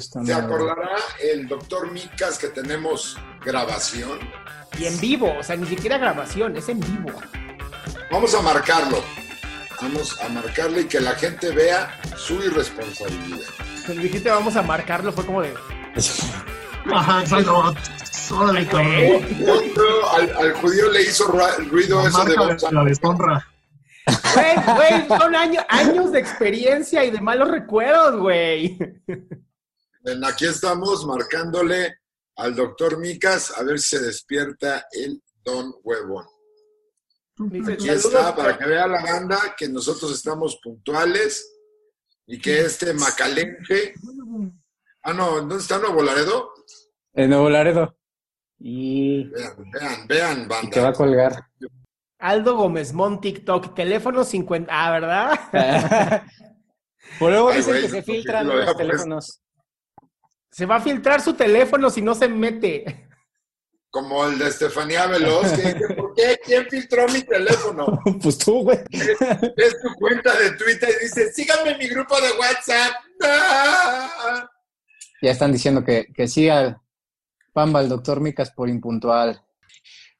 Se acordará el doctor Micas que tenemos grabación. Y en vivo, o sea, ni siquiera grabación, es en vivo. Vamos a marcarlo. Vamos a marcarlo y que la gente vea su irresponsabilidad. Cuando dijiste vamos a marcarlo, fue como de. Ajá, exacto. Órale, cabrón. Al, al judío le hizo ruido eso de la deshonra. Güey, güey, son años, años de experiencia y de malos recuerdos, güey. Aquí estamos marcándole al doctor Micas a ver si se despierta el don huevón. Aquí "Saludos, está, para que vea la banda que nosotros estamos puntuales y que este Macalenje. Ah, no, ¿dónde está Nuevo Laredo? En Nuevo Laredo. Y, Vean, vean, vean, y que va a banda. colgar. Aldo Gómez Mon TikTok, teléfono 50. Ah, ¿verdad? Por luego Ay, dicen güey, que se filtran lo los teléfonos. Se va a filtrar su teléfono si no se mete. Como el de Estefanía Veloz, que dice, ¿por qué? ¿Quién filtró mi teléfono? pues tú, güey. Es tu cuenta de Twitter y dice, síganme en mi grupo de WhatsApp. ¡Ah! Ya están diciendo que, que sí al Pamba, al doctor Micas por impuntual.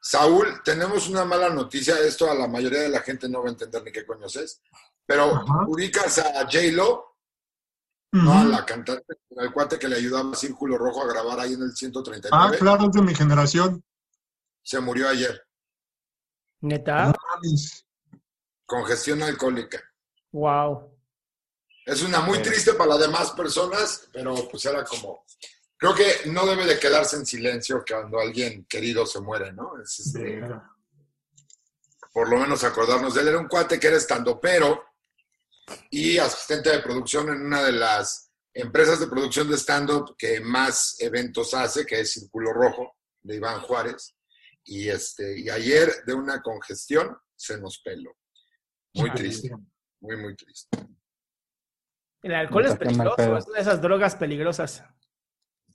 Saúl, tenemos una mala noticia. Esto a la mayoría de la gente no va a entender ni qué coño es. Pero Ajá. ubicas a J-Lo, no la cantante, al cuate que le ayudaba a Círculo Rojo a grabar ahí en el 139. Ah, claro, es de mi generación. Se murió ayer. ¿Neta? Congestión alcohólica. Wow. Es una muy triste para las demás personas, pero pues era como... Creo que no debe de quedarse en silencio cuando alguien querido se muere, ¿no? Es, este, por lo menos acordarnos de él. Era un cuate que era estandopero y asistente de producción en una de las empresas de producción de stand-up que más eventos hace, que es Círculo Rojo, de Iván Juárez. Y, este, y ayer, de una congestión, se nos peló. Muy Chale. triste, muy, muy triste. El alcohol es peligroso, es una de esas drogas peligrosas.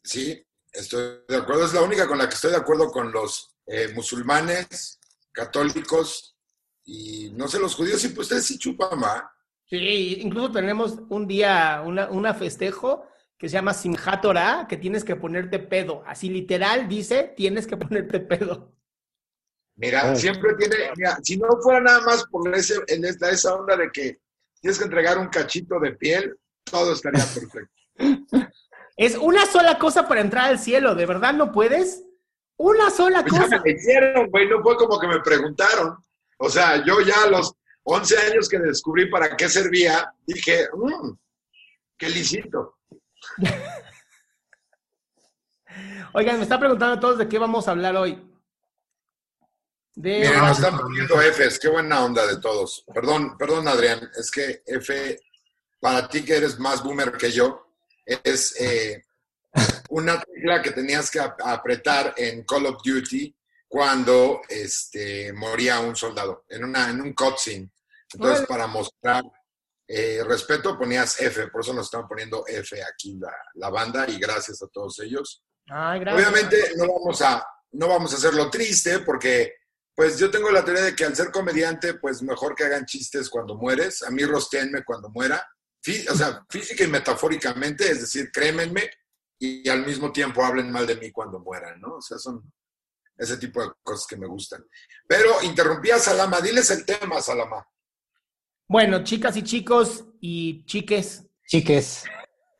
Sí, estoy de acuerdo. Es la única con la que estoy de acuerdo con los eh, musulmanes, católicos y no sé, los judíos, sí, pues ustedes sí chupan, ¿va? Sí, incluso tenemos un día, una, una festejo que se llama Simchat Torah, que tienes que ponerte pedo. Así literal dice, tienes que ponerte pedo. Mira, Ah. siempre tiene, mira, si no fuera nada más por ese, en esta, esa onda de que tienes que entregar un cachito de piel, todo estaría perfecto. Es una sola cosa para entrar al cielo, ¿de verdad no puedes? Una sola Pues ya me cosa. la hicieron, güey, no fue como que me preguntaron. O sea, yo ya los 11 años que descubrí para qué servía, dije, mmm, qué licito. Oigan, me está preguntando a todos de qué vamos a hablar hoy. De... Miren, Ah, nos están poniendo Fs, qué buena onda de todos. Perdón, perdón, Adrián, es que F, para ti que eres más boomer que yo, es eh, una tecla que tenías que ap- apretar en Call of Duty cuando este, moría un soldado, en, una, en un cutscene. Entonces, para mostrar eh, respeto, ponías F, por eso nos están poniendo F aquí la, la banda y gracias a todos ellos. Ay, gracias. Obviamente no vamos a no vamos a hacerlo triste porque pues yo tengo la teoría de que al ser comediante pues mejor que hagan chistes cuando mueres, a mí rostenme cuando muera, Fí- o sea, física y metafóricamente, es decir, crémenme y, al mismo tiempo hablen mal de mí cuando mueran, ¿no? O sea, son ese tipo de cosas que me gustan. Pero interrumpí a Salama, diles el tema, Salama. Bueno, chicas y chicos y chiques, Chiques.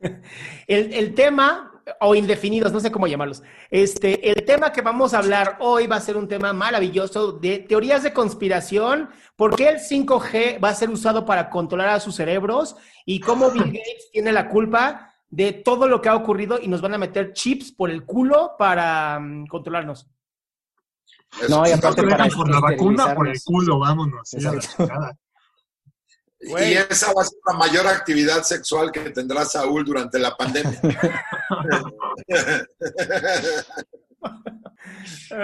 el, el tema, o indefinidos, no sé cómo llamarlos, este, el tema que vamos a hablar hoy va a ser un tema maravilloso de teorías de conspiración, por qué el 5G va a ser usado para controlar a sus cerebros y cómo Bill Gates tiene la culpa de todo lo que ha ocurrido y nos van a meter chips por el culo para mm, controlarnos. Eso. No, y aparte para por la vacuna, por el culo, vámonos. sí, a la Exacto. chingada. Güey. Y esa va a ser la mayor actividad sexual que tendrá Saúl durante la pandemia.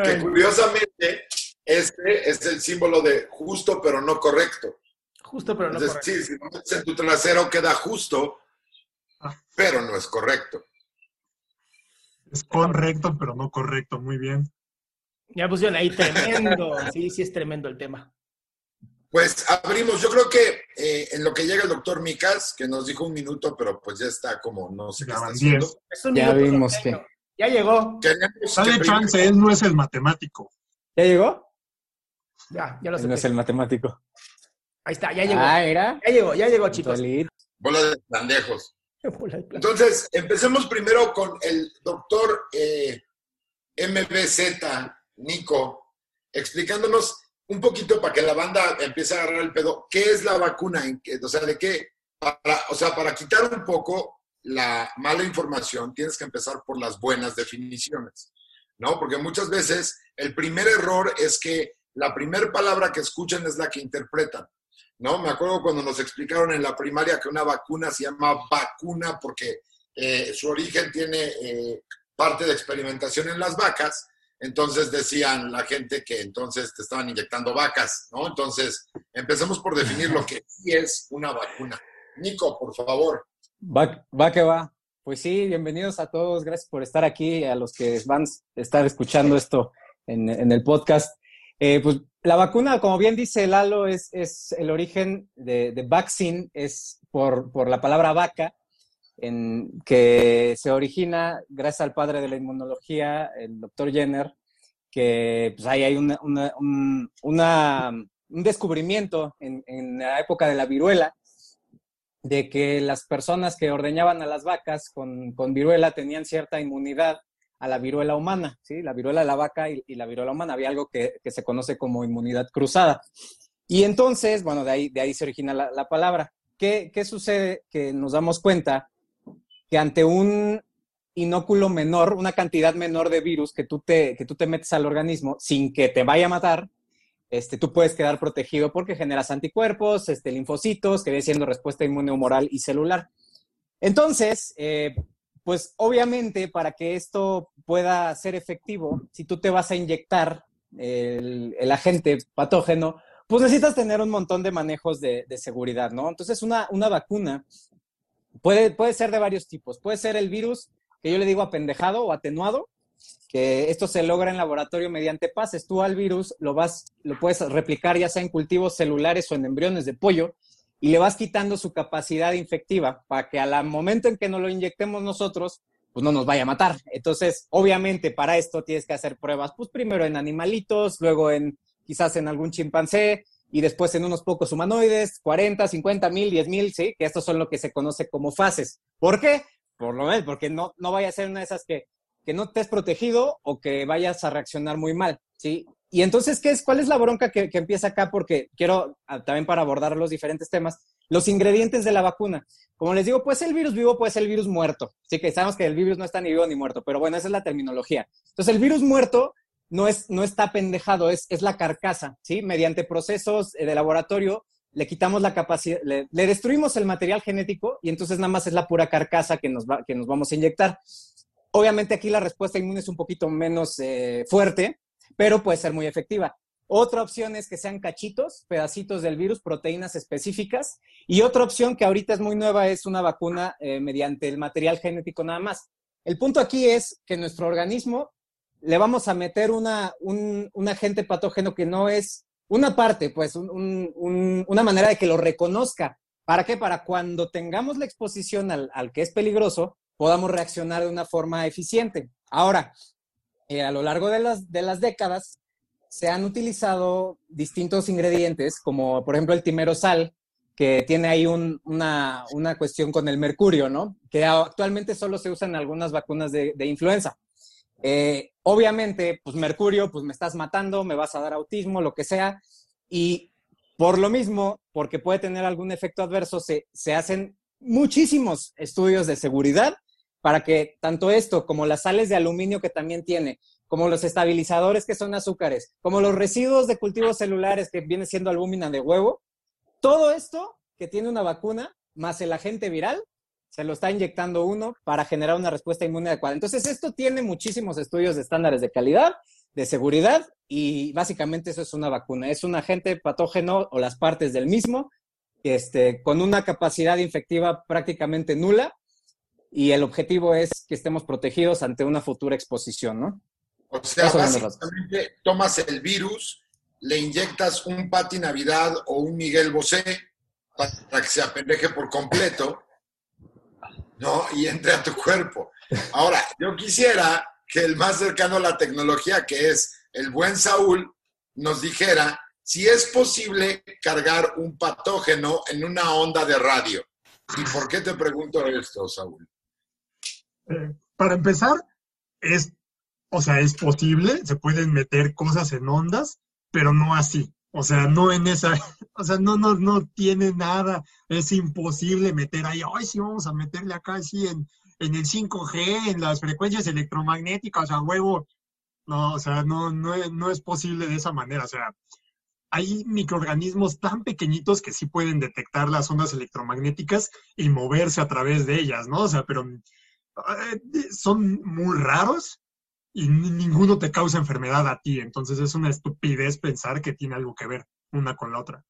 que curiosamente este es el símbolo de justo pero no correcto. Justo, pero no es correcto. decir, si metes en tu trasero queda justo, Ah. pero no es correcto. Es correcto, pero no correcto. Muy bien. Ya pusieron ahí tremendo. Sí, sí es tremendo el tema. Pues abrimos, yo creo que eh, en lo que llega el doctor Micas, que nos dijo un minuto, pero pues ya está como no sé qué Ya está haciendo. diez. Es un Ya vimos que- Ya llegó. Dale chance, él no es el matemático. ¿Ya llegó? Ya, ya lo sé. No es el matemático. Ahí está, ya llegó. Ah, mira. Ya llegó, ya llegó, chicos. Bola de pendejos. Entonces, empecemos primero con el doctor eh, MBZ, Nico, explicándonos un poquito para que la banda empiece a agarrar el pedo. ¿Qué es la vacuna? ¿En qué- o sea, ¿de qué? Para, o sea, para quitar un poco la mala información, tienes que empezar por las buenas definiciones, ¿no? Porque muchas veces el primer error es que la primera palabra que escuchan es la que interpretan. ¿no? Me acuerdo cuando nos explicaron en la primaria que una vacuna se llama vacuna porque eh, su origen tiene eh, parte de experimentación en las vacas. Entonces decían la gente que entonces te estaban inyectando vacas, ¿no? Entonces, empecemos por definir lo que sí es una vacuna. Nico, por favor. Va, que va. Pues sí, bienvenidos a todos. Gracias por estar aquí, a los que van a estar escuchando esto en, el podcast. Eh, pues la vacuna, como bien dice Lalo, es, es el origen de, de vaccine, es por la palabra vaca, que se origina gracias al padre de la inmunología, el doctor Jenner, que pues ahí hay un, un descubrimiento en, la época de la viruela, de que las personas que ordeñaban a las vacas con, con viruela tenían cierta inmunidad a la viruela humana, ¿sí? La viruela de la vaca y, la viruela humana. Había algo que, que se conoce como inmunidad cruzada. Y entonces, bueno, de ahí, de ahí se origina la, la palabra. ¿Qué, ¿Qué sucede? Que nos damos cuenta que ante un inóculo menor, una cantidad menor de virus que tú te, que tú te metes al organismo sin que te vaya a matar, este, tú puedes quedar protegido porque generas anticuerpos, este, linfocitos, que viene siendo respuesta inmune humoral y celular. Entonces, eh, pues obviamente para que esto pueda ser efectivo, si tú te vas a inyectar el, el agente patógeno, pues necesitas tener un montón de manejos de, de seguridad, ¿no? Entonces, una, una vacuna puede, puede ser de varios tipos. Puede ser el virus que yo le digo apendejado o atenuado, que esto se logra en laboratorio mediante pases. Tú al virus lo vas, lo puedes replicar ya sea en cultivos celulares o en embriones de pollo y le vas quitando su capacidad infectiva para que al momento en que nos lo inyectemos nosotros, pues no nos vaya a matar. Entonces, obviamente para esto tienes que hacer pruebas, pues primero en animalitos, luego en quizás en algún chimpancé y después en unos pocos humanoides, 40, 50 mil, 10 mil, ¿sí? Que estos son lo que se conoce como fases. ¿Por qué? Por lo menos, porque no, no vaya a ser una de esas que, que no estés protegido o que vayas a reaccionar muy mal, ¿sí? Y entonces, ¿qué es, ¿cuál es la bronca que, que empieza acá? Porque quiero, ah, también para abordar los diferentes temas, los ingredientes de la vacuna. Como les digo, puede ser el virus vivo, puede ser el virus muerto. Sí que sabemos que el virus no está ni vivo ni muerto, pero bueno, esa es la terminología. Entonces, el virus muerto no, es, no está pendejado, es, es la carcasa, ¿sí? Mediante procesos eh, de laboratorio, le quitamos la capacidad, le, destruimos el material genético y entonces nada más es la pura carcasa que nos, va, que nos vamos a inyectar. Obviamente aquí la respuesta inmune es un poquito menos eh, fuerte, pero puede ser muy efectiva. Otra opción es que sean cachitos, pedacitos del virus, proteínas específicas. Y otra opción que ahorita es muy nueva es una vacuna eh, mediante el material genético nada más. El punto aquí es que nuestro organismo le vamos a meter una, un, agente patógeno que no es una parte, pues un, un, un, una manera de que lo reconozca. ¿Para qué? Para cuando tengamos la exposición al, al que es peligroso, podamos reaccionar de una forma eficiente. Ahora, eh, a lo largo de las, de las décadas se han utilizado distintos ingredientes, como por ejemplo el timerosal, que tiene ahí un, una, una, cuestión con el mercurio, ¿no? Que actualmente solo se usa en algunas vacunas de, de influenza. Eh, obviamente, pues mercurio, pues me estás matando, me vas a dar autismo, lo que sea, y por lo mismo, porque puede tener algún efecto adverso, se, se hacen muchísimos estudios de seguridad para que tanto esto como las sales de aluminio que también tiene, como los estabilizadores que son azúcares, como los residuos de cultivos celulares que viene siendo albúmina de huevo, todo esto que tiene una vacuna más el agente viral, se lo está inyectando uno para generar una respuesta inmune adecuada. Entonces, esto tiene muchísimos estudios de estándares de calidad, de seguridad, y básicamente eso es una vacuna. Es un agente patógeno o las partes del mismo, este, con una capacidad infectiva prácticamente nula, y el objetivo es que estemos protegidos ante una futura exposición, ¿no? O sea, básicamente tomas el virus le inyectas un Pati Navidad o un Miguel Bosé para que se apendeje por completo, ¿no? Y entre a tu cuerpo. Ahora, yo quisiera que el más cercano a la tecnología, que es el buen Saúl, nos dijera si es posible cargar un patógeno en una onda de radio. ¿Y por qué te pregunto esto, Saúl? Eh, para empezar, es, o sea, es posible, se pueden meter cosas en ondas, pero no así. O sea, no en esa, o sea, no, no, no tiene nada, es imposible meter ahí, ay, sí, vamos a meterle acá, sí, en, en el 5G, en las frecuencias electromagnéticas, a huevo. No, o sea, no, no, no es posible de esa manera. O sea, hay microorganismos tan pequeñitos que sí pueden detectar las ondas electromagnéticas y moverse a través de ellas, ¿no? O sea, pero eh, son muy raros y ninguno te causa enfermedad a ti. Entonces es una estupidez pensar que tiene algo que ver una con la otra.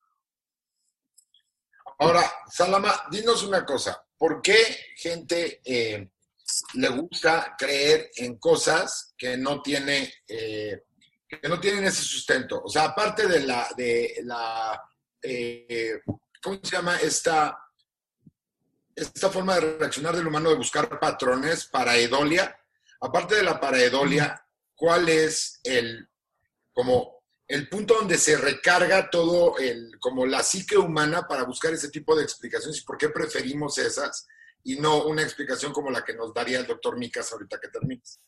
Ahora, Salama, dinos una cosa. ¿Por qué gente eh, le gusta creer en cosas que no tiene eh, que no tienen ese sustento? O sea, aparte de la de la eh, ¿cómo se llama esta esta forma de reaccionar del humano de buscar patrones para edolia? Aparte de la paraedolia, ¿cuál es el como el punto donde se recarga todo el, como la psique humana para buscar ese tipo de explicaciones y por qué preferimos esas y no una explicación como la que nos daría el doctor Micas ahorita que termines.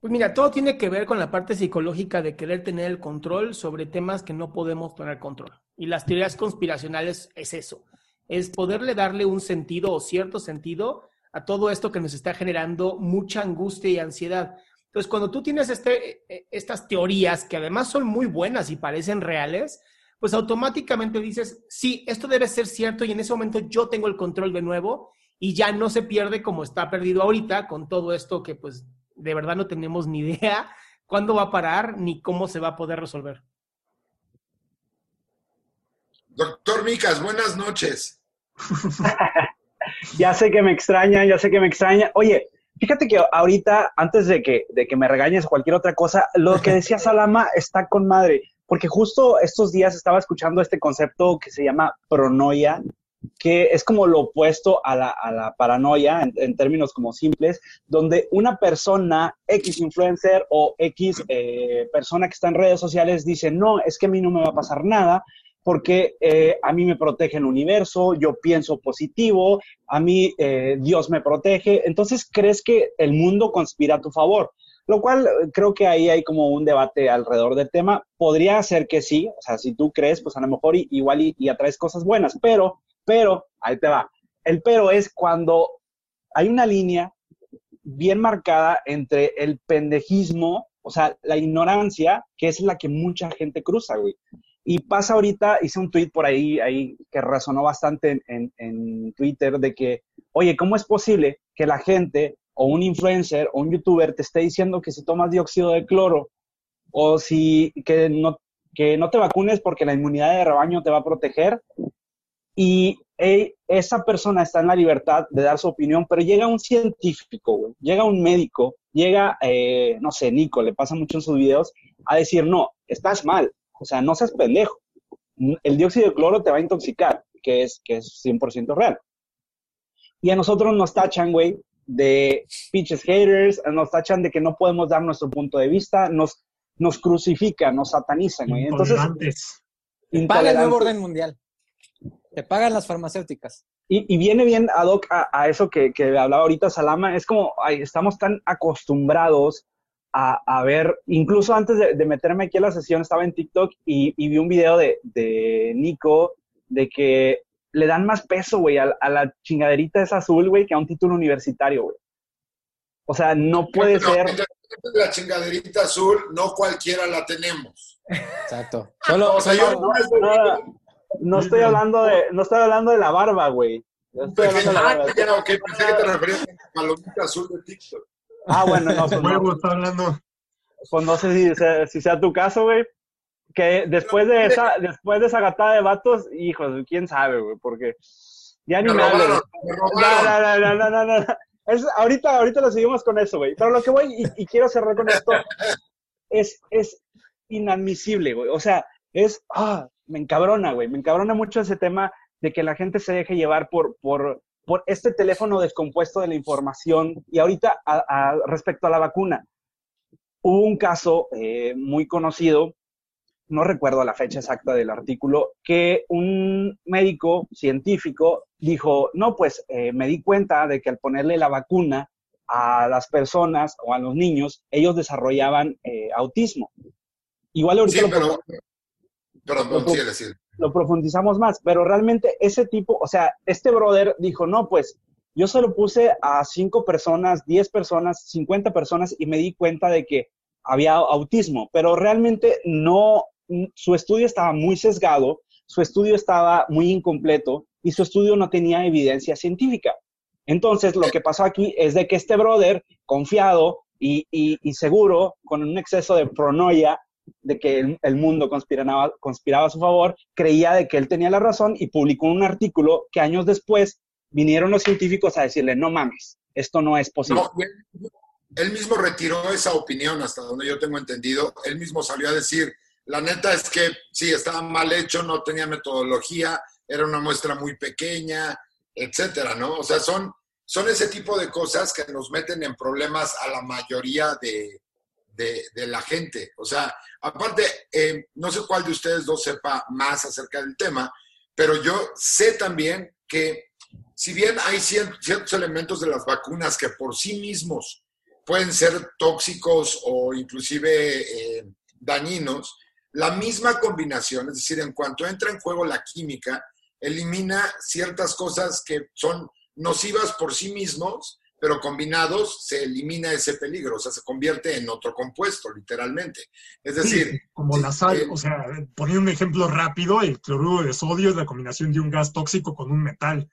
Pues mira, todo tiene que ver con la parte psicológica de querer tener el control sobre temas que no podemos tener control. Y las teorías conspiracionales es eso, es poderle darle un sentido o cierto sentido a todo esto que nos está generando mucha angustia y ansiedad. Entonces, cuando tú tienes este, e, estas teorías que además son muy buenas y parecen reales, pues automáticamente dices, sí, esto debe ser cierto y en ese momento yo tengo el control de nuevo y ya no se pierde como está perdido ahorita con todo esto que pues de verdad no tenemos ni idea cuándo va a parar ni cómo se va a poder resolver. Doctor Micas, buenas noches. ya sé que me extraña, ya sé que me extraña. Oye, fíjate que ahorita, antes de que, de que me regañes o cualquier otra cosa, lo que decía Salama está con madre, porque justo estos días estaba escuchando este concepto que se llama pronoia, que es como lo opuesto a la, paranoia en, términos como simples, donde una persona, X influencer o X eh, persona que está en redes sociales dice, no, es que a mí no me va a pasar nada, porque eh, a mí me protege el universo, yo pienso positivo, a mí eh, Dios me protege, entonces crees que el mundo conspira a tu favor, lo cual eh, creo que ahí hay como un debate alrededor del tema. Podría ser que sí, o sea, si tú crees, pues a lo mejor igual y, y atraes cosas buenas, pero, pero, ahí te va. El pero es cuando hay una línea bien marcada entre el pendejismo, o sea, la ignorancia, que es la que mucha gente cruza, güey. Y pasa ahorita, hice un tweet por ahí, ahí que resonó bastante en, Twitter de que, oye, ¿cómo es posible que la gente o un influencer o un youtuber te esté diciendo que si tomas dióxido de cloro o si que no, que no te vacunes porque la inmunidad de rebaño te va a proteger? Y esa persona está en la libertad de dar su opinión, pero llega un científico, llega un médico, llega, eh, no sé, Nico, le pasa mucho en sus videos, a decir, no, estás mal, o sea, no seas pendejo. El dióxido de cloro te va a intoxicar, que es, que es 100% real. Y a nosotros nos tachan, güey, de pinches haters, nos tachan de que no podemos dar nuestro punto de vista, nos, nos crucifican, nos satanizan, güey. Entonces, paga el nuevo orden mundial. Te pagan las farmacéuticas. Y, viene bien ad hoc a, eso que, que, hablaba ahorita Salama, es como ay, estamos tan acostumbrados a, ver, incluso antes de, meterme aquí a la sesión, estaba en TikTok y, vi un video de, Nico de que le dan más peso, güey, a, la chingaderita esa azul, güey, que a un título universitario, güey. O sea, no puede ser. La chingaderita azul, no cualquiera la tenemos. Exacto. Solo, no, estoy hablando de, no estoy hablando de la barba, güey. No estoy hablando de la barba. Ah, pensé que te referías a la palomita azul de TikTok. Ah, bueno, no. Pues no, está hablando. Pues no sé si sea, si sea tu caso, güey. Que después de esa, después de esa gatada de vatos, hijos, quién sabe, güey, porque ya ni me, No, no, no, no, no, Es, ahorita, ahorita lo seguimos con eso, güey. Pero lo que voy, y, quiero cerrar con esto, es, es inadmisible, güey. O sea, es, ah, me encabrona, güey, me encabrona mucho ese tema de que la gente se deje llevar por, por, por este teléfono descompuesto de la información. Y ahorita, respecto a la vacuna, hubo un caso eh, muy conocido, no recuerdo la fecha exacta del artículo, que un médico científico dijo, no, pues eh, me di cuenta de que al ponerle la vacuna a las personas o a los niños, ellos desarrollaban eh, autismo. Igual ahorita lo, pero, lo profundizamos más, pero realmente ese tipo, o sea, este brother dijo, no, pues yo solo puse a cinco personas, diez personas, cincuenta personas y me di cuenta de que había autismo, pero realmente no, su estudio estaba muy sesgado, su estudio estaba muy incompleto y su estudio no tenía evidencia científica. Entonces, lo que pasó aquí es de que este brother, confiado y, seguro, con un exceso de pronoia, de que el, mundo conspiraba, a su favor, creía de que él tenía la razón y publicó un artículo que años después vinieron los científicos a decirle, no mames, esto no es posible. él mismo retiró esa opinión, hasta donde yo tengo entendido. Él mismo salió a decir, la neta es que sí, estaba mal hecho, no tenía metodología, era una muestra muy pequeña, etcétera, ¿no? O sea, son, son ese tipo de cosas que nos meten en problemas a la mayoría de, de, la gente. O sea, aparte, eh, no sé cuál de ustedes dos sepa más acerca del tema, pero yo sé también que si bien hay ciertos elementos de las vacunas que por sí mismos pueden ser tóxicos o inclusive eh, dañinos, la misma combinación, es decir, en cuanto entra en juego la química, elimina ciertas cosas que son nocivas por sí mismos pero combinados se elimina ese peligro, o sea, se convierte en otro compuesto, literalmente. Es decir... como la sal, eh, o sea, poniendo un ejemplo rápido, el cloruro de sodio es la combinación de un gas tóxico con un metal.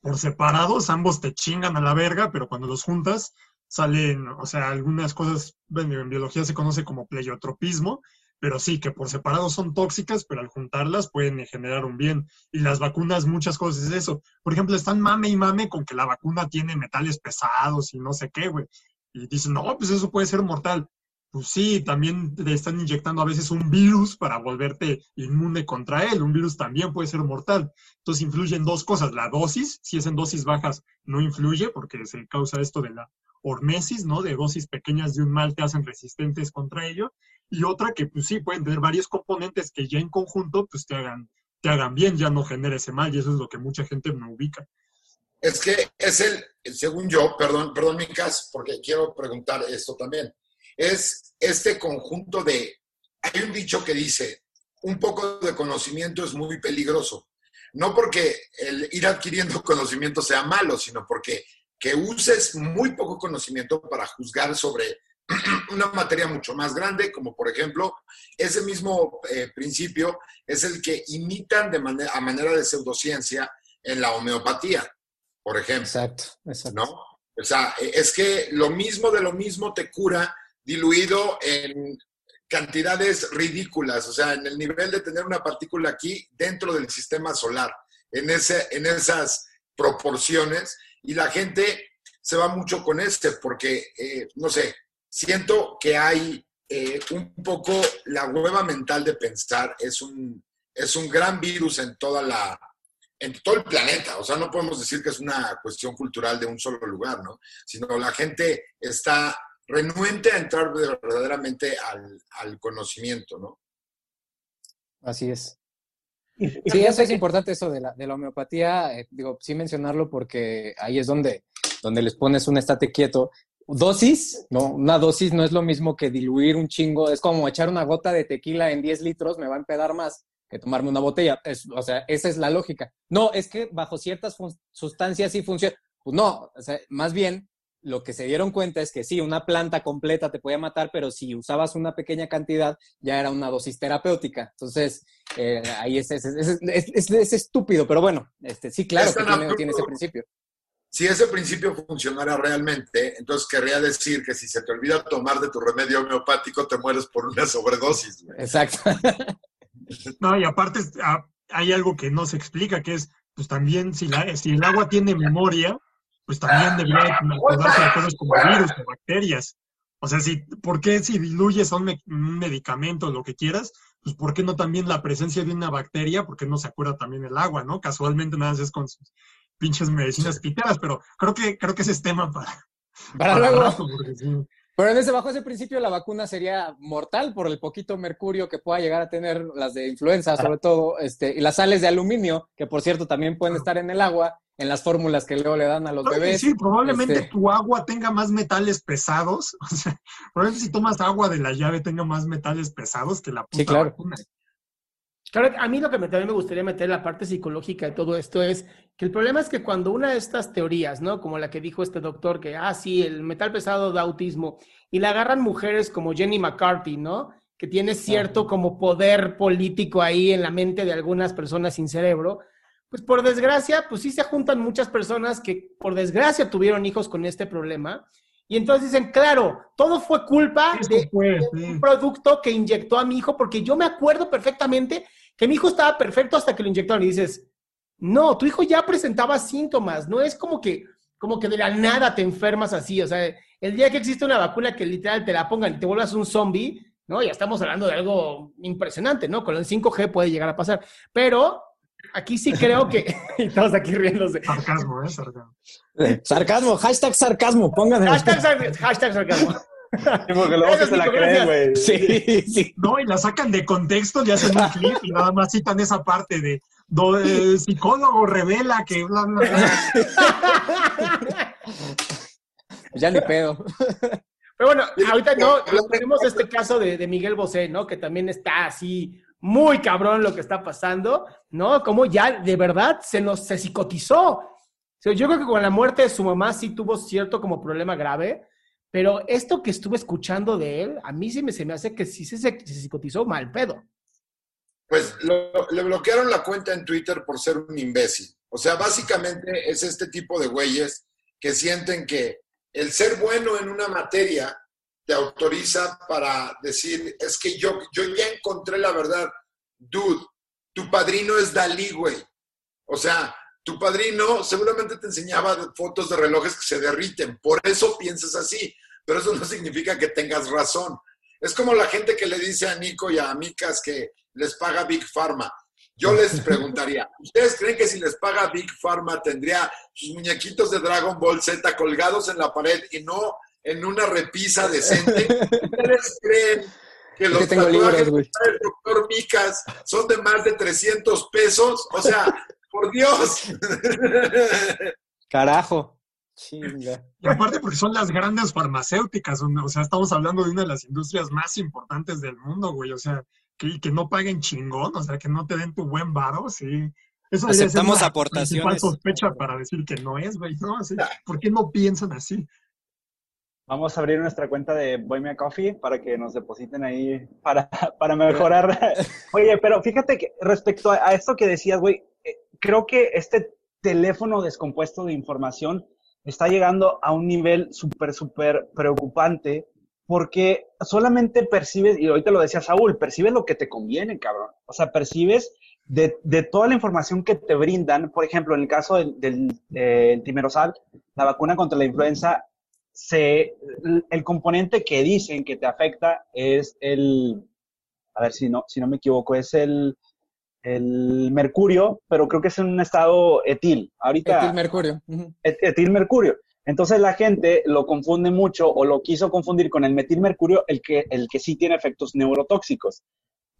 Por separados, ambos te chingan a la verga, pero cuando los juntas, salen, o sea, algunas cosas, bueno, en biología se conoce como pleiotropismo, pero sí, que por separado son tóxicas, pero al juntarlas pueden generar un bien. Y las vacunas, muchas cosas es eso. Por ejemplo, están mame y mame con que la vacuna tiene metales pesados y no sé qué, güey. Y dicen, no, pues eso puede ser mortal. Pues sí, también le están inyectando a veces un virus para volverte inmune contra él. Un virus también puede ser mortal. Entonces influyen dos cosas. La dosis, si es en dosis bajas, no influye porque se causa esto de la hormesis, ¿no? De dosis pequeñas de un mal te hacen resistentes contra ello y otra que pues sí, pueden tener varios componentes que ya en conjunto pues te hagan, te hagan bien, ya no genera ese mal y eso es lo que mucha gente me ubica. Es que es el, según yo, perdón, perdón Micas, porque quiero preguntar esto también, es este conjunto de, hay un dicho que dice, un poco de conocimiento es muy peligroso. No porque el ir adquiriendo conocimiento sea malo, sino porque que uses muy poco conocimiento para juzgar sobre una materia mucho más grande, como por ejemplo, ese mismo eh, principio es el que imitan de manera, a manera de pseudociencia en la homeopatía, por ejemplo. Exacto, exacto. ¿no? O sea, e, es que lo mismo de lo mismo te cura diluido en cantidades ridículas, o sea, en el nivel de tener una partícula aquí dentro del sistema solar, en, ese, en esas proporciones, y la gente se va mucho con este, porque, eh, no sé, siento que hay eh, un poco la hueva mental de pensar, es un, es un gran virus en toda la en todo el planeta, o sea, no podemos decir que es una cuestión cultural de un solo lugar, ¿no? Sino la gente está renuente a entrar verdaderamente al, conocimiento, ¿no? Así es. Sí, eso es importante, eso de la, de la homeopatía, eh, digo, sí mencionarlo porque ahí es donde, donde les pones un estate quieto dosis, no, una dosis no es lo mismo que diluir un chingo, es como echar una gota de tequila en 10 litros, me va a empedar más que tomarme una botella. o sea, esa es la lógica. No, es que bajo ciertas sustancias sí funciona. Pues no, o sea, más bien lo que se dieron cuenta es que sí, una planta completa te puede matar, pero si usabas una pequeña cantidad, ya era una dosis terapéutica. Entonces, eh, ahí es, es, es, estúpido, pero bueno, este, sí, claro que tiene, tiene ese principio. Si ese principio funcionara realmente, entonces querría decir que si se te olvida tomar de tu remedio homeopático, te mueres por una sobredosis. Exacto. No, y aparte ah, hay algo que no se explica, que es, pues también si, la, si el agua tiene memoria, pues también debería acordarse de cosas como virus o bacterias. O sea, si, ¿por qué si diluyes a un, medicamento o lo que quieras, pues ¿por qué no también la presencia de una bacteria? ¿Por qué no se acuerda también el agua, no? Casualmente nada más es con sus pinches medicinas piteras, pero creo que, creo que ese es tema para, Para luego. rato, porque sí. Pero en ese, bajo ese principio, la vacuna sería mortal por el poquito mercurio que pueda llegar a tener las de influenza, sobre todo, este, y las sales de aluminio, que por cierto también pueden estar en el agua, en las fórmulas que luego le dan a los No, bebés. sí, probablemente este- tu agua tenga más metales pesados. O sea, probablemente si tomas agua de la llave tenga más metales pesados que la puta Sí, claro. vacuna. Claro, a mí lo que me, también me gustaría meter la parte psicológica de todo esto es que el problema es que cuando una de estas teorías, ¿no? Como la que dijo este doctor, que, ah, sí, el metal pesado da autismo, y la agarran mujeres como Jenny McCarthy, ¿no? Que tiene cierto como poder político ahí en la mente de algunas personas sin cerebro, pues por desgracia, pues sí se juntan muchas personas que por desgracia tuvieron hijos con este problema. Y entonces dicen, claro, todo fue culpa de, fue, de sí. un producto que inyectó a mi hijo, porque yo me acuerdo perfectamente que mi hijo estaba perfecto hasta que lo inyectaron. Y dices, no, tu hijo ya presentaba síntomas, no es como que, como que de la nada te enfermas así. O sea, el día que existe una vacuna que literal te la pongan y te vuelvas un zombie, ¿no? Ya estamos hablando de algo impresionante, ¿no? Con el 5G puede llegar a pasar. Pero aquí sí creo que. todos aquí riéndose. Sarcasmo, ¿eh? Sarcasmo. Sarcasmo, hashtag sarcasmo, pónganle. Hashtag, sar- hashtag sarcasmo. Sí, porque luego se la creen, güey. Sí, sí. No, y la sacan de contexto y hacen un clip y nada más citan esa parte de do- eh, psicólogo revela que bla, bla, bla. Ya ni pedo. Pero bueno, ahorita no, tenemos este caso de, de Miguel Bosé, ¿no? Que también está así muy cabrón lo que está pasando, ¿no? Como ya de verdad se nos se psicotizó. O sea, yo creo que con la muerte de su mamá sí tuvo cierto como problema grave, pero esto que estuve escuchando de él, a mí sí me, se me hace que sí se, se, se psicotizó mal pedo. Pues lo- le bloquearon la cuenta en Twitter por ser un imbécil. O sea, básicamente es este tipo de güeyes que sienten que el ser bueno en una materia te autoriza para decir, es que yo, yo ya encontré la verdad. Dude, tu padrino es Dalí, güey. O sea, tu padrino seguramente te enseñaba fotos de relojes que se derriten. Por eso piensas así. Pero eso no significa que tengas razón. Es como la gente que le dice a Nico y a Micas que les paga Big Pharma. Yo les preguntaría, ¿ustedes creen que si les paga Big Pharma tendría sus muñequitos de Dragon Ball Z colgados en la pared y no en una repisa decente? ¿Ustedes creen que los tatuajes del doctor Micas son de más de 300 pesos? O sea, por Dios. Carajo. Chinga. Y aparte porque son las grandes farmacéuticas, o sea, estamos hablando de una de las industrias más importantes del mundo, güey, o sea, que, que no paguen chingón, o sea, que no te den tu buen varo, sí. Eso Aceptamos aportaciones. principal sospecha para decir que no es, güey, ¿no? Así, ¿Por qué no piensan así? Vamos a abrir nuestra cuenta de Buy Me a Coffee para que nos depositen ahí para, para mejorar. Oye, pero fíjate que respecto a, a esto que decías, güey, eh, creo que este teléfono descompuesto de información está llegando a un nivel súper, súper preocupante porque solamente percibes, y ahorita lo decía Saúl, percibes lo que te conviene, cabrón. O sea, percibes de, de toda la información que te brindan, por ejemplo, en el caso del, del, del timerosal, la vacuna contra la influenza, se, el componente que dicen que te afecta es el, a ver si no, si no me equivoco, es el, el mercurio, pero creo que es en un estado etil. Ahorita, Etil mercurio. Ujú. et- etilmercurio. Entonces la gente lo confunde mucho o lo quiso confundir con el metilmercurio, el que, el que sí tiene efectos neurotóxicos.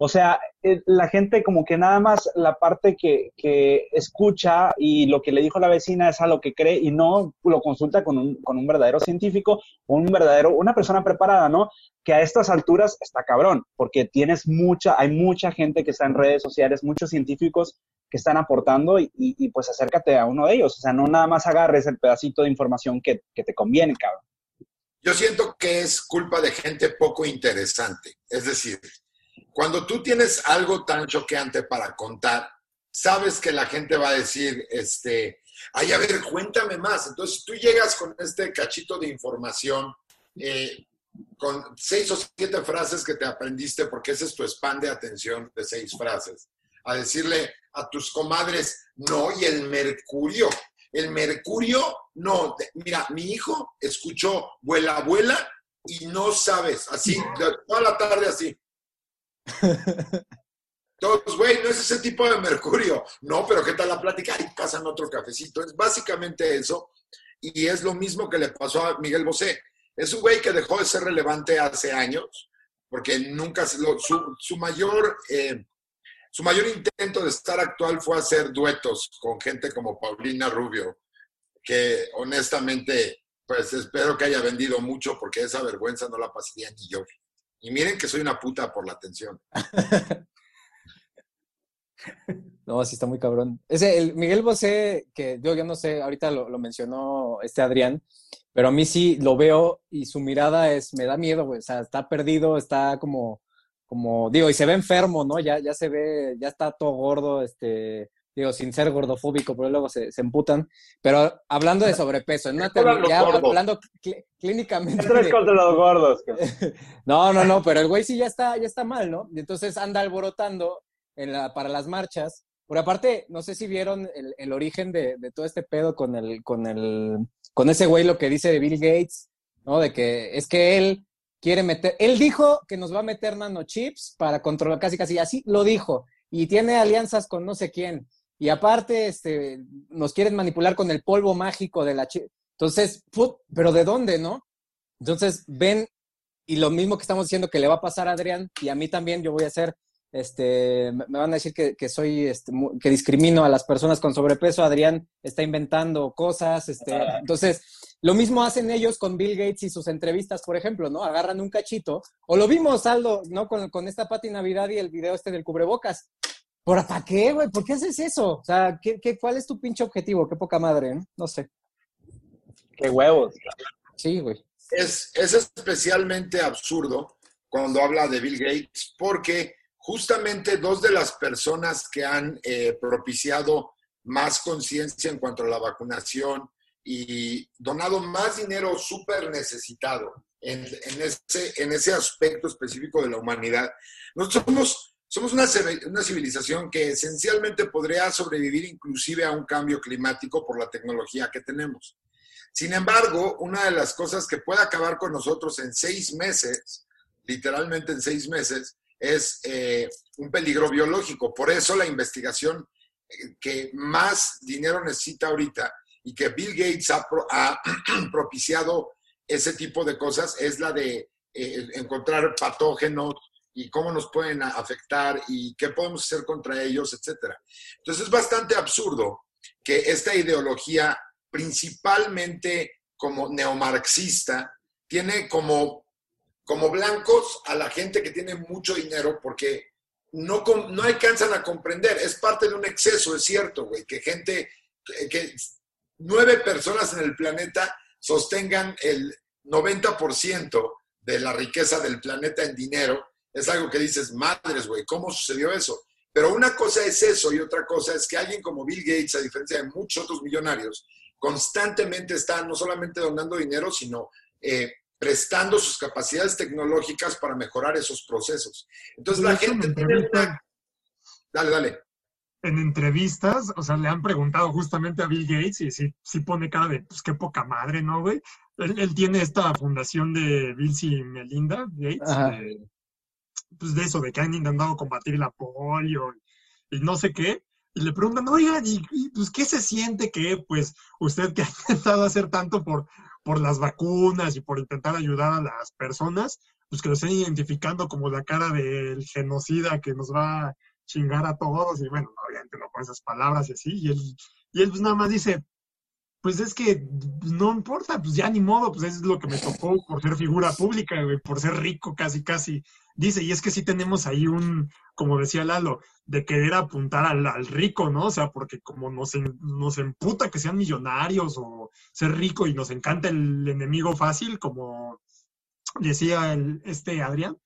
O sea, eh, la gente como que nada más la parte que, que escucha y lo que le dijo la vecina es a lo que cree y no lo consulta con un, con un verdadero científico o un verdadero, una persona preparada, ¿no? Que a estas alturas está cabrón, porque tienes mucha, hay mucha gente que está en redes sociales, muchos científicos que están aportando y, y- y, pues acércate a uno de ellos. O sea, no nada más agarres el pedacito de información que, que te conviene, cabrón. Yo siento que es culpa de gente poco interesante. Es decir, cuando tú tienes algo tan choqueante para contar, sabes que la gente va a decir, este, ay, a ver, cuéntame más. Entonces tú llegas con este cachito de información, eh, con seis o siete frases que te aprendiste, porque ese es tu span de atención de seis frases, a decirle a tus comadres, no, y el mercurio. El mercurio, no, mira, mi hijo escuchó vuela, vuela y no sabes, así, toda la tarde así. Todos, güey, no es ese tipo de mercurio. No, pero ¿qué tal la plática? Ahí pasan otro cafecito. Es básicamente eso. Y es lo mismo que le pasó a Miguel Bosé. Es un güey que dejó de ser relevante hace años, porque nunca lo, su, su, mayor eh, su mayor intento de estar actual fue hacer duetos con gente como Paulina Rubio, que honestamente, pues espero que haya vendido mucho porque esa vergüenza no la pasaría ni yo. Y miren que soy una puta por la atención. No, sí está muy cabrón. Ese, el Miguel Bosé, que yo, yo no sé, ahorita lo, lo, mencionó este Adrián, pero a mí sí lo veo y su mirada es, me da miedo, güey. O sea, está perdido, está como, como, digo, y se ve enfermo, ¿no? Ya, ya se ve, ya está todo gordo, este, digo, sin ser gordofóbico, pero luego se, se emputan. Pero hablando de sobrepeso, en una ya hablando cl clínicamente. Contra los gordos. no, no, no, pero el güey sí ya está, ya está mal, ¿no? Y entonces anda alborotando en la, para las marchas. Por aparte, no sé si vieron el, el origen de, de, todo este pedo con el, con el, con ese güey lo que dice de Bill Gates, ¿no? De que es que él quiere meter, él dijo que nos va a meter nanochips para controlar, casi casi así lo dijo, y tiene alianzas con no sé quién. Y aparte, este, nos quieren manipular con el polvo mágico de la chip. Entonces, pero ¿de dónde, no? Entonces, ven, y lo mismo que estamos diciendo que le va a pasar a Adrián, y a mí también, yo voy a hacer este, me van a decir que, que soy, este, que discrimino a las personas con sobrepeso. Adrián está inventando cosas, este, entonces, lo mismo hacen ellos con Bill Gates y sus entrevistas, por ejemplo, ¿no? Agarran un cachito, o lo vimos, Aldo, ¿no? Con, con esta Pati Navidad y el video este del cubrebocas. ¿Por para qué, güey? ¿Por qué haces eso? O sea, ¿qué, qué, cuál es tu pinche objetivo? Qué poca madre, ¿eh? No sé. Qué huevos. Sí, güey. Es, es especialmente absurdo cuando habla de Bill Gates, porque justamente dos de las personas que han eh, propiciado más conciencia en cuanto a la vacunación y donado más dinero súper necesitado en, en, ese, en ese aspecto específico de la humanidad. Nosotros somos, somos una, una civilización que esencialmente podría sobrevivir inclusive a un cambio climático por la tecnología que tenemos. Sin embargo, una de las cosas que puede acabar con nosotros en seis meses, literalmente en seis meses, es eh, un peligro biológico. Por eso la investigación eh, que más dinero necesita ahorita y que Bill Gates ha, pro, ha propiciado ese tipo de cosas es la de eh, encontrar patógenos y cómo nos pueden afectar y qué podemos hacer contra ellos, etc. Entonces es bastante absurdo que esta ideología, principalmente como neomarxista, tiene como como blancos a la gente que tiene mucho dinero porque no, no alcanzan a comprender. Es parte de un exceso, es cierto, güey, que gente, que nueve personas en el planeta sostengan el 90% de la riqueza del planeta en dinero. Es algo que dices, madres, güey, ¿cómo sucedió eso? Pero una cosa es eso y otra cosa es que alguien como Bill Gates, a diferencia de muchos otros millonarios, constantemente está no solamente donando dinero, sino eh, prestando sus capacidades tecnológicas para mejorar esos procesos. Entonces la gente tiene una... Dale, dale. En entrevistas, o sea, le han preguntado justamente a Bill Gates y sí, sí pone cara de, pues qué poca madre, ¿no, güey? Él, él, tiene esta fundación de Bill y Melinda Gates, de, pues de eso, de que han intentado combatir la polio y, no sé qué. Y le preguntan, oigan, ¿y, y pues qué se siente que, pues, usted que ha intentado hacer tanto por por las vacunas y por intentar ayudar a las personas, pues que lo estén identificando como la cara del genocida que nos va a chingar a todos, y bueno, obviamente no con esas palabras y así, y él, y él pues nada más dice, pues es que no importa, pues ya ni modo, pues es lo que me tocó por ser figura pública, por ser rico casi, casi. Dice, y es que sí tenemos ahí un, como decía Lalo, de querer apuntar al, rico, ¿no? O sea, porque como nos, nos emputa que sean millonarios o ser rico y nos encanta el enemigo fácil, como decía el, este Adrián,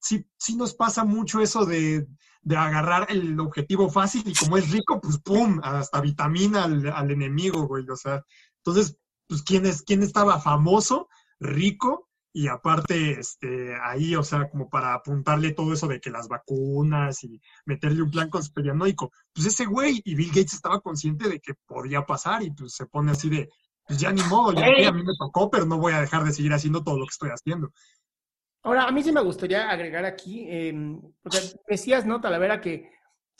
sí, sí nos pasa mucho eso de, de agarrar el objetivo fácil y como es rico, pues pum, hasta vitamina al, al enemigo, güey. O sea, entonces, pues ¿quién, es, quién estaba famoso, rico y aparte, este, ahí, o sea, como para apuntarle todo eso de que las vacunas y meterle un plan conspiranoico, pues ese güey y Bill Gates estaba consciente de que podía pasar y pues se pone así de, pues ya ni modo, ya a mí me tocó, pero no voy a dejar de seguir haciendo todo lo que estoy haciendo. Ahora, a mí sí me gustaría agregar aquí, em, porque decías, ¿no, Talavera, que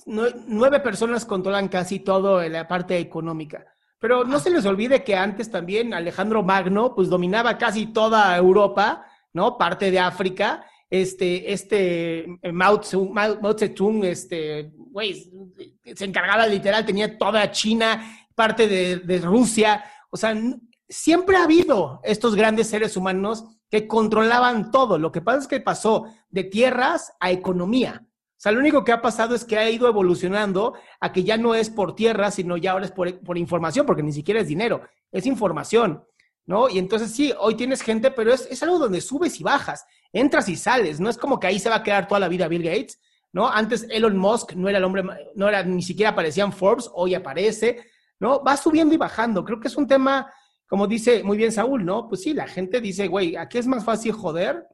nueve personas controlan casi todo la parte económica. Pero no se les olvide que antes también Alejandro Magno, pues dominaba casi toda Europa, ¿no? Parte de África. Este, este Mao, Zedong, este, güey, se encargaba literal, tenía toda China, parte de, de Rusia. O sea, siempre ha habido estos grandes seres humanos que controlaban todo. Lo que pasa es que pasó de tierras a economía. O sea, lo único que ha pasado es que ha ido evolucionando a que ya no es por tierra, sino ya ahora es por, información, porque ni siquiera es dinero, es información, ¿no? Y entonces sí, hoy tienes gente, pero es, es algo donde subes y bajas, entras y sales, no es como que ahí se va a quedar toda la vida Bill Gates, ¿no? Antes Elon Musk no era el hombre, no era, ni siquiera aparecía en Forbes, hoy aparece, ¿no? Va subiendo y bajando, creo que es un tema como dice muy bien Saúl, ¿no? Pues sí, la gente dice, güey, aquí es más fácil joder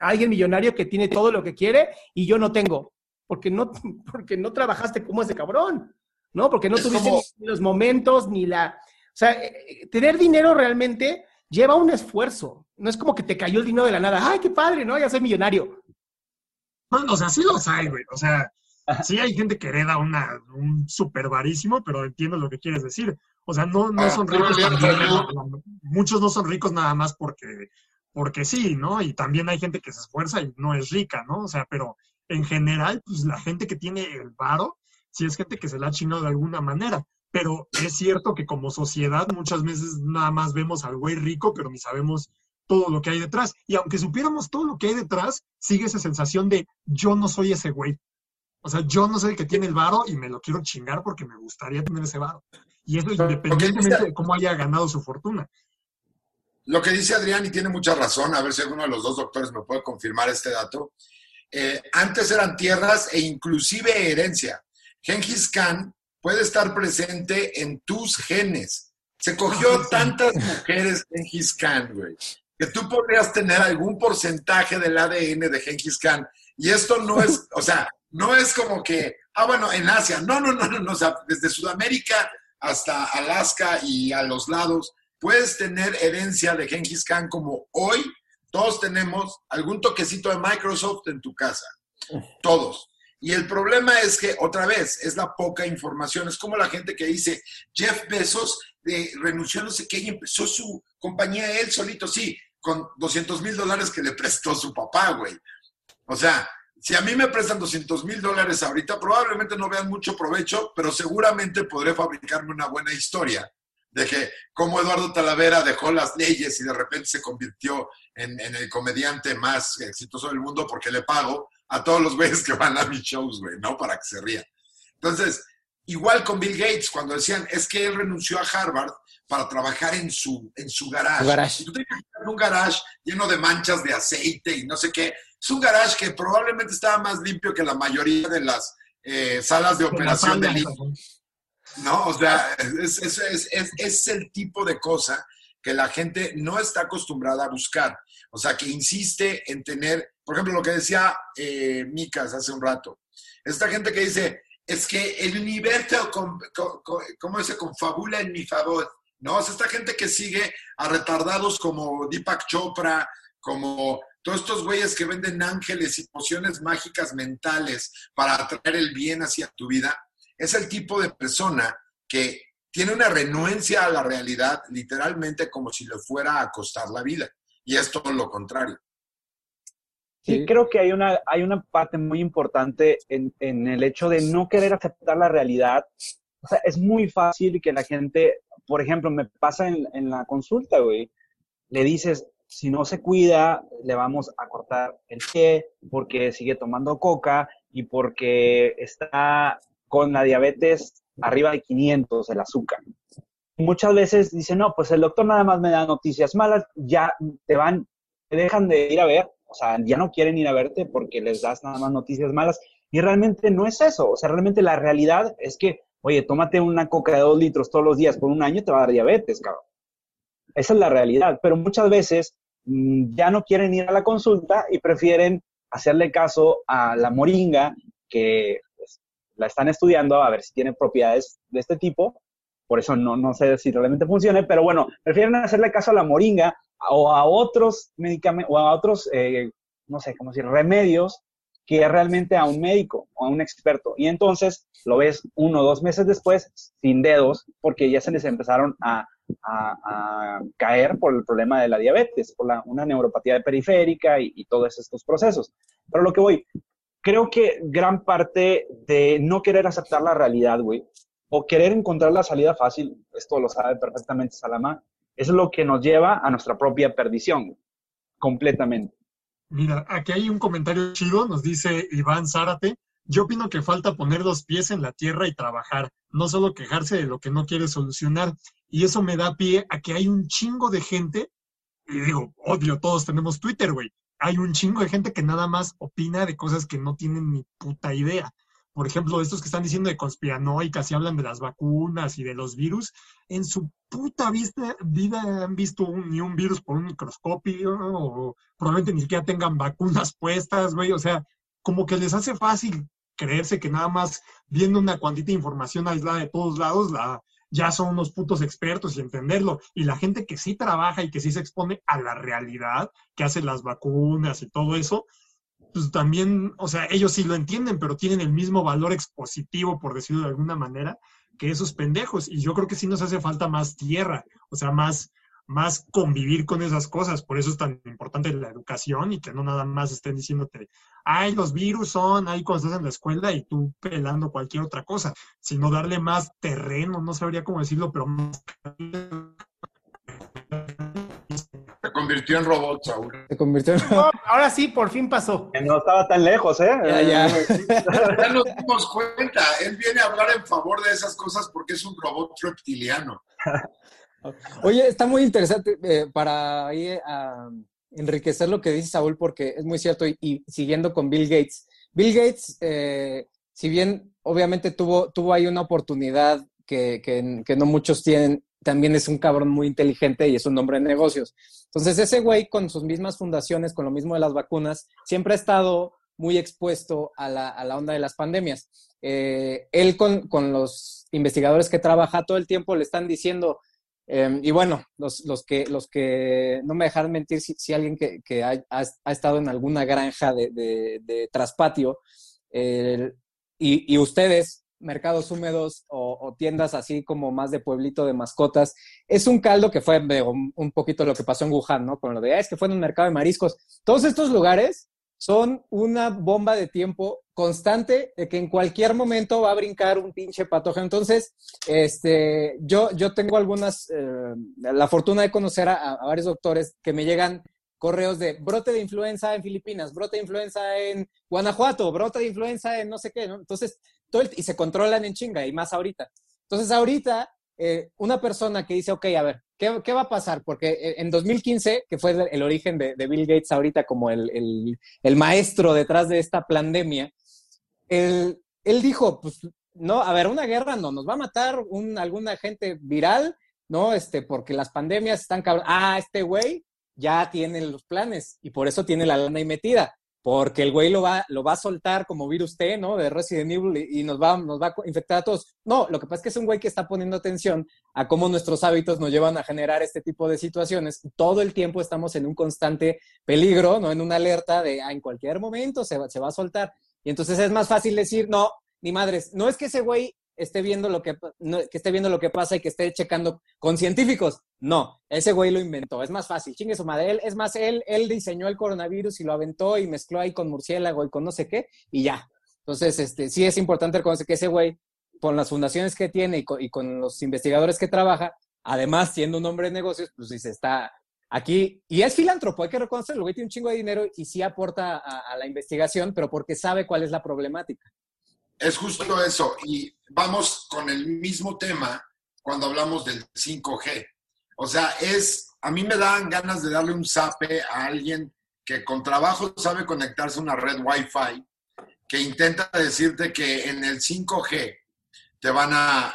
a alguien millonario que tiene todo lo que quiere y yo no tengo, porque no, porque no trabajaste como ese cabrón, ¿no? Porque no tuviste ni los momentos ni la... O sea, eh, eh, tener dinero realmente lleva un esfuerzo. No es como que te cayó el dinero de la nada. ¡Ay, qué padre, ¿no? Ya soy millonario. Bueno, o sea, sí los hay, güey. O sea, sí hay gente que hereda una, un súper varísimo, pero entiendo lo que quieres decir. O sea, no, no ah, son ricos muchos no son ricos nada más porque, porque sí, ¿no? Y también hay gente que se esfuerza y no es rica, ¿no? O sea, pero en general, pues la gente que tiene el varo, sí es gente que se la ha chingado de alguna manera. Pero es cierto que como sociedad muchas veces nada más vemos al güey rico, pero ni sabemos todo lo que hay detrás. Y aunque supiéramos todo lo que hay detrás, sigue esa sensación de yo no soy ese güey. O sea, yo no soy el que tiene el varo y me lo quiero chingar porque me gustaría tener ese varo. Y eso independientemente de cómo haya ganado su fortuna. Lo que dice Adrián, y tiene mucha razón, a ver si alguno de los dos doctores me puede confirmar este dato. Eh, antes eran tierras e inclusive herencia. Genghis Khan puede estar presente en tus genes. Se cogió ah, tantas mujeres Genghis Khan, güey, que tú podrías tener algún porcentaje del ADN de Genghis Khan. Y esto no es, o sea, no es como que, ah, bueno, en Asia. No, no, no, no, no o sea, desde Sudamérica hasta Alaska y a los lados, puedes tener herencia de Genghis Khan como hoy todos tenemos algún toquecito de Microsoft en tu casa. Todos. Y el problema es que, otra vez, es la poca información. Es como la gente que dice, Jeff Bezos eh, renunció a no sé qué y empezó su compañía él solito. Sí, con 200 mil dólares que le prestó su papá, güey. O sea, si a mí me prestan 200 mil dólares ahorita, probablemente no vean mucho provecho, pero seguramente podré fabricarme una buena historia de que como Eduardo Talavera dejó las leyes y de repente se convirtió en, el comediante más exitoso del mundo porque le pago a todos los güeyes que van a mis shows, güey, ¿no? Para que se rían. Entonces, igual con Bill Gates, cuando decían, es que él renunció a Harvard para trabajar en su, en su garage. garage. tú tienes un garage lleno de manchas de aceite y no sé qué. Es un garage que probablemente estaba más limpio que la mayoría de las eh, salas de operación del ¿No? O sea, es, es, es, el tipo de cosa que la gente no está acostumbrada a buscar. O sea, que insiste en tener, por ejemplo, lo que decía eh, Micas hace un rato. Esta gente que dice, es que el universo, ¿cómo se confabula en mi favor? ¿No? Sea, esta gente que sigue a retardados como Deepak Chopra, como todos estos güeyes que venden ángeles y pociones mágicas mentales para atraer el bien hacia tu vida, es el tipo de persona que tiene una renuencia a la realidad literalmente como si le fuera a costar la vida. Y es todo lo contrario. Sí, creo que hay una, hay una parte muy importante en, en el hecho de no querer aceptar la realidad. O sea, es muy fácil que la gente, por ejemplo, me pasa en, la consulta, güey, le dices, si no se cuida, le vamos a cortar el pie porque sigue tomando coca y porque está con la diabetes arriba de 500 el azúcar. Muchas veces dicen, no, pues el doctor nada más me da noticias malas, ya te van, te dejan de ir a ver, o sea, ya no quieren ir a verte porque les das nada más noticias malas. Y realmente no es eso, o sea, realmente la realidad es que, oye, tómate una coca de dos litros todos los días por un año, te va a dar diabetes, cabrón. Esa es la realidad, pero muchas veces Mm, ya no quieren ir a la consulta y prefieren hacerle caso a la moringa, que pues, la están estudiando a ver si tiene propiedades de este tipo. Por eso no, no sé si realmente funcione, pero bueno, prefieren hacerle caso a la moringa o a otros medicamentos o a otros eh, no sé, cómo decir, remedios que realmente a un médico o a un experto. Y entonces lo ves uno o dos meses después sin dedos porque ya se les empezaron a, caer por el problema de la diabetes, por una neuropatía periférica y, y todos estos procesos. Pero lo que voy, creo que gran parte de no querer aceptar la realidad, güey, o querer encontrar la salida fácil, esto lo sabe perfectamente Salama, es lo que nos lleva a nuestra propia perdición, completamente. Mira, aquí hay un comentario chido, nos dice Iván Zárate. Yo opino que falta poner dos pies en la tierra y trabajar, no solo quejarse de lo que no quiere solucionar. Y eso me da pie a que hay un chingo de gente, y digo, odio, todos tenemos Twitter, güey. Hay un chingo de gente que nada más opina de cosas que no tienen ni puta idea por ejemplo, estos que están diciendo de conspiranoicas y hablan de las vacunas y de los virus, en su puta vista, vida han visto ni un virus por un microscopio o probablemente ni siquiera tengan vacunas puestas, güey. O sea, como que les hace fácil creerse que nada más viendo una cuantita de información aislada de todos lados, la, ya son unos putos expertos y entenderlo. Y la gente que sí trabaja y que sí se expone a la realidad, que hace las vacunas y todo eso, pues también, o sea, ellos sí lo entienden, pero tienen el mismo valor expositivo, por decirlo de alguna manera, que esos pendejos. Y yo creo que sí nos hace falta más tierra, o sea, más, más convivir con esas cosas. Por eso es tan importante la educación y que no nada más estén diciéndote, ay, los virus son ahí cuando estás en la escuela y tú pelando cualquier otra cosa, sino darle más terreno, no sabría cómo decirlo, pero más convirtió en robot, Saúl. Se convirtió en ahora sí, por fin pasó. No estaba tan lejos, ¿eh? Ya, ya. ya nos dimos cuenta. Él viene a hablar en favor de esas cosas porque es un robot reptiliano. Oye, está muy interesante eh, para ahí enriquecer lo que dice Saúl, porque es muy cierto. Y, siguiendo con Bill Gates. Bill Gates, eh, si bien obviamente tuvo, tuvo ahí una oportunidad que, que no muchos tienen también es un cabrón muy inteligente y es un hombre de negocios. Entonces, ese güey con sus mismas fundaciones, con lo mismo de las vacunas, siempre ha estado muy expuesto a la, onda de las pandemias. Eh, él con, los investigadores que trabaja todo el tiempo le están diciendo, em, y bueno, los, que, los que no me dejan mentir, si, alguien que, ha, estado en alguna granja de, traspatio, y, ustedes mercados húmedos o, tiendas así como más de pueblito de mascotas. Es un caldo que fue un, poquito lo que pasó en Wuhan, ¿no? Con lo de, ah, es que fue en un mercado de mariscos. Todos estos lugares son una bomba de tiempo constante de que en cualquier momento va a brincar un pinche patógeno. Entonces, este, yo, yo tengo algunas, eh, la fortuna de conocer a, varios doctores que me llegan correos de brote de influenza en Filipinas, brote de influenza en Guanajuato, brote de influenza en no sé qué, ¿no? Entonces, y se controlan en chinga, y más ahorita. Entonces, ahorita, eh, una persona que dice, ok, a ver, ¿qué, ¿qué, va a pasar? Porque eh, en 2015, que fue el, origen de, Bill Gates ahorita como el, el, maestro detrás de esta pandemia, él, él dijo, pues, no, a ver, una guerra no, nos va a matar un, algún agente viral, ¿no? Este, porque las pandemias están cabrón. Ah, este güey ya tiene los planes y por eso tiene la lana ahí metida porque el güey lo va, lo va a soltar como virus T, ¿no? De Resident Evil y, nos, va, nos va a infectar a todos. No, lo que pasa es que es un güey que está poniendo atención a cómo nuestros hábitos nos llevan a generar este tipo de situaciones. Todo el tiempo estamos en un constante peligro, ¿no? En una alerta de, ah, en cualquier momento se se va a soltar. Y entonces es más fácil decir, no, ni madres, no es que ese güey esté viendo lo que, que esté viendo lo que pasa y que esté checando con científicos. No, ese güey lo inventó. Es más fácil. Chingue su madre. Él, es más, él, él diseñó el coronavirus y lo aventó y mezcló ahí con murciélago y con no sé qué y ya. Entonces, este, sí es importante reconocer que ese güey, con las fundaciones que tiene y con, los investigadores que trabaja, además siendo un hombre de negocios, pues dice, está aquí, y es filántropo, hay que reconocerlo, güey tiene un chingo de dinero y sí aporta a la investigación, pero porque sabe cuál es la problemática. Es justo eso. Y vamos con el mismo tema cuando hablamos del 5G. O sea, es, a mí me dan ganas de darle un zape a alguien que con trabajo sabe conectarse a una red Wi-Fi, que intenta decirte que en el 5G te van a,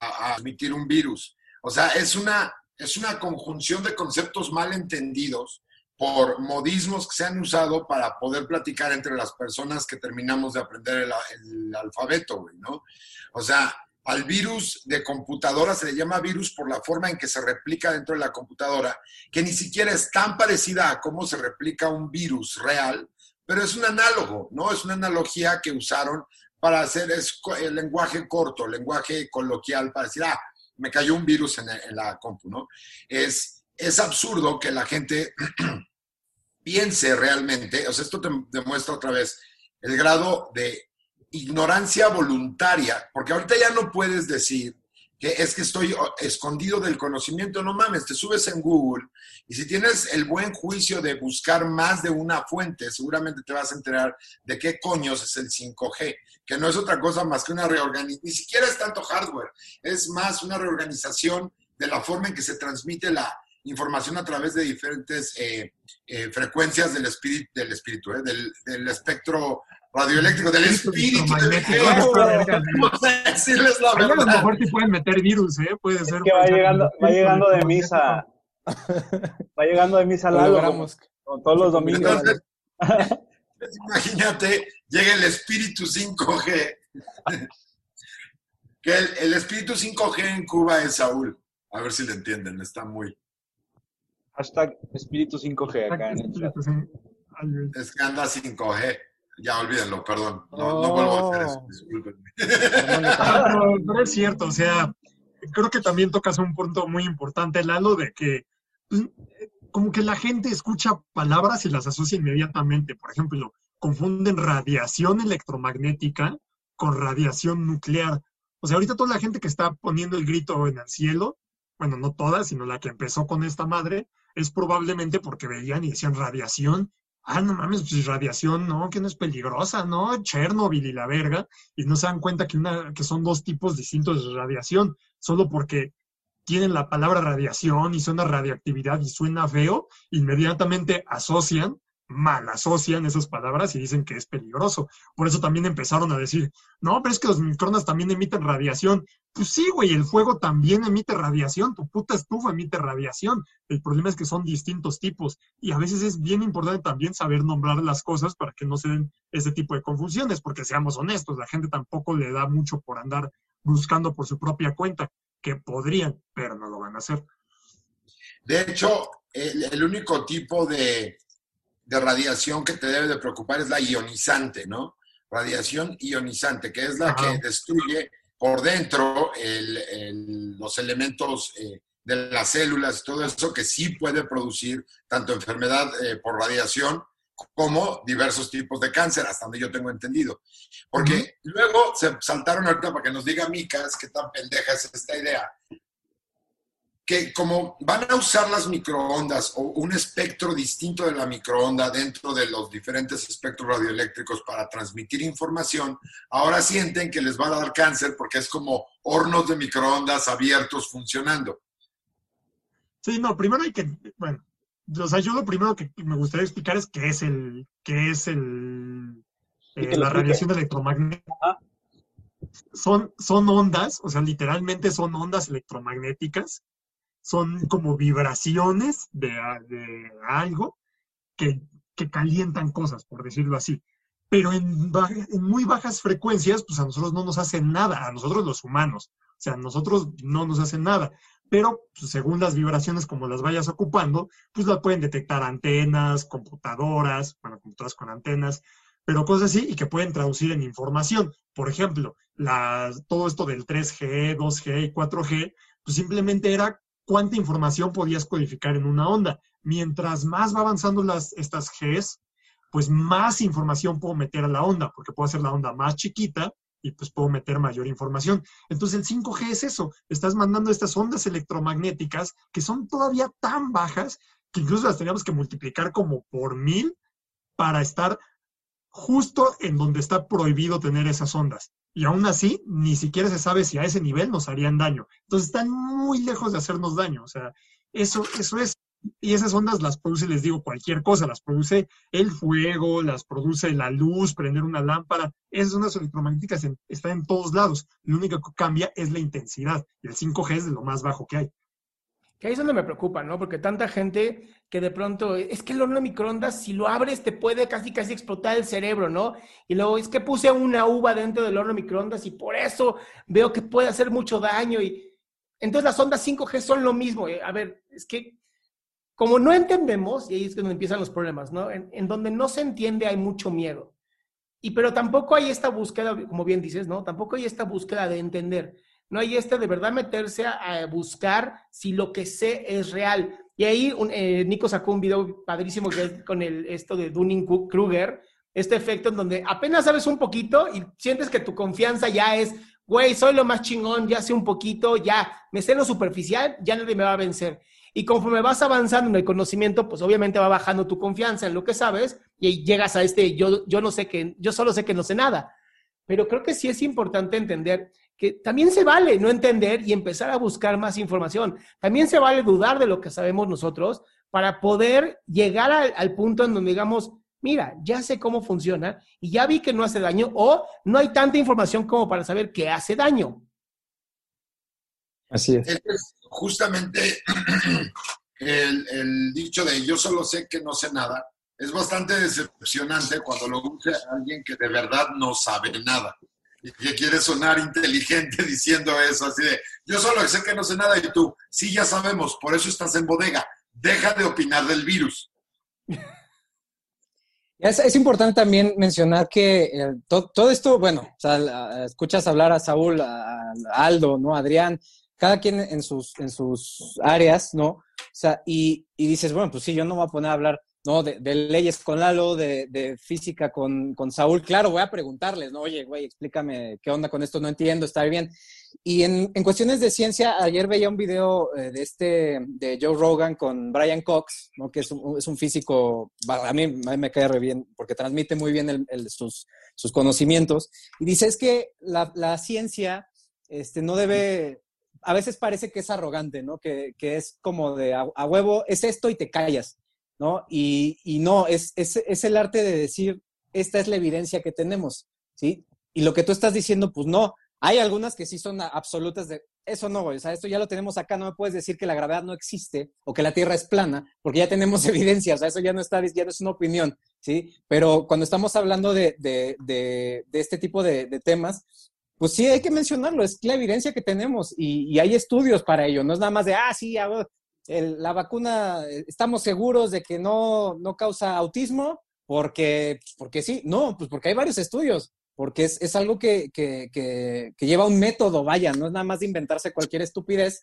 a, emitir un virus. O sea, es una, es una conjunción de conceptos mal entendidos por modismos que se han usado para poder platicar entre las personas que terminamos de aprender el, alfabeto, güey, ¿no? O sea, al virus de computadora, se le llama virus por la forma en que se replica dentro de la computadora, que ni siquiera es tan parecida a cómo se replica un virus real, pero es un análogo, ¿no? Es una analogía que usaron para hacer el lenguaje corto, el lenguaje coloquial, para decir, ah, me cayó un virus en, la compu, ¿no? Es, es absurdo que la gente piense realmente, o sea, esto te demuestra otra vez el grado de ignorancia voluntaria, porque ahorita ya no puedes decir que es que estoy escondido del conocimiento, no mames, te subes en Google y si tienes el buen juicio de buscar más de una fuente, seguramente te vas a enterar de qué coños es el 5G, que no es otra cosa más que una reorganización, ni siquiera es tanto hardware, es más una reorganización de la forma en que se transmite la información a través de diferentes eh, eh, frecuencias del espíritu, del, espíritu eh, del, del espectro radioeléctrico, del espíritu. decirles la verdad. A lo mejor sí pueden meter virus, ¿eh? Puede ser. que va llegando, va llegando de misa. Va llegando de misa Lalo, con todos los domingos. imagínate, llega el espíritu 5G. que el, el, espíritu 5G en Cuba es Saúl. A ver si le entienden, está muy. Hashtag espíritu 5G acá en el chat. Es que anda 5G. Ya, olvídenlo, perdón. No, no vuelvo a hacer eso, discúlpenme. no, es cierto, o sea, creo que también tocas un punto muy importante, Lalo, de que pues, como que la gente escucha palabras y las asocia inmediatamente. Por ejemplo, confunden radiación electromagnética con radiación nuclear. O sea, ahorita toda la gente que está poniendo el grito en el cielo, bueno, no toda, sino la que empezó con esta madre, es probablemente porque veían y decían radiación ah, no mames, pues radiación, no, que no es peligrosa, ¿no? Chernobyl y la verga, y no se dan cuenta que, una, que son dos tipos distintos de radiación, solo porque tienen la palabra radiación y suena radioactividad y suena feo, inmediatamente asocian mal asocian esas palabras y dicen que es peligroso. Por eso también empezaron a decir, no, pero es que los microondas también emiten radiación. Pues sí, güey, el fuego también emite radiación, tu puta estufa emite radiación. El problema es que son distintos tipos y a veces es bien importante también saber nombrar las cosas para que no se den ese tipo de confusiones, porque seamos honestos, la gente tampoco le da mucho por andar buscando por su propia cuenta, que podrían, pero no lo van a hacer. De hecho, el único tipo de, de radiación que te debe de preocupar es la ionizante, ¿no? Radiación ionizante, que es la que destruye por dentro los elementos eh, de las células y todo eso que sí puede producir tanto enfermedad eh, por radiación como diversos tipos de cáncer, hasta donde yo tengo entendido. Porque luego se saltaron ahorita para que nos diga Micas qué tan pendeja es esta idea que como van a usar las microondas o un espectro distinto de la microonda dentro de los diferentes espectros radioeléctricos para transmitir información, ahora sienten que les va a dar cáncer porque es como hornos de microondas abiertos funcionando. Sí, no, primero hay que, bueno, o sea, yo lo primero que me gustaría explicar es qué es el, qué es el, eh, la radiación electromagnética. Son, son ondas, o sea, literalmente son ondas electromagnéticas son como vibraciones de, algo que, calientan cosas, por decirlo así. Pero en, muy bajas frecuencias, pues a nosotros no nos hacen nada, a nosotros los humanos. O sea, a nosotros no nos hacen nada. Pero pues, según las vibraciones, como las vayas ocupando, pues las pueden detectar antenas, computadoras, bueno, computadoras con antenas, pero cosas así y que pueden traducir en información. Por ejemplo, todo esto del 3G, 2G y 4G, pues simplemente era cuánta información podías codificar en una onda. Mientras más va avanzando las, estas Gs, pues más información puedo meter a la onda, porque puedo hacer la onda más chiquita y pues puedo meter mayor información. Entonces el 5G es eso, estás mandando estas ondas electromagnéticas que son todavía tan bajas que incluso las teníamos que multiplicar como por mil para estar justo en donde está prohibido tener esas ondas y aún así ni siquiera se sabe si a ese nivel nos harían daño. Entonces están muy lejos de hacernos daño. O sea, eso, eso es. Y esas ondas las produce, les digo, cualquier cosa. Las produce el fuego, las produce la luz, prender una lámpara. Esas ondas electromagnéticas están en todos lados. Lo único que cambia es la intensidad. Y el 5G es de lo más bajo que hay. Que ahí es donde me preocupa, ¿no? Porque tanta gente que de pronto, es que el horno de microondas, si lo abres, te puede casi, casi explotar el cerebro, ¿no? Y luego, es que puse una uva dentro del horno de microondas y por eso veo que puede hacer mucho daño. Y entonces las ondas 5G son lo mismo. Eh, a ver, es que como no entendemos, y ahí es donde empiezan los problemas, ¿no? En, donde no se entiende hay mucho miedo. Y pero tampoco hay esta búsqueda, como bien dices, ¿no? Tampoco hay esta búsqueda de entender. No hay este de verdad meterse a, a buscar si lo que sé es real. Y ahí eh, Nico sacó un video padrísimo que es con el, esto de Dunning-Kruger, este efecto en donde apenas sabes un poquito y sientes que tu confianza ya es, güey, soy lo más chingón, ya sé un poquito, ya me sé lo superficial, ya nadie me va a vencer. Y conforme vas avanzando en el conocimiento, pues obviamente va bajando tu confianza en lo que sabes y llegas a este yo, yo no sé que, yo solo sé que no sé nada. Pero creo que sí es importante entender que también se vale no entender y empezar a buscar más información. También se vale dudar de lo que sabemos nosotros para poder llegar al, al punto en donde digamos, mira, ya sé cómo funciona y ya vi que no hace daño o no hay tanta información como para saber que hace daño. Así es. Es justamente el, el, dicho de yo solo sé que no sé nada. Es bastante decepcionante cuando lo usa alguien que de verdad no sabe nada y que quiere sonar inteligente diciendo eso, así de yo solo sé que no sé nada y tú, sí, ya sabemos, por eso estás en bodega. Deja de opinar del virus. Es, es, importante también mencionar que eh, to, todo esto, bueno, o sea, escuchas hablar a Saúl, a, a Aldo, ¿no? Adrián, cada quien en sus, en sus áreas, ¿no? O sea, y, y, dices, bueno, pues sí, yo no me voy a poner a hablar, ¿no? De, leyes con Lalo, de, de física con, con, Saúl. Claro, voy a preguntarles, ¿no? Oye, güey, explícame qué onda con esto, no entiendo, está bien. Y en, en cuestiones de ciencia, ayer veía un video eh, de este, de Joe Rogan con Brian Cox, ¿no? Que es un, es un físico, a mí, a mí me cae re bien, porque transmite muy bien sus, sus conocimientos. Y dice, es que la, la ciencia este, no debe a veces parece que es arrogante, ¿no? Que, que es como de a, a, huevo, es esto y te callas, ¿no? Y, y no, es, es, es, el arte de decir, esta es la evidencia que tenemos, ¿sí? Y lo que tú estás diciendo, pues no. Hay algunas que sí son absolutas de, eso no, güey, o sea, esto ya lo tenemos acá, no me puedes decir que la gravedad no existe o que la Tierra es plana, porque ya tenemos evidencia, o sea, eso ya no está, ya no es una opinión, ¿sí? Pero cuando estamos hablando de, de, de, este tipo de, temas, pues sí, hay que mencionarlo, es la evidencia que tenemos y, y hay estudios para ello, no es nada más de, ah, sí, la vacuna, estamos seguros de que no, no causa autismo porque, porque sí, no, pues porque hay varios estudios, porque es, es algo que, que, que, lleva un método, vaya, no es nada más de inventarse cualquier estupidez.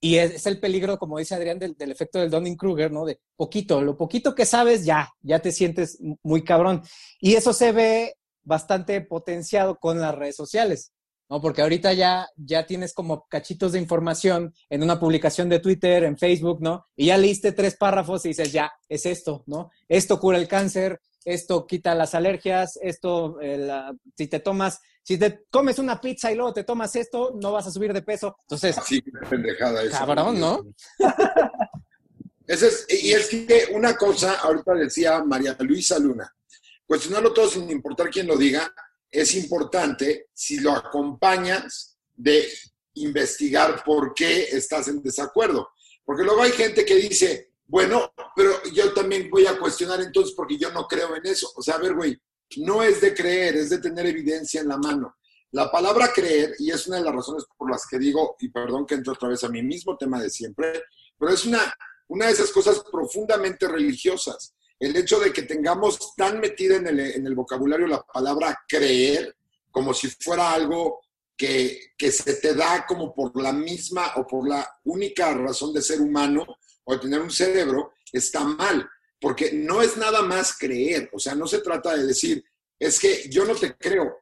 Y es, el peligro, como dice Adrián, del, del efecto del Donning-Kruger, ¿no? De poquito, lo poquito que sabes, ya, ya te sientes muy cabrón. Y eso se ve bastante potenciado con las redes sociales, ¿no? Porque ahorita ya, ya tienes como cachitos de información en una publicación de Twitter, en Facebook, ¿no? Y ya leíste tres párrafos y dices, ya, es esto, ¿no? Esto cura el cáncer, esto quita las alergias, esto, eh, la, si te tomas, si te comes una pizza y luego te tomas esto, no vas a subir de peso. Entonces, sí, pendejada eso. Cabrón, ¿no? Ese es, y es que una cosa, ahorita decía María Luisa Luna, cuestionarlo todo sin importar quién lo diga, es importante si lo acompañas de investigar por qué estás en desacuerdo. Porque luego hay gente que dice, bueno, pero yo también voy a cuestionar entonces porque yo no creo en eso. O sea, a ver, güey, no es de creer, es de tener evidencia en la mano. La palabra creer, y es una de las razones por las que digo, y perdón que entro otra vez a mi mismo tema de siempre, pero es una, una de esas cosas profundamente religiosas el hecho de que tengamos tan metida en el, vocabulario la palabra creer como si fuera algo que, que, se te da como por la misma o por la única razón de ser humano o de tener un cerebro, está mal, porque no es nada más creer, o sea, no se trata de decir, es que yo no te creo,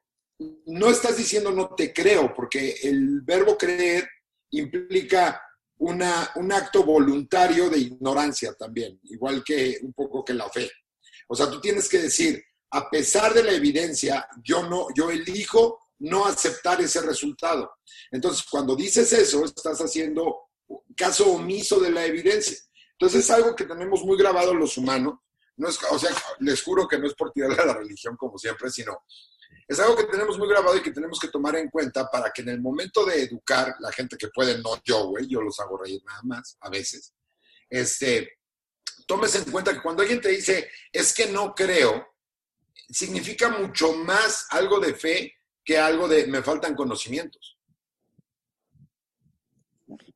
no estás diciendo no te creo, porque el verbo creer implica una, un acto voluntario de ignorancia también, igual que un poco que la fe. O sea, tú tienes que decir, a pesar de la evidencia, yo no, yo elijo no aceptar ese resultado. Entonces, cuando dices eso, estás haciendo caso omiso de la evidencia. Entonces, es algo que tenemos muy grabado los humanos. No es, o sea, les juro que no es por tirarle a la religión como siempre, sino es algo que tenemos muy grabado y que tenemos que tomar en cuenta para que en el momento de educar, la gente que puede, no yo, güey, yo los hago reír nada más, a veces, este, tomes en cuenta que cuando alguien te dice, es que no creo, significa mucho más algo de fe que algo de me faltan conocimientos.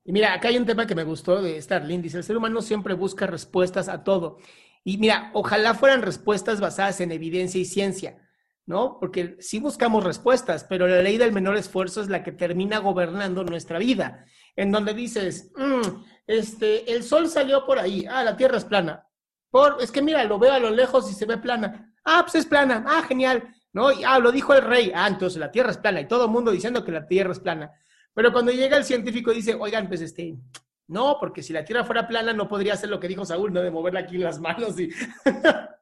Y mira, acá hay un tema que me gustó de Starlin. Dice, el ser humano siempre busca respuestas a todo. Y mira, ojalá fueran respuestas basadas en evidencia y ciencia, ¿no? Porque sí buscamos respuestas, pero la ley del menor esfuerzo es la que termina gobernando nuestra vida. En donde dices, mm, este, el sol salió por ahí, ah, la tierra es plana. Por, es que mira, lo veo a lo lejos y se ve plana. Ah, pues es plana, ah, genial, ¿no? Y, ah, lo dijo el rey, ah, entonces la tierra es plana, y todo el mundo diciendo que la tierra es plana. Pero cuando llega el científico dice, oigan, pues este, no, porque si la tierra fuera plana no podría hacer lo que dijo Saúl, ¿no? De moverla aquí las manos y...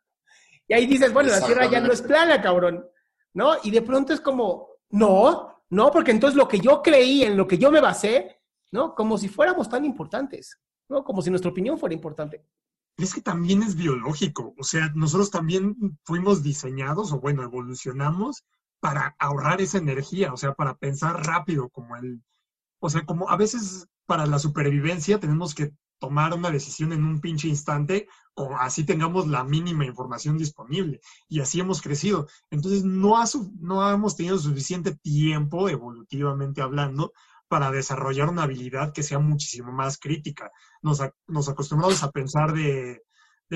y ahí dices, bueno, la tierra ya no es plana, cabrón, ¿no? Y de pronto es como, no, no, porque entonces lo que yo creí, en lo que yo me basé, ¿no? Como si fuéramos tan importantes, ¿no? Como si nuestra opinión fuera importante. Es que también es biológico, o sea, nosotros también fuimos diseñados, o bueno, evolucionamos para ahorrar esa energía, o sea, para pensar rápido, como el, o sea, como a veces para la supervivencia tenemos que tomar una decisión en un pinche instante o así tengamos la mínima información disponible. Y así hemos crecido. Entonces, no, no hemos tenido suficiente tiempo, evolutivamente hablando, para desarrollar una habilidad que sea muchísimo más crítica. Nos, nos acostumbramos a pensar de,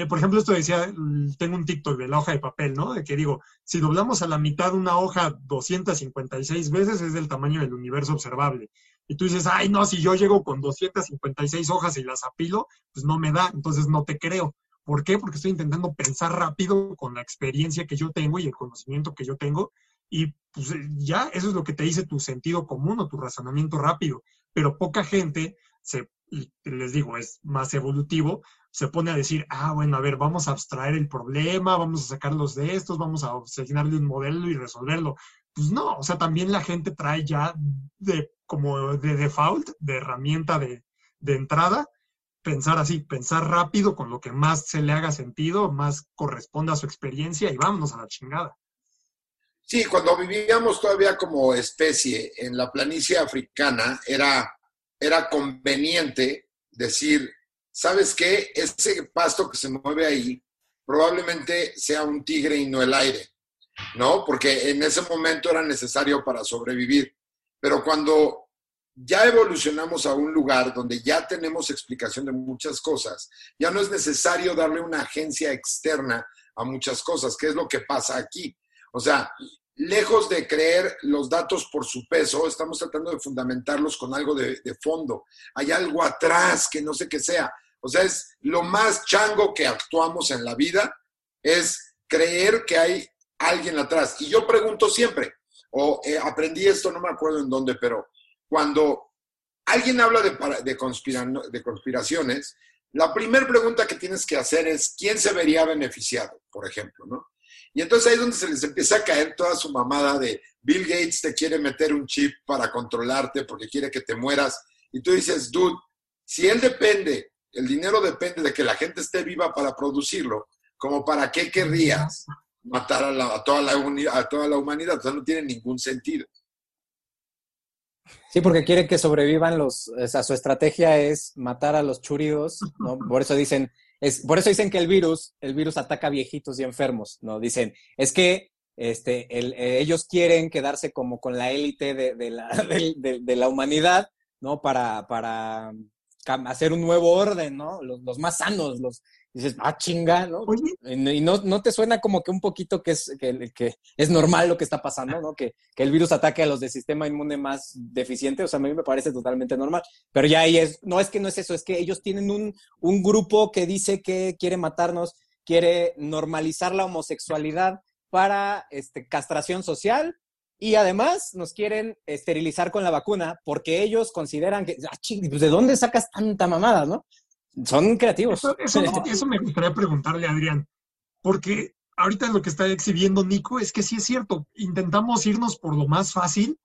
por ejemplo, esto decía, tengo un TikTok de la hoja de papel, ¿no? De que digo, si doblamos a la mitad una hoja 256 veces es del tamaño del universo observable. Y tú dices, ay, no, si yo llego con 256 hojas y las apilo, pues no me da, entonces no te creo. ¿Por qué? Porque estoy intentando pensar rápido con la experiencia que yo tengo y el conocimiento que yo tengo. Y pues ya, eso es lo que te dice tu sentido común o tu razonamiento rápido. Pero poca gente se les digo, es más evolutivo, se pone a decir, ah, bueno, a ver, vamos a abstraer el problema, vamos a sacarlos de estos, vamos a asignarle un modelo y resolverlo. Pues no, o sea, también la gente trae ya de como de default, de herramienta de, de entrada, pensar así, pensar rápido con lo que más se le haga sentido, más corresponda a su experiencia y vámonos a la chingada. Sí, cuando vivíamos todavía como especie en la planicie africana, era era conveniente decir, ¿sabes qué? Ese pasto que se mueve ahí probablemente sea un tigre y no el aire, ¿no? Porque en ese momento era necesario para sobrevivir. Pero cuando ya evolucionamos a un lugar donde ya tenemos explicación de muchas cosas, ya no es necesario darle una agencia externa a muchas cosas, que es lo que pasa aquí. O sea, lejos de creer los datos por su peso, estamos tratando de fundamentarlos con algo de, fondo. Hay algo atrás que no sé qué sea. O sea, es lo más chango que actuamos en la vida, es creer que hay alguien atrás. Y yo pregunto siempre, o eh, aprendí esto, no me acuerdo en dónde, pero cuando alguien habla de, de conspiraciones, la primera pregunta que tienes que hacer es, ¿quién se vería beneficiado, por ejemplo? ¿no? Y entonces ahí es donde se les empieza a caer toda su mamada de Bill Gates te quiere meter un chip para controlarte porque quiere que te mueras. Y tú dices, dude, si él depende, el dinero depende de que la gente esté viva para producirlo, como para qué querrías matar a, toda, la, a toda la humanidad. O sea, no tiene ningún sentido. Sí, porque quiere que sobrevivan los, o sea, su estrategia es matar a los churidos, ¿no? Por eso dicen, es, por eso dicen que el virus, el virus ataca a viejitos y enfermos, ¿no? Dicen, es que este, el, eh, ellos quieren quedarse como con la élite de, de, la, de, de, la humanidad, ¿no? Para, para hacer un nuevo orden, ¿no? Los, los más sanos, los, dices, ah, chinga, ¿no? Y no, no, te suena como que un poquito que es, que, que es normal lo que está pasando, ¿no? Que, que, el virus ataque a los de sistema inmune más deficiente, o sea, a mí me parece totalmente normal. Pero ya ahí es, no es que no es eso, es que ellos tienen un, un grupo que dice que quiere matarnos, quiere normalizar la homosexualidad para este, castración social y además nos quieren esterilizar con la vacuna porque ellos consideran que, ah, ching, pues, ¿de dónde sacas tanta mamada, no? Son creativos. Eso, me gustaría preguntarle a Adrián, porque ahorita lo que está exhibiendo Nico es que sí es cierto, intentamos irnos por lo más fácil,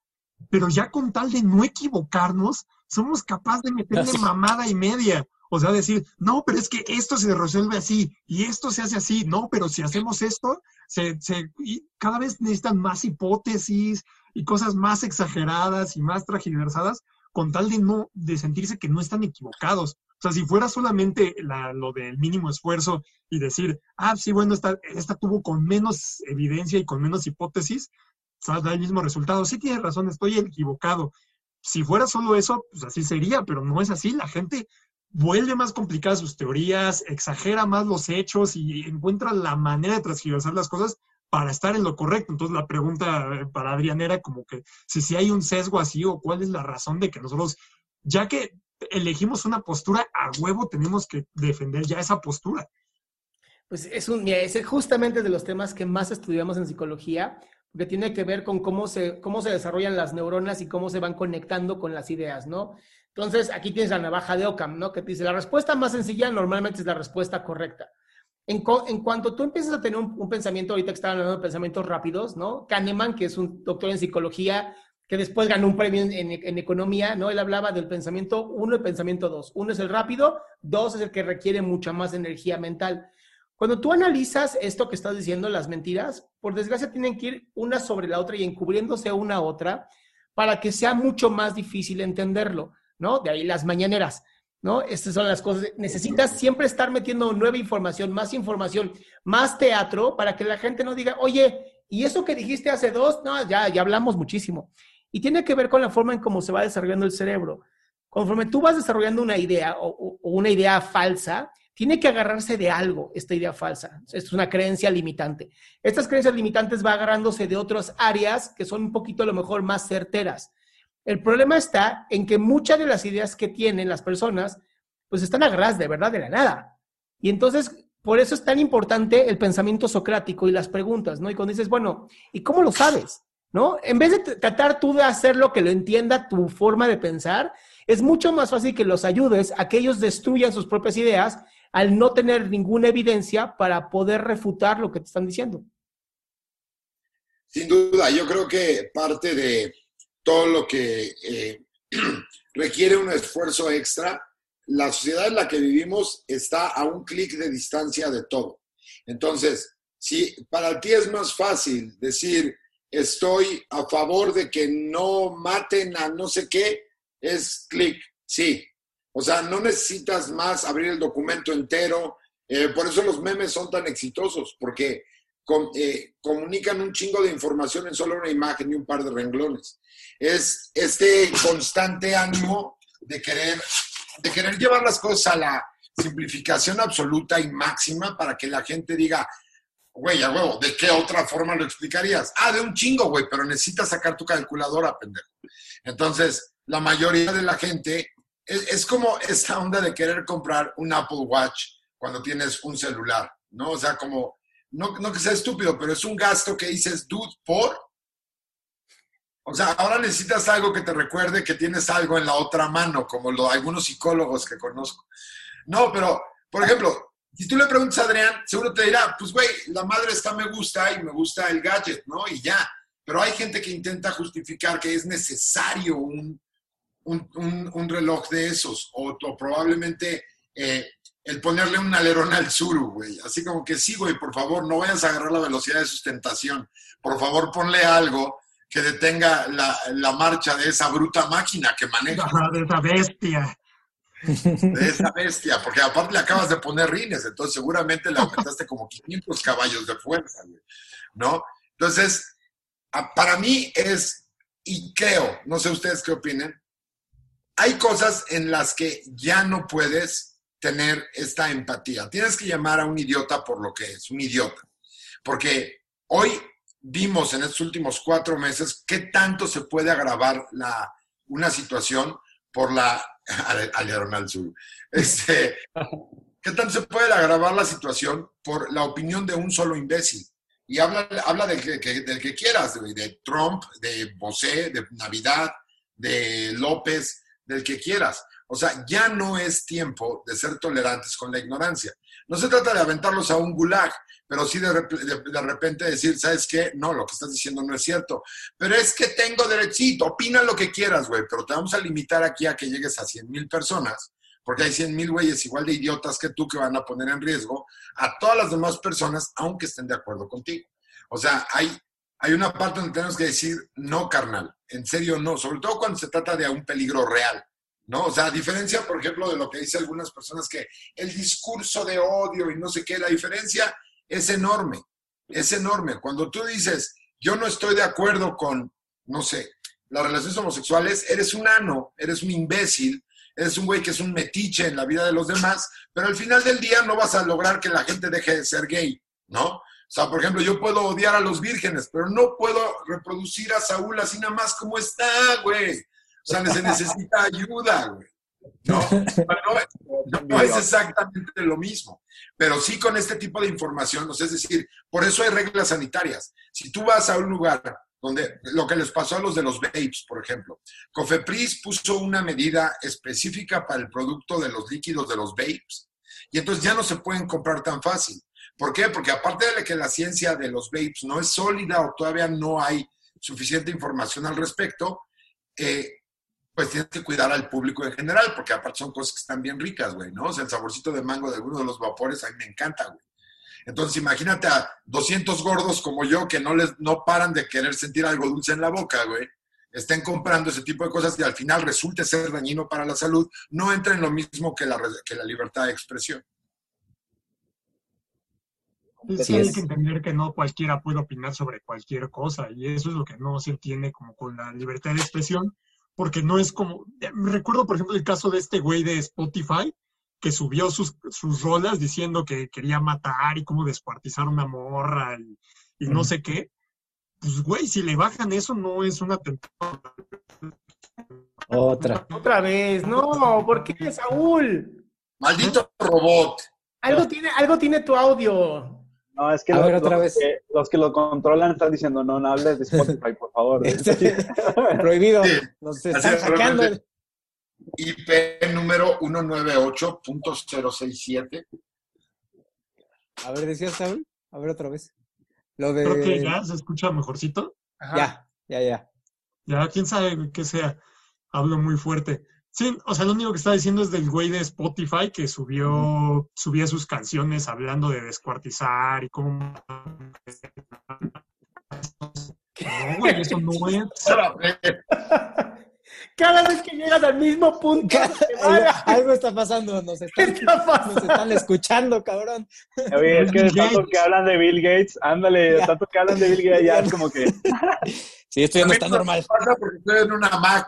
pero ya con tal de no equivocarnos, somos capaces de meterle mamada y media. O sea, decir, no, pero es que esto se resuelve así y esto se hace así. No, pero si hacemos esto, se, se, cada vez necesitan más hipótesis y cosas más exageradas y más tragiversadas con tal de no, de sentirse que no están equivocados. O sea, si fuera solamente la, lo del mínimo esfuerzo y decir, ah, sí, bueno, esta, esta tuvo con menos evidencia y con menos hipótesis, o da el mismo resultado. Sí tienes razón, estoy equivocado. Si fuera solo eso, pues así sería, pero no es así. La gente vuelve más complicadas sus teorías, exagera más los hechos y encuentra la manera de transgiversar las cosas para estar en lo correcto. Entonces la pregunta eh, para Adrián era como que si, si hay un sesgo así o cuál es la razón de que nosotros, ya que elegimos una postura a huevo, tenemos que defender ya esa postura. Pues es un, es justamente de los temas que más estudiamos en psicología, porque tiene que ver con cómo se, cómo se desarrollan las neuronas y cómo se van conectando con las ideas, ¿no? Entonces, aquí tienes la navaja de Ockham, ¿no? Que te dice, la respuesta más sencilla normalmente es la respuesta correcta. En, cuanto tú empiezas a tener un, pensamiento, ahorita que estaba hablando de pensamientos rápidos, ¿no? Kahneman, que es un doctor en psicología, que después ganó un premio en, economía, ¿no? Él hablaba del pensamiento uno y pensamiento dos. Uno es el rápido, dos es el que requiere mucha más energía mental. Cuando tú analizas esto que estás diciendo, las mentiras, por desgracia tienen que ir una sobre la otra y encubriéndose una a otra para que sea mucho más difícil entenderlo, ¿no? De ahí las mañaneras. ¿no? Estas son las cosas. Necesitas siempre estar metiendo nueva información, más información, más teatro para que la gente no diga, oye, ¿y eso que dijiste hace dos? No, ya, ya hablamos muchísimo. Y tiene que ver con la forma en cómo se va desarrollando el cerebro. Conforme tú vas desarrollando una idea o, una idea falsa, tiene que agarrarse de algo esta idea falsa. es una creencia limitante. Estas creencias limitantes va agarrándose de otras áreas que son un poquito a lo mejor más certeras. El problema está en que muchas de las ideas que tienen las personas, pues están agarradas de verdad de la nada. Y entonces, por eso es tan importante el pensamiento socrático y las preguntas, ¿no? Y cuando dices, bueno, ¿y cómo lo sabes? ¿No? En vez de tratar tú de hacer lo que lo entienda tu forma de pensar, es mucho más fácil que los ayudes a que ellos destruyan sus propias ideas al no tener ninguna evidencia para poder refutar lo que te están diciendo. Sin duda, yo creo que parte de, todo lo que eh, requiere un esfuerzo extra, la sociedad en la que vivimos está a un clic de distancia de todo. Entonces, si para ti es más fácil decir, estoy a favor de que no maten a no sé qué, es clic, sí. O sea, no necesitas más abrir el documento entero. Eh, por eso los memes son tan exitosos, porque eh, comunican un chingo de información en solo una imagen y un par de renglones. Es este constante ánimo de querer, de querer llevar las cosas a la simplificación absoluta y máxima para que la gente diga, güey, a huevo, ¿de qué otra forma lo explicarías? Ah, de un chingo, güey, pero necesitas sacar tu calculadora, pendejo. Entonces, la mayoría de la gente es, como esa onda de querer comprar un Apple Watch cuando tienes un celular, ¿no? O sea, como no, que sea estúpido, pero es un gasto que dices, dude, por. O sea, ahora necesitas algo que te recuerde que tienes algo en la otra mano, como lo, algunos psicólogos que conozco. No, pero, por ejemplo, si tú le preguntas a Adrián, seguro te dirá, pues güey, la madre está me gusta y me gusta el gadget, ¿no? Y ya. Pero hay gente que intenta justificar que es necesario un, un, reloj de esos, o, probablemente eh, el ponerle un alerón al suru, güey. Así como que sí, güey, por favor, no vayas a agarrar la velocidad de sustentación. Por favor, ponle algo que detenga la, marcha de esa bruta máquina que maneja. De esa bestia. De esa bestia, porque aparte le acabas de poner rines, entonces seguramente le aumentaste como 500 caballos de fuerza. ¿no? Entonces, para mí es, y creo, no sé ustedes qué opinen, hay cosas en las que ya no puedes tener esta empatía. Tienes que llamar a un idiota por lo que es, un idiota. Porque hoy vimos en estos últimos cuatro meses qué tanto se puede agravar la, una situación por la... al sur. Este, ¿Qué tanto se puede agravar la situación por la opinión de un solo imbécil? Y habla, habla del, que, del que quieras, de, de Trump, de Bosé, de Navidad, de López, del que quieras. O sea, ya no es tiempo de ser tolerantes con la ignorancia. No se trata de aventarlos a un gulag, pero sí de, repente decir, ¿sabes qué? No, lo que estás diciendo no es cierto. Pero es que tengo derechito, opina lo que quieras, güey, pero te vamos a limitar aquí a que llegues a 100 mil personas, porque hay 100 mil güeyes igual de idiotas que tú que van a poner en riesgo a todas las demás personas, aunque estén de acuerdo contigo. O sea, hay, hay una parte donde tenemos que decir, no, carnal, en serio no, sobre todo cuando se trata de un peligro real. ¿no? O sea, a diferencia, por ejemplo, de lo que dicen algunas personas que el discurso de odio y no sé qué, la diferencia es enorme, es enorme. Cuando tú dices, yo no estoy de acuerdo con, no sé, las relaciones homosexuales, eres un ano, eres un imbécil, eres un güey que es un metiche en la vida de los demás, pero al final del día no vas a lograr que la gente deje de ser gay, ¿no? O sea, por ejemplo, yo puedo odiar a los vírgenes, pero no puedo reproducir a Saúl así nada más como está, güey. O sea, se necesita ayuda, güey. ¿no? No, es exactamente lo mismo, pero sí con este tipo de información, es decir, por eso hay reglas sanitarias. Si tú vas a un lugar donde lo que les pasó a los de los vapes, por ejemplo, Cofepris puso una medida específica para el producto de los líquidos de los vapes y entonces ya no se pueden comprar tan fácil. ¿Por qué? Porque aparte de que la ciencia de los vapes no es sólida o todavía no hay suficiente información al respecto, eh, pues tienes que cuidar al público en general, porque aparte son cosas que están bien ricas, güey, ¿no? O sea, el saborcito de mango de alguno de los vapores a mí me encanta, güey. Entonces, imagínate a 200 gordos como yo que no les no paran de querer sentir algo dulce en la boca, güey. Estén comprando ese tipo de cosas y al final resulte ser dañino para la salud, no entra en lo mismo que la, que la libertad de expresión. Sí, hay que entender que no cualquiera puede opinar sobre cualquier cosa y eso es lo que no se entiende como con la libertad de expresión, porque no es como, recuerdo por ejemplo el caso de este güey de Spotify, que subió sus, sus rolas diciendo que quería matar y cómo descuartizar una morra y, no sé qué. Pues güey, si le bajan eso no es una tentación. Otra. Otra vez, no, ¿por qué, Saúl? Maldito robot. Algo tiene, algo tiene tu audio. No, es que, los, otra vez. Que, los que lo controlan están diciendo, no, no hables de Spotify, por favor. Prohibido. Nos están sacando. IP número 198.067. A ver, decías, Saúl. A ver otra vez. Lo de... Creo que ya se escucha mejorcito. Ya, ya, ya. Ya, quién sabe qué sea. Hablo muy fuerte. Sí, o sea, lo único que está diciendo es del güey de Spotify que subió, subía sus canciones hablando de descuartizar y cómo. No, güey, eso no es. Cada vez que llegas al mismo punto, algo está pasando, nos están, nos están escuchando, cabrón. Oye, es que de tanto que hablan de Bill Gates, ándale, de tanto que hablan de Bill Gates, ya es como que. Sí, esto ya no está normal. Porque estoy en una Mac.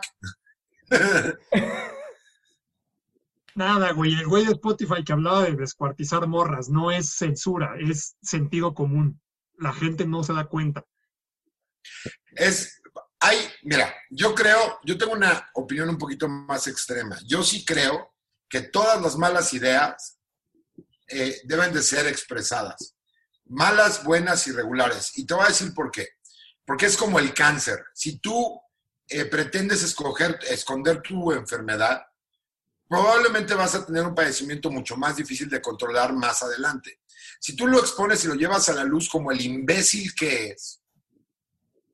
Nada, güey. El güey de Spotify que hablaba de descuartizar morras no es censura, es sentido común. La gente no se da cuenta. Es, hay, mira, yo creo, yo tengo una opinión un poquito más extrema. Yo sí creo que todas las malas ideas eh, deben de ser expresadas. Malas, buenas y regulares. Y te voy a decir por qué. Porque es como el cáncer. Si tú eh, pretendes escoger, esconder tu enfermedad, probablemente vas a tener un padecimiento mucho más difícil de controlar más adelante. Si tú lo expones y lo llevas a la luz como el imbécil que es,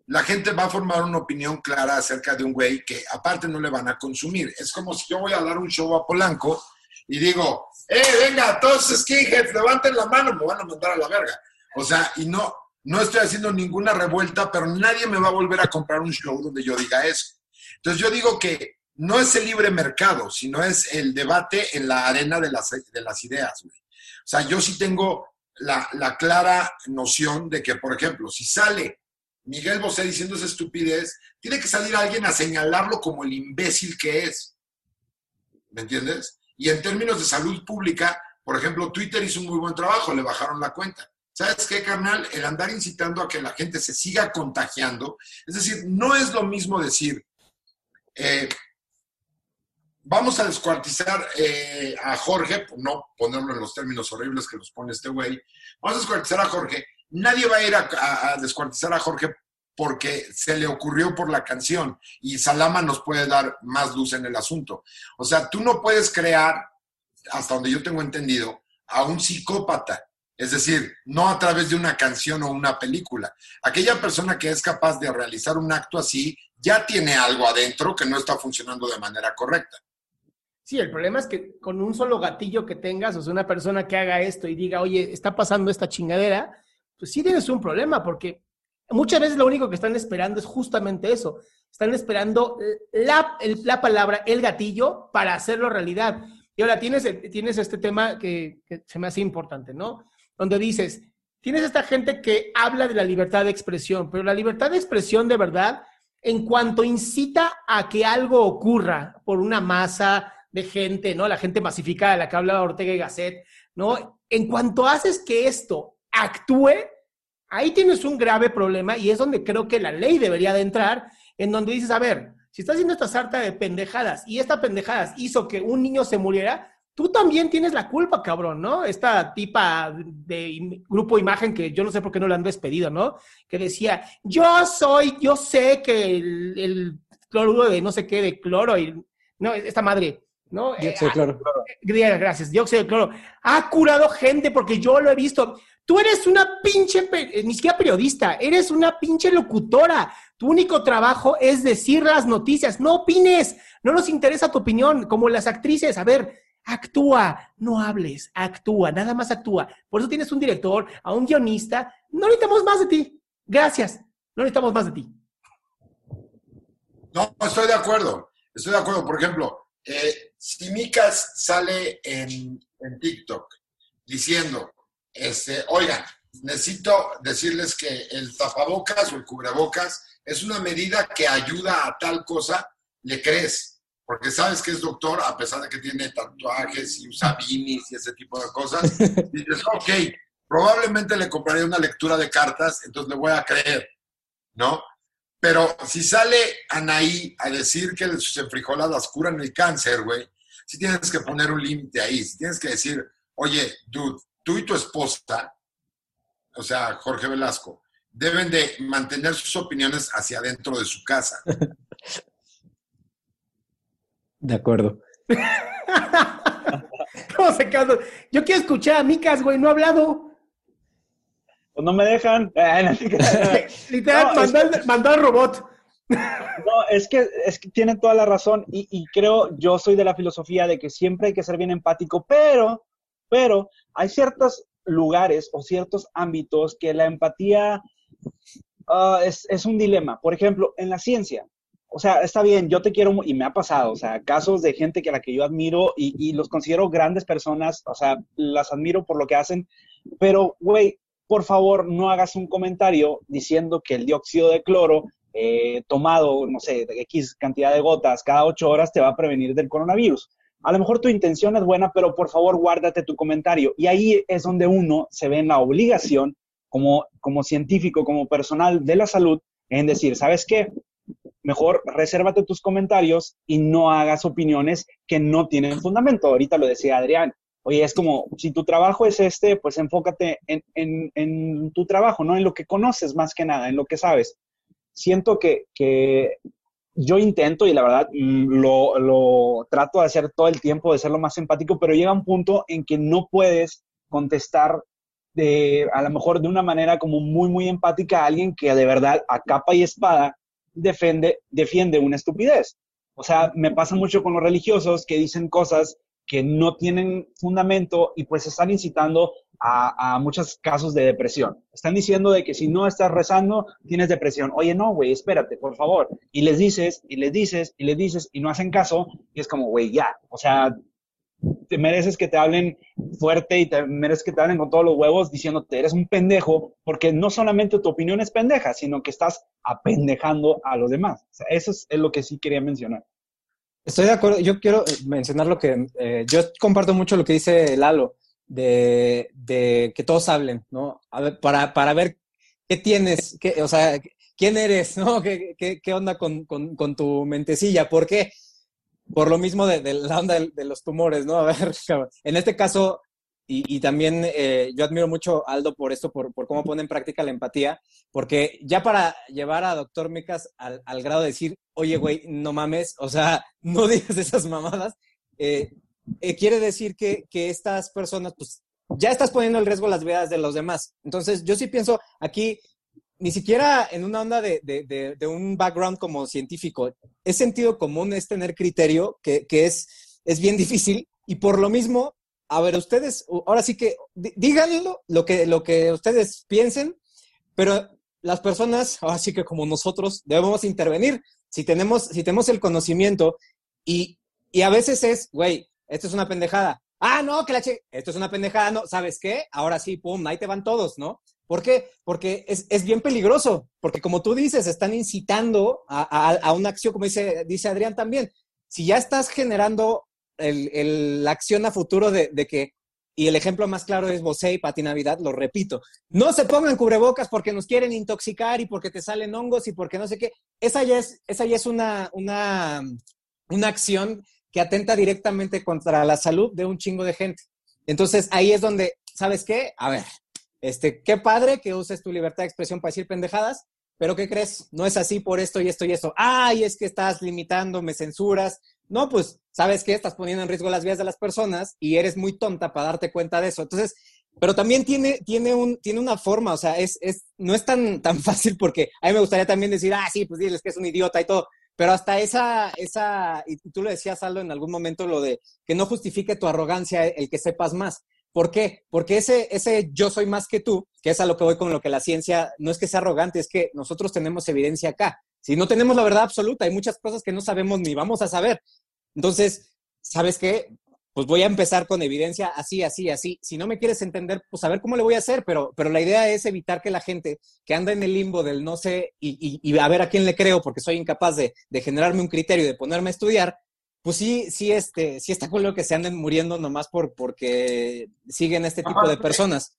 la gente va a formar una opinión clara acerca de un güey que aparte no le van a consumir. Es como si yo voy a dar un show a Polanco y digo, eh, venga, todos skinheads, levanten la mano, me van a mandar a la verga. O sea, y no, no estoy haciendo ninguna revuelta, pero nadie me va a volver a comprar un show donde yo diga eso. Entonces yo digo que no es el libre mercado, sino es el debate en la arena de las, de las ideas. O sea, yo sí tengo la, la, clara noción de que, por ejemplo, si sale Miguel Bosé diciendo esa estupidez, tiene que salir alguien a señalarlo como el imbécil que es. ¿Me entiendes? Y en términos de salud pública, por ejemplo, Twitter hizo un muy buen trabajo, le bajaron la cuenta. ¿Sabes qué, carnal? El andar incitando a que la gente se siga contagiando. Es decir, no es lo mismo decir, eh, vamos a descuartizar eh, a Jorge, por no ponerlo en los términos horribles que nos pone este güey, vamos a descuartizar a Jorge. Nadie va a ir a, descuartizar a Jorge porque se le ocurrió por la canción y Salama nos puede dar más luz en el asunto. O sea, tú no puedes crear, hasta donde yo tengo entendido, a un psicópata es decir, no a través de una canción o una película. Aquella persona que es capaz de realizar un acto así ya tiene algo adentro que no está funcionando de manera correcta. Sí, el problema es que con un solo gatillo que tengas, o sea, una persona que haga esto y diga, oye, está pasando esta chingadera, pues sí tienes un problema, porque muchas veces lo único que están esperando es justamente eso. están esperando la, la palabra, el gatillo, para hacerlo realidad. Y ahora tienes, tienes este tema que, que se me hace importante, ¿no? Donde dices, tienes esta gente que habla de la libertad de expresión, pero la libertad de expresión de verdad, en cuanto incita a que algo ocurra por una masa de gente, ¿no? La gente masificada de la que habla Ortega y Gasset, ¿no? En cuanto haces que esto actúe, ahí tienes un grave problema y es donde creo que la ley debería de entrar, en donde dices, a ver, si estás haciendo esta sarta de pendejadas y esta pendejadas hizo que un niño se muriera, tú también tienes la culpa, cabrón, ¿no? Esta tipa de grupo imagen que yo no sé por qué no la han despedido, ¿no? Que decía, yo soy, yo sé que el, el cloruro de no sé qué, de cloro y, no, esta madre, ¿no? Dióxido de cloro. Eh, gracias, dióxido de cloro. Ha curado gente porque yo lo he visto. Tú eres una pinche, eh, ni siquiera periodista, eres una pinche locutora. Tu único trabajo es decir las noticias. No opines, no nos interesa tu opinión, como las actrices. A ver, actúa, no hables, actúa, nada más actúa. Por eso tienes un director, a un guionista. No necesitamos más de ti. Gracias, no necesitamos más de ti. No, estoy de acuerdo. Estoy de acuerdo. Por ejemplo, eh, si Micas sale en, en TikTok diciendo este, oigan, necesito decirles que el tapabocas o el cubrebocas es una medida que ayuda a tal cosa, le crees, porque sabes que es doctor a pesar de que tiene tatuajes y usa binis y ese tipo de cosas. Y dices, ok, probablemente le compraré una lectura de cartas, entonces le voy a creer, ¿no? Pero si sale Anaí a decir que sus enfrijoladas curan el cáncer, güey, si tienes que poner un límite ahí, si tienes que decir, oye, dude, tú y tu esposa, o sea, Jorge Velasco, deben de mantener sus opiniones hacia adentro de su casa. De acuerdo. ¿Cómo se quedó? Yo quiero escuchar a Micas, güey, no ha hablado. Pues no me dejan. Literal, mandó, al robot. No, es que, es que tienen toda la razón y, y, creo, yo soy de la filosofía de que siempre hay que ser bien empático, pero pero hay ciertos lugares o ciertos ámbitos que la empatía ah, es, un dilema. Por ejemplo, en la ciencia. O sea, está bien, yo te quiero y me ha pasado, o sea, casos de gente que a la que yo admiro y, los considero grandes personas, o sea, las admiro por lo que hacen, pero, güey, por favor, no hagas un comentario diciendo que el dióxido de cloro eh, tomado, no sé, X cantidad de gotas cada ocho horas te va a prevenir del coronavirus. A lo mejor tu intención es buena, pero por favor guárdate tu comentario. Y ahí es donde uno se ve en la obligación, como, como científico, como personal de la salud, en decir, ¿sabes qué? Mejor resérvate tus comentarios y no hagas opiniones que no tienen fundamento. Ahorita lo decía Adrián. Oye, es como, si tu trabajo es este, pues enfócate en, en, en tu trabajo, no en lo que conoces más que nada, en lo que sabes. Siento que, que yo intento y la verdad mm, lo, trato de hacer todo el tiempo, de ser lo más empático, pero llega un punto en que no puedes contestar de, a lo mejor de una manera como muy, muy empática a alguien que de verdad a capa y espada defiende, defiende una estupidez. O sea, me pasa mucho con los religiosos que dicen cosas que no tienen fundamento y pues están incitando a, muchos casos de depresión. Están diciendo de que si no estás rezando, tienes depresión. Oye, no, güey, espérate, por favor. Y les dices, y les dices, y les dices, y no hacen caso, y es como, güey, ya. O sea, te mereces que te hablen fuerte y te mereces que te hablen con todos los huevos diciéndote, eres un pendejo, porque no solamente tu opinión es pendeja, sino que estás apendejando a los demás. Eso es, lo que sí quería mencionar. Estoy de acuerdo. Yo quiero mencionar lo que eh, yo comparto mucho lo que dice Lalo de, que todos hablen, ¿no? para, para ver qué tienes, qué, o sea, quién eres, ¿no? ¿Qué, qué, onda con, con, tu mentecilla? ¿Por qué? Por lo mismo de, la onda de, los tumores, ¿no? A ver, en este caso, y, también eh, yo admiro mucho a Aldo por esto, por, cómo pone en práctica la empatía, porque ya para llevar a Doctor Micas al, grado de decir, oye, güey, no mames, o sea, no digas esas mamadas, eh, eh, quiere decir que, estas personas, pues, ya estás poniendo en riesgo las vidas de los demás. Entonces, yo sí pienso aquí, ni siquiera en una onda de, un background como científico, es sentido común, es tener criterio, que, es, es bien difícil, y por lo mismo, a ver, ustedes, ahora sí que díganlo, lo que, lo que ustedes piensen, pero las personas, ahora sí que como nosotros, debemos intervenir. si tenemos, si tenemos el conocimiento y, y a veces es, güey, esto es una pendejada. Ah, no, que la che, esto es una pendejada, no, ¿sabes qué? Ahora sí, pum, ahí te van todos, ¿no? ¿Por qué? Porque es, es bien peligroso, porque como tú dices, están incitando a, a, a una acción, como dice, dice Adrián también. Si ya estás generando el, el, la acción a futuro de, de, que, y el ejemplo más claro es Bosé y Pati Navidad, lo repito, no se pongan cubrebocas porque nos quieren intoxicar y porque te salen hongos y porque no sé qué. Esa ya es, esa ya es una, una, una acción que atenta directamente contra la salud de un chingo de gente. Entonces ahí es donde, ¿sabes qué? A ver, este, qué padre que uses tu libertad de expresión para decir pendejadas, pero ¿qué crees? No es así por esto y esto y esto. Ay, es que estás limitando, me censuras. No, pues, ¿sabes qué? Estás poniendo en riesgo las vidas de las personas y eres muy tonta para darte cuenta de eso. Entonces, pero también tiene, tiene, un, tiene una forma, o sea, es, es, no es tan, tan fácil porque a mí me gustaría también decir, ah, sí, pues diles que es un idiota y todo, pero hasta esa, esa, y tú lo decías, Aldo, en algún momento, lo de que no justifique tu arrogancia el que sepas más. ¿Por qué? Porque ese, ese yo soy más que tú, que es a lo que voy con lo que la ciencia no es que sea arrogante, es que nosotros tenemos evidencia acá. Si no tenemos la verdad absoluta, hay muchas cosas que no sabemos ni vamos a saber. Entonces, ¿sabes qué? Pues voy a empezar con evidencia así, así, así. Si no me quieres entender, pues a ver cómo le voy a hacer, pero, pero la idea es evitar que la gente que anda en el limbo del no sé y, y, y a ver a quién le creo porque soy incapaz de, de generarme un criterio y de ponerme a estudiar, pues sí, sí, este, sí está con lo que se anden muriendo nomás por, porque siguen este tipo aparte, de personas.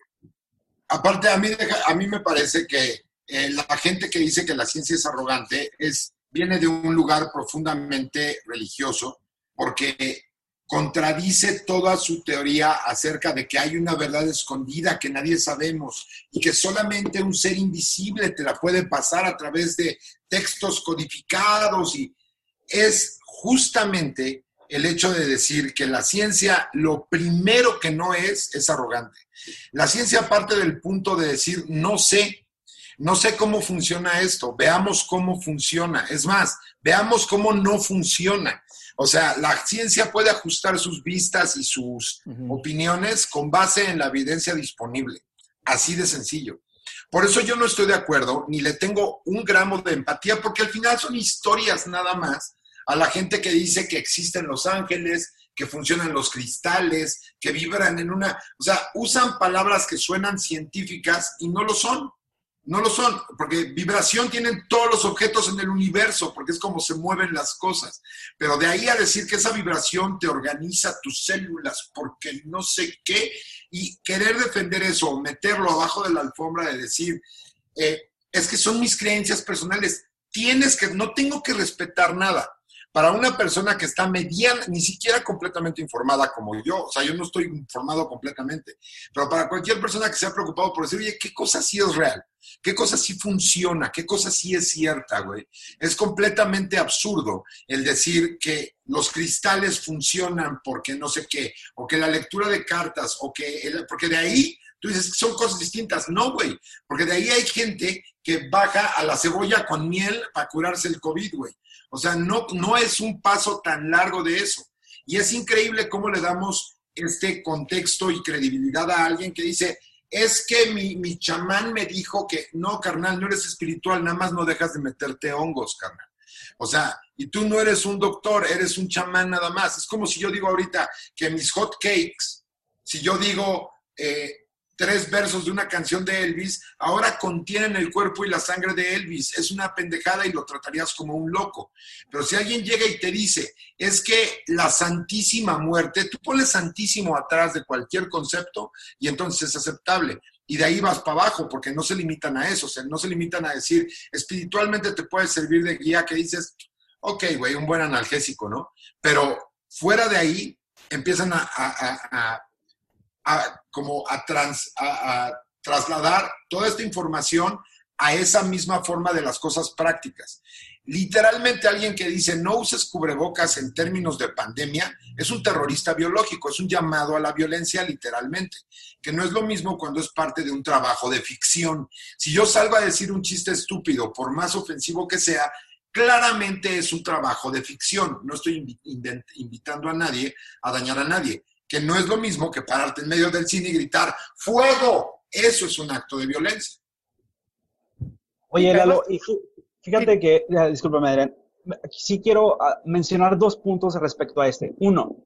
Aparte, a mí, a mí me parece que eh, la gente que dice que la ciencia es arrogante es, viene de un lugar profundamente religioso, porque contradice toda su teoría acerca de que hay una verdad escondida que nadie sabemos y que solamente un ser invisible te la puede pasar a través de textos codificados y es justamente el hecho de decir que la ciencia lo primero que no es es arrogante. La ciencia parte del punto de decir no sé, no sé cómo funciona esto, veamos cómo funciona. Es más, veamos cómo no funciona. O sea, la ciencia puede ajustar sus vistas y sus uh -huh. opiniones con base en la evidencia disponible. Así de sencillo. Por eso yo no estoy de acuerdo, ni le tengo un gramo de empatía, porque al final son historias nada más a la gente que dice que existen los ángeles, que funcionan los cristales, que vibran en una... O sea, usan palabras que suenan científicas y no lo son. No lo son, porque vibración tienen todos los objetos en el universo, porque es como se mueven las cosas. Pero de ahí a decir que esa vibración te organiza tus células, porque no sé qué, y querer defender eso, meterlo abajo de la alfombra de decir, eh, es que son mis creencias personales. Tienes que, no tengo que respetar nada para una persona que está mediana, ni siquiera completamente informada como yo, o sea, yo no estoy informado completamente, pero para cualquier persona que se ha preocupado por decir, oye, ¿qué cosa sí es real? ¿Qué cosa sí funciona? ¿Qué cosa sí es cierta, güey? Es completamente absurdo el decir que los cristales funcionan porque no sé qué, o que la lectura de cartas, o que, porque de ahí tú dices que son cosas distintas. No, güey, porque de ahí hay gente que baja a la cebolla con miel para curarse el COVID, güey. O sea, no, no es un paso tan largo de eso. Y es increíble cómo le damos este contexto y credibilidad a alguien que dice, es que mi, mi chamán me dijo que no, carnal, no eres espiritual, nada más no dejas de meterte hongos, carnal. O sea, y tú no eres un doctor, eres un chamán nada más. Es como si yo digo ahorita que mis hot cakes, si yo digo, eh, tres versos de una canción de Elvis, ahora contienen el cuerpo y la sangre de Elvis. Es una pendejada y lo tratarías como un loco. Pero si alguien llega y te dice, es que la Santísima Muerte, tú pones Santísimo atrás de cualquier concepto y entonces es aceptable. Y de ahí vas para abajo, porque no se limitan a eso, o sea, no se limitan a decir, espiritualmente te puede servir de guía que dices, ok, güey, un buen analgésico, ¿no? Pero fuera de ahí empiezan a, como a, trans, a, a, trasladar toda esta información a esa misma forma de las cosas prácticas. Literalmente alguien que dice no uses cubrebocas en términos de pandemia es un terrorista biológico, es un llamado a la violencia literalmente, que no es lo mismo cuando es parte de un trabajo de ficción. Si yo salgo a decir un chiste estúpido, por más ofensivo que sea, claramente es un trabajo de ficción. No estoy invitando a nadie a dañar a nadie que no es lo mismo que pararte en medio del cine y gritar ¡Fuego! Eso es un acto de violencia. Oye, Lalo, y fíjate que, discúlpame, Adrián, sí quiero ah, mencionar dos puntos respecto a este. Uno,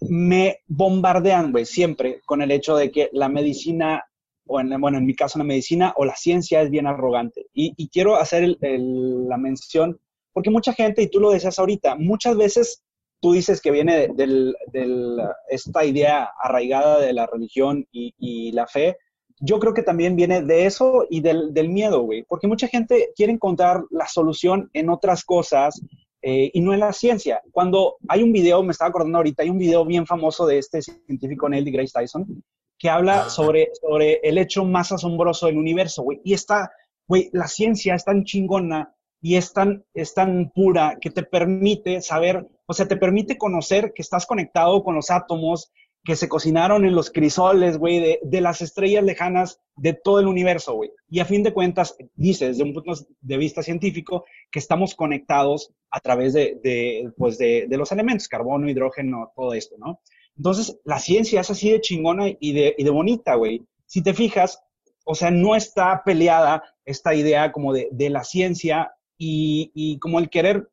me bombardean, güey, siempre con el hecho de que la medicina, o en, bueno, en mi caso la medicina o la ciencia es bien arrogante. Y, quiero hacer la mención, porque mucha gente, y tú lo decías ahorita, muchas veces tú dices que viene de, esta idea arraigada de la religión y, la fe. Yo creo que también viene de eso y del, del miedo, güey, porque mucha gente quiere encontrar la solución en otras cosas eh, y no en la ciencia. Cuando hay un video, me estaba acordando ahorita, hay un video bien famoso de este científico Neil deGrasse Tyson que habla sobre, sobre el hecho más asombroso del universo, güey. Y está, güey, la ciencia es tan chingona y es tan, es tan pura que te permite saber, o sea, te permite conocer que estás conectado con los átomos, que se cocinaron en los crisoles, güey, de, de, las estrellas lejanas de todo el universo, güey. Y a fin de cuentas, dice desde un punto de vista científico que estamos conectados a través de, de pues de, de, los elementos, carbono, hidrógeno, todo esto, ¿no? Entonces, la ciencia es así de chingona y de, y de bonita, güey. Si te fijas, o sea, no está peleada esta idea como de, de la ciencia y, y como el querer,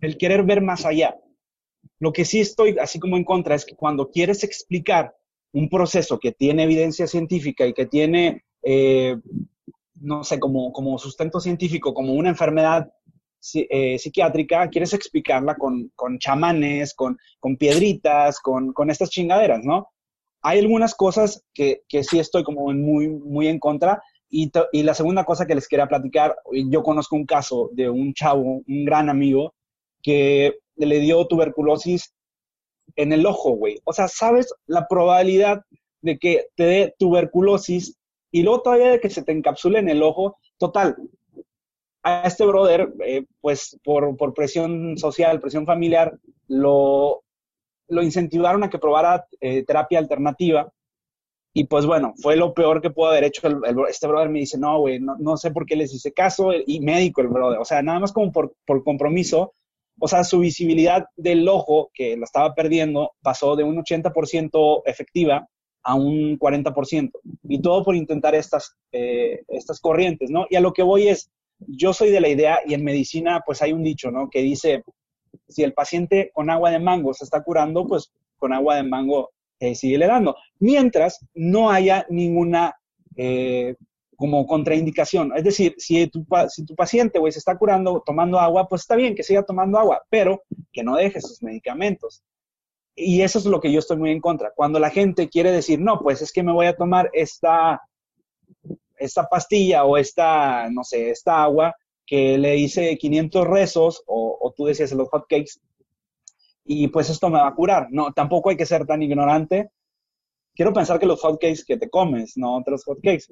el querer ver más allá. Lo que sí estoy así como en contra es que cuando quieres explicar un proceso que tiene evidencia científica y que tiene, eh, no sé, como, como sustento científico, como una enfermedad eh, psiquiátrica, quieres explicarla con, con chamanes, con, con piedritas, con, con, estas chingaderas, ¿no? Hay algunas cosas que, que sí estoy como muy, muy en contra. Y, la segunda cosa que les quería platicar, yo conozco un caso de un chavo, un gran amigo, que le dio tuberculosis en el ojo, güey. O sea, ¿sabes la probabilidad de que te dé tuberculosis y luego todavía de que se te encapsule en el ojo? Total. A este brother, eh, pues por, presión social, presión familiar, lo, lo incentivaron a que probara eh, terapia alternativa. Y pues bueno, fue lo peor que pudo haber hecho. este brother me dice, no, güey, no, no, sé por qué les hice caso. Y médico el brother. O sea, nada más como por, por compromiso, o sea, su visibilidad del ojo, que la estaba perdiendo, pasó de un 80% efectiva a un 40%. Y todo por intentar estas, eh, estas corrientes, ¿no? Y a lo que voy es, yo soy de la idea, y en medicina, pues hay un dicho, ¿no? Que dice, si el paciente con agua de mango se está curando, pues con agua de mango eh, sigue le dando. Mientras no haya ninguna eh, como contraindicación. Es decir, si tu, si tu paciente, güey, se está curando tomando agua, pues está bien que siga tomando agua, pero que no deje sus medicamentos. Y eso es lo que yo estoy muy en contra. Cuando la gente quiere decir, no, pues es que me voy a tomar esta, esta pastilla o esta, no sé, esta agua que le hice 500 rezos o, tú decías los hotcakes y pues esto me va a curar. No, tampoco hay que ser tan ignorante quiero pensar que los hotcakes que te comes, no otros hotcakes.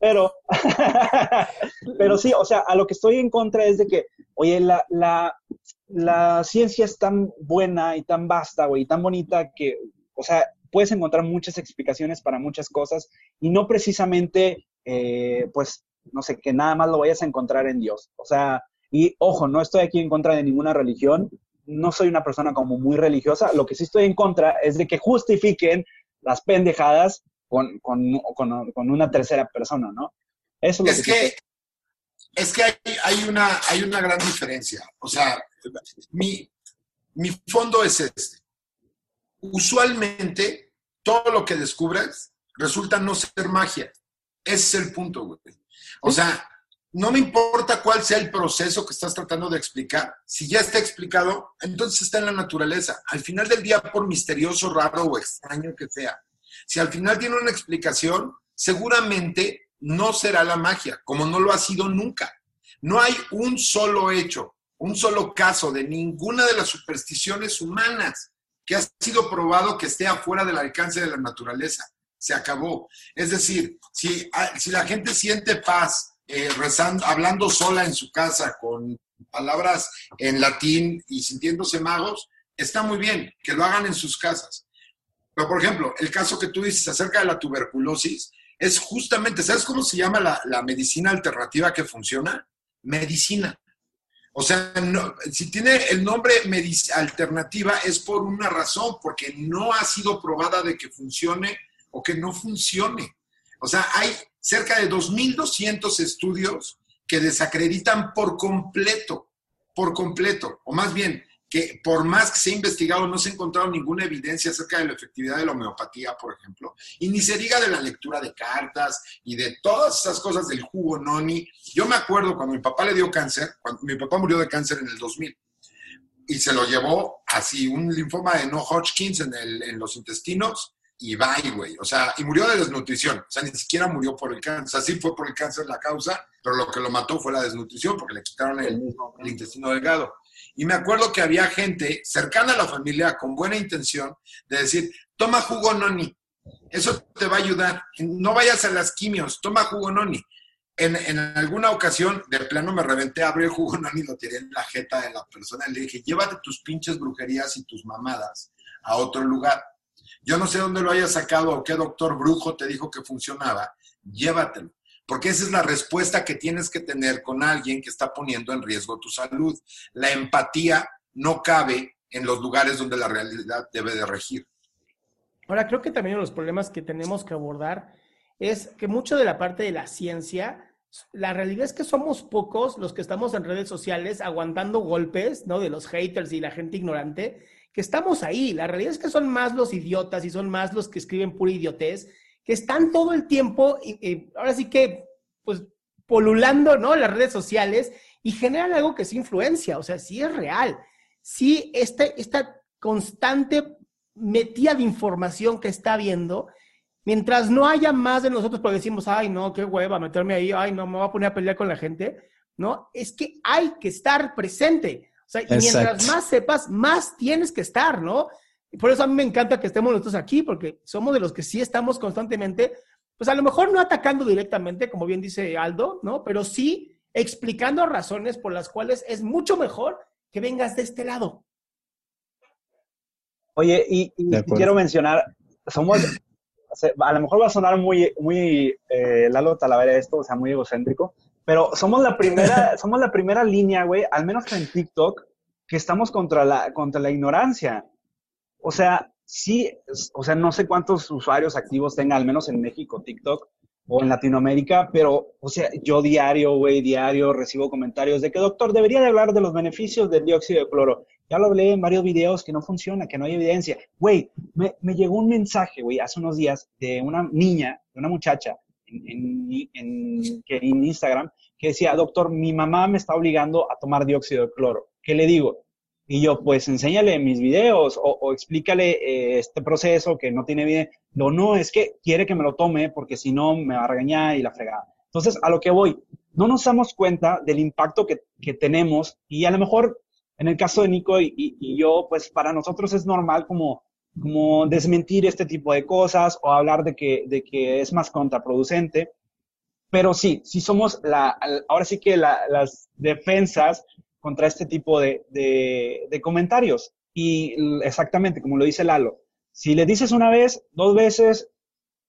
Pero, pero sí, o sea, a lo que estoy en contra es de que, oye, la, la, la ciencia es tan buena y tan vasta, güey, y tan bonita que, o sea, puedes encontrar muchas explicaciones para muchas cosas y no precisamente, eh, pues, no sé, que nada más lo vayas a encontrar en Dios. O sea, y ojo, no estoy aquí en contra de ninguna religión, no soy una persona como muy religiosa, lo que sí estoy en contra es de que justifiquen las pendejadas con, una tercera persona, ¿no? Eso es, que, es que hay, una, hay una gran diferencia. O sea, mi, mi fondo es este. Usualmente, todo lo que descubres resulta no ser magia. Ese es el punto, güey. O sea, no me importa cuál sea el proceso que estás tratando de explicar. Si ya está explicado, entonces está en la naturaleza. Al final del día, por misterioso, raro o extraño que sea, si al final tiene una explicación, seguramente no será la magia, como no lo ha sido nunca. No hay un solo hecho, un solo caso de ninguna de las supersticiones humanas que ha sido probado que esté afuera del alcance de la naturaleza. Se acabó. Es decir, si, ah, si la gente siente paz eh, rezando, hablando sola en su casa con palabras en latín y sintiéndose magos, está muy bien, que lo hagan en sus casas. Pero, por ejemplo, el caso que tú dices acerca de la tuberculosis es justamente, ¿sabes cómo se llama la, medicina alternativa que funciona? Medicina. O sea, si tiene el nombre alternativa es por una razón, porque no ha sido probada de que funcione o que no funcione. O sea, hay cerca de 2.200 estudios que desacreditan por completo por completo, o más bien, que por más que se ha investigado, no se ha encontrado ninguna evidencia acerca de la efectividad de la homeopatía, por ejemplo, y ni se diga de la lectura de cartas y de todas esas cosas del jugo noni. Yo me acuerdo cuando mi papá le dio cáncer, cuando mi papá murió de cáncer en el 2000, y se lo llevó así, un linfoma de no Hodgkins en, el, en los intestinos, y bye, güey. O sea, y murió de desnutrición. O sea, ni siquiera murió por el cáncer. O sea, sí fue por el cáncer la causa, pero lo que lo mató fue la desnutrición, porque le quitaron el, el intestino delgado. Y me acuerdo que había gente cercana a la familia con buena intención de decir, toma jugo noni, eso te va a ayudar. No vayas a las quimios, toma jugo noni. En, en alguna ocasión, de plano me reventé, abrí el jugo noni y lo tiré en la jeta de la persona y le dije, llévate tus pinches brujerías y tus mamadas a otro lugar. Yo no sé dónde lo hayas sacado o qué doctor brujo te dijo que funcionaba, llévatelo. Porque esa es la respuesta que tienes que tener con alguien que está poniendo en riesgo tu salud. La empatía no cabe en los lugares donde la realidad debe de regir. Ahora, creo que también uno de los problemas que tenemos que abordar es que mucho de la parte de la ciencia, la realidad es que somos pocos los que estamos en redes sociales aguantando golpes, ¿no? De los haters y la gente ignorante, que estamos ahí. La realidad es que son más los idiotas y son más los que escriben pura idiotez que están todo el tiempo, y, ahora sí que, pues, polulando, ¿no? Las redes sociales y generan algo que es influencia, o sea, sí es real. Sí, este, esta constante metida de información que está habiendo, mientras no haya más de nosotros, porque decimos, ay, no, qué hueva meterme ahí, ay, no, me voy a poner a pelear con la gente, ¿no? Es que hay que estar presente. O sea, y mientras más sepas, más tienes que estar, ¿no? Y por eso a mí me encanta que estemos nosotros aquí, porque somos de los que sí estamos constantemente, pues a lo mejor no atacando directamente, como bien dice Aldo, ¿no? Pero sí explicando razones por las cuales es mucho mejor que vengas de este lado. Oye, y, quiero mencionar, somos, a lo mejor va a sonar muy, muy eh, Lalo Talavera esto, o sea, muy egocéntrico, pero somos la primera, somos la primera línea, güey, al menos en TikTok, que estamos contra la, contra la ignorancia. O sea, sí, o sea, no sé cuántos usuarios activos tenga, al menos en México, TikTok o en Latinoamérica, pero, o sea, yo diario, güey, diario recibo comentarios de que, doctor, debería de hablar de los beneficios del dióxido de cloro. Ya lo hablé en varios videos que no funciona, que no hay evidencia. Güey, me, llegó un mensaje, güey, hace unos días de una niña, de una muchacha en, en, Instagram, que decía, doctor, mi mamá me está obligando a tomar dióxido de cloro. ¿Qué le digo? Y yo, pues, enséñale mis videos o, explícale eh, este proceso que no tiene bien. No, no, es que quiere que me lo tome porque si no me va a regañar y la fregada. Entonces, a lo que voy, no nos damos cuenta del impacto que, que tenemos y a lo mejor en el caso de Nico y, y, yo, pues para nosotros es normal como, como desmentir este tipo de cosas o hablar de que, de que es más contraproducente. Pero sí, sí somos la, ahora sí que la, las defensas contra este tipo de, de, comentarios. Y exactamente, como lo dice Lalo, si le dices una vez, dos veces,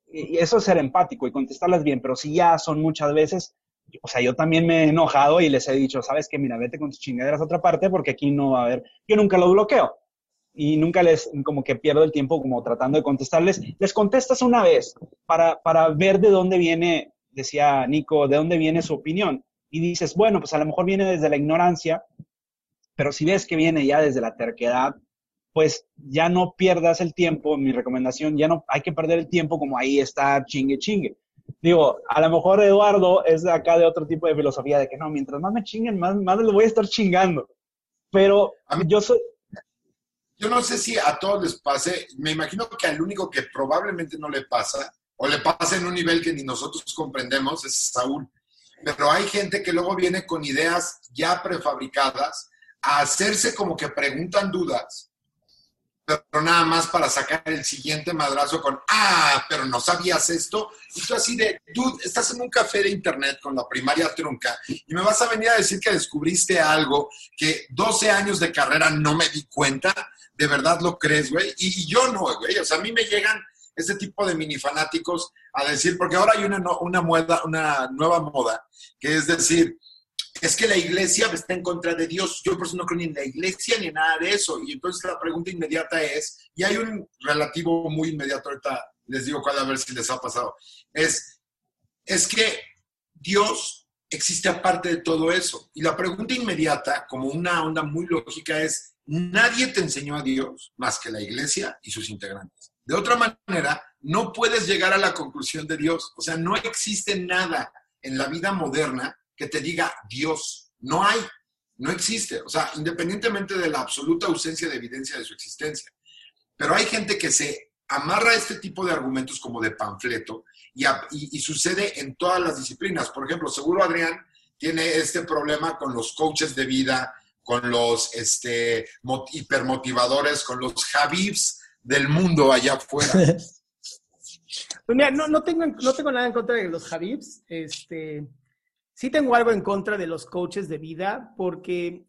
y eso es ser empático y contestarlas bien, pero si ya son muchas veces, o sea, yo también me he enojado y les he dicho, sabes que mira, vete con tus chingaderas a otra parte porque aquí no va a haber, yo nunca lo bloqueo y nunca les, como que pierdo el tiempo como tratando de contestarles. Les contestas una vez para, para ver de dónde viene, decía Nico, de dónde viene su opinión y dices, bueno, pues a lo mejor viene desde la ignorancia, pero si ves que viene ya desde la terquedad, pues ya no pierdas el tiempo, mi recomendación, ya no hay que perder el tiempo como ahí está chingue chingue. Digo, a lo mejor Eduardo es de acá de otro tipo de filosofía de que no, mientras más me chinguen, más, más les voy a estar chingando. Pero a mí, yo soy... Yo no sé si a todos les pase, me imagino que al único que probablemente no le pasa, o le pasa en un nivel que ni nosotros comprendemos, es Saúl pero hay gente que luego viene con ideas ya prefabricadas a hacerse como que preguntan dudas, pero nada más para sacar el siguiente madrazo con, ah, pero no sabías esto. Y tú así de, dude, estás en un café de internet con la primaria trunca y me vas a venir a decir que descubriste algo que 12 años de carrera no me di cuenta. ¿De verdad lo crees, güey? Y, yo no, güey. O sea, a mí me llegan este tipo de mini fanáticos a decir, porque ahora hay una, una, moda, una nueva moda, que es decir, es que la iglesia está en contra de Dios. Yo por eso no creo ni en la iglesia ni en nada de eso. Y entonces la pregunta inmediata es, y hay un relativo muy inmediato, ahorita les digo cuál a ver si les ha pasado, es, es que Dios existe aparte de todo eso. Y la pregunta inmediata, como una onda muy lógica, es, nadie te enseñó a Dios más que la iglesia y sus integrantes. De otra manera, no puedes llegar a la conclusión de Dios. O sea, no existe nada en la vida moderna que te diga Dios. No hay, no existe. O sea, independientemente de la absoluta ausencia de evidencia de su existencia. Pero hay gente que se amarra este tipo de argumentos como de panfleto y, sucede en todas las disciplinas. Por ejemplo, seguro Adrián tiene este problema con los coaches de vida, con los este, hipermotivadores, con los Javibs del mundo allá afuera. Pues mira, no, no, tengo, no tengo nada en contra de los Javibs. Este, sí tengo algo en contra de los coaches de vida porque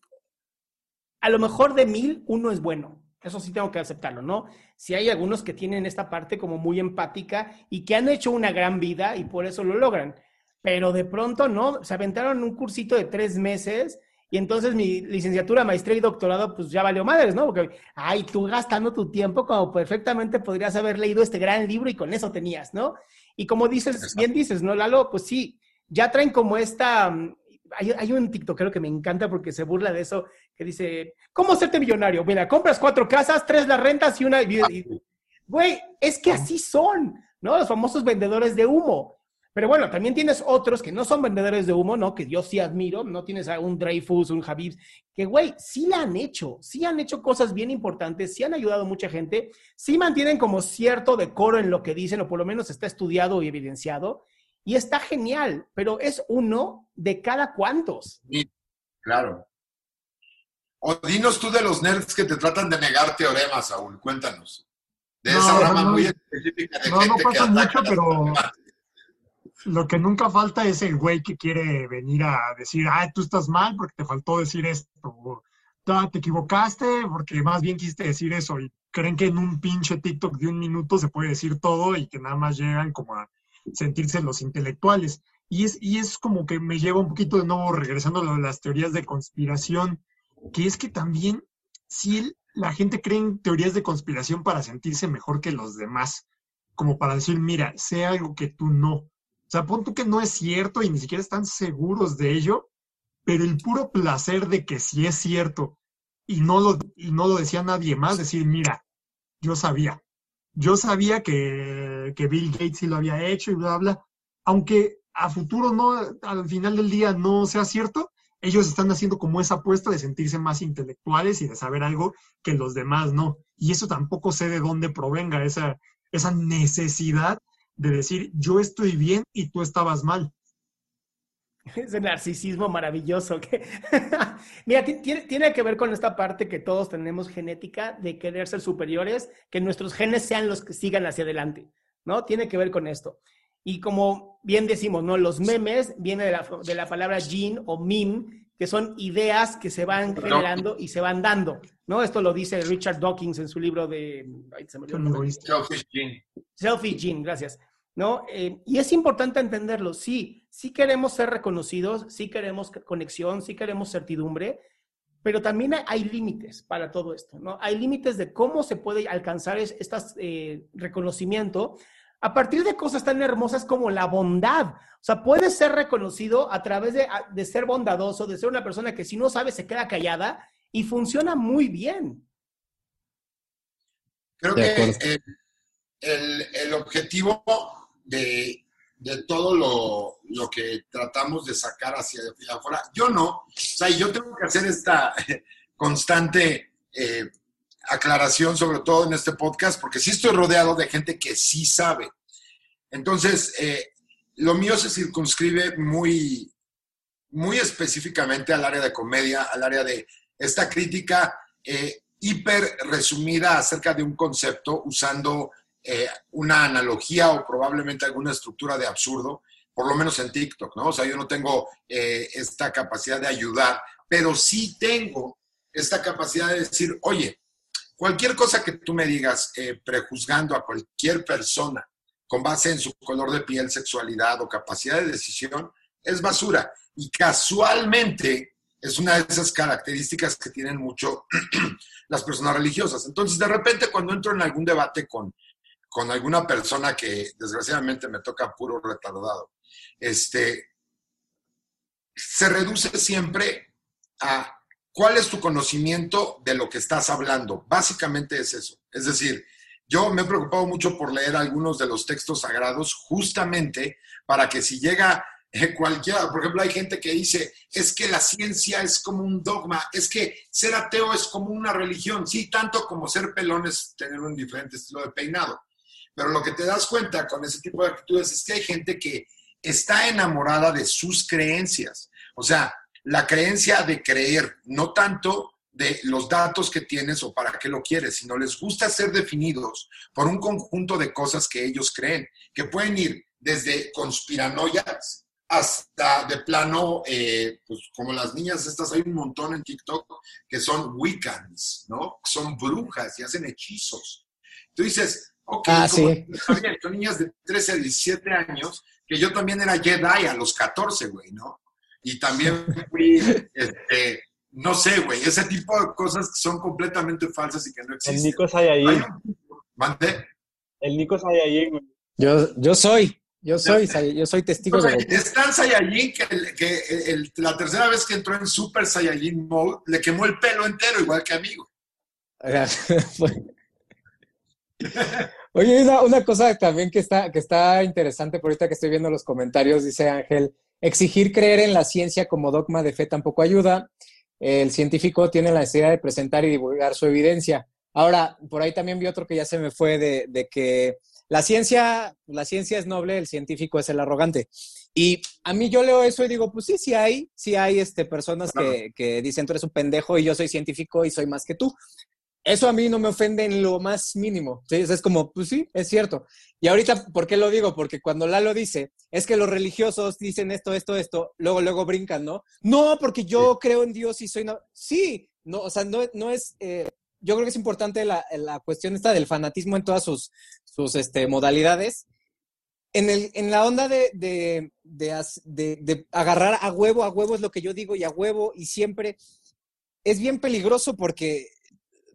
a lo mejor de mil uno es bueno. Eso sí tengo que aceptarlo, ¿no? Si hay algunos que tienen esta parte como muy empática y que han hecho una gran vida y por eso lo logran. Pero de pronto, ¿no? Se aventaron un cursito de tres meses y entonces mi licenciatura, maestría y doctorado, pues ya valió madres, ¿no? Porque, ay, tú gastando tu tiempo como perfectamente podrías haber leído este gran libro y con eso tenías, ¿no? Y como dices, bien dices, ¿no, Lalo? Pues sí, ya traen como esta, hay, hay, un TikTokero que me encanta porque se burla de eso, que dice, ¿cómo hacerte millonario? Mira, compras cuatro casas, tres las rentas y una... Güey, es que así son, ¿no? Los famosos vendedores de humo. Pero bueno, también tienes otros que no son vendedores de humo, ¿no? Que yo sí admiro, no tienes a un Dreyfus, un Habib, que güey, sí la han hecho, sí han hecho cosas bien importantes, sí han ayudado a mucha gente, sí mantienen como cierto decoro en lo que dicen, o por lo menos está estudiado y evidenciado, y está genial, pero es uno de cada cuantos. Sí, claro. O dinos tú de los nerds que te tratan de negar teoremas, Saúl, cuéntanos. De esa rama muy específica de no, no pasa mucho, pero lo que nunca falta es el güey que quiere venir a decir, ah, tú estás mal porque te faltó decir esto, o te equivocaste porque más bien quisiste decir eso, y creen que en un pinche TikTok de un minuto se puede decir todo y que nada más llegan como a sentirse los intelectuales. Y es, y es como que me lleva un poquito de nuevo regresando a las teorías de conspiración, que es que también si la gente cree en teorías de conspiración para sentirse mejor que los demás, como para decir, mira, sé algo que tú no. O sea, pon tú que no es cierto y ni siquiera están seguros de ello, pero el puro placer de que sí es cierto y no lo, y no lo decía nadie más, decir, mira, yo sabía, yo sabía que, Bill Gates sí lo había hecho y bla, bla, aunque a futuro no, al final del día no sea cierto, ellos están haciendo como esa apuesta de sentirse más intelectuales y de saber algo que los demás no. Y eso tampoco sé de dónde provenga esa, esa necesidad de decir yo estoy bien y tú estabas mal. Ese narcisismo maravilloso. Que... Mira, tiene, tiene, que ver con esta parte que todos tenemos genética de querer ser superiores, que nuestros genes sean los que sigan hacia adelante, ¿no? Tiene que ver con esto. Y como bien decimos, ¿no? Los memes vienen de la, de la palabra gene o meme, que son ideas que se van generando y se van dando, ¿no? Esto lo dice Richard Dawkins en su libro de... Selfish Gene. Selfish Gene, gracias. ¿no? Eh, y es importante entenderlo, sí, sí queremos ser reconocidos, sí queremos conexión, sí queremos certidumbre, pero también hay, límites para todo esto, ¿no? Hay límites de cómo se puede alcanzar este eh, reconocimiento a partir de cosas tan hermosas como la bondad. O sea, puedes ser reconocido a través de, de ser bondadoso, de ser una persona que si no sabe se queda callada y funciona muy bien. Creo que el, el objetivo de, todo lo, que tratamos de sacar hacia afuera. Yo no, o sea, yo tengo que hacer esta constante eh, aclaración, sobre todo en este podcast, porque sí estoy rodeado de gente que sí sabe. Entonces, eh, lo mío se circunscribe muy, muy específicamente al área de comedia, al área de esta crítica eh, hiper resumida acerca de un concepto usando eh, una analogía o probablemente alguna estructura de absurdo, por lo menos en TikTok, ¿no? O sea, yo no tengo esta capacidad de ayudar, pero sí tengo esta capacidad de decir, oye, cualquier cosa que tú me digas eh, prejuzgando a cualquier persona con base en su color de piel, sexualidad o capacidad de decisión, es basura. Y casualmente es una de esas características que tienen mucho las personas religiosas. Entonces, de repente, cuando entro en algún debate con con alguna persona que desgraciadamente me toca puro retardado. Este, se reduce siempre a cuál es tu conocimiento de lo que estás hablando. Básicamente es eso. Es decir, yo me he preocupado mucho por leer algunos de los textos sagrados justamente para que si llega eh, cualquiera, por ejemplo, hay gente que dice, es que la ciencia es como un dogma, es que ser ateo es como una religión, sí, tanto como ser pelón es tener un diferente estilo de peinado. Pero lo que te das cuenta con ese tipo de actitudes es que hay gente que está enamorada de sus creencias. O sea, la creencia de creer, no tanto de los datos que tienes o para qué lo quieres, sino les gusta ser definidos por un conjunto de cosas que ellos creen, que pueden ir desde conspiranoias hasta de plano, eh, pues como las niñas estas, hay un montón en TikTok que son Wiccans, ¿no? Son brujas y hacen hechizos. Tú dices, ok, ah, son niñas de 13 a 17 años, que yo también era Jedi a los 14, güey, ¿no? Y también fui, este, no sé, güey, ese tipo de cosas que son completamente falsas y que no existen. El Nico Sayayin. ¿Mande? El Nico Sayayin, güey. Yo, yo soy. Yo soy, yo soy testigo de Es tan Saiyajin que, que la tercera vez que entró en Super Saiyajin Mode le quemó el pelo entero, igual que a mí. Oye, una, una, cosa también que está, que está interesante, por ahorita que estoy viendo los comentarios, dice Ángel, exigir creer en la ciencia como dogma de fe tampoco ayuda. El científico tiene la necesidad de presentar y divulgar su evidencia. Ahora, por ahí también vi otro que ya se me fue de, de que la ciencia, la ciencia es noble, el científico es el arrogante. Y a mí yo leo eso y digo, pues sí, sí hay, sí hay este, personas que, que, dicen, tú eres un pendejo y yo soy científico y soy más que tú. Eso a mí no me ofende en lo más mínimo. Es como, pues sí, es cierto. Y ahorita, ¿por qué lo digo? Porque cuando Lalo dice, es que los religiosos dicen esto, esto, esto, luego, luego brincan, ¿no? No, porque yo creo en Dios y soy... No... Sí, no, o sea, no, no es... Eh, yo creo que es importante la, la, cuestión esta del fanatismo en todas sus, sus este, modalidades. En, el, en la onda de, de, de, de, agarrar a huevo, a huevo es lo que yo digo, y a huevo, y siempre es bien peligroso porque,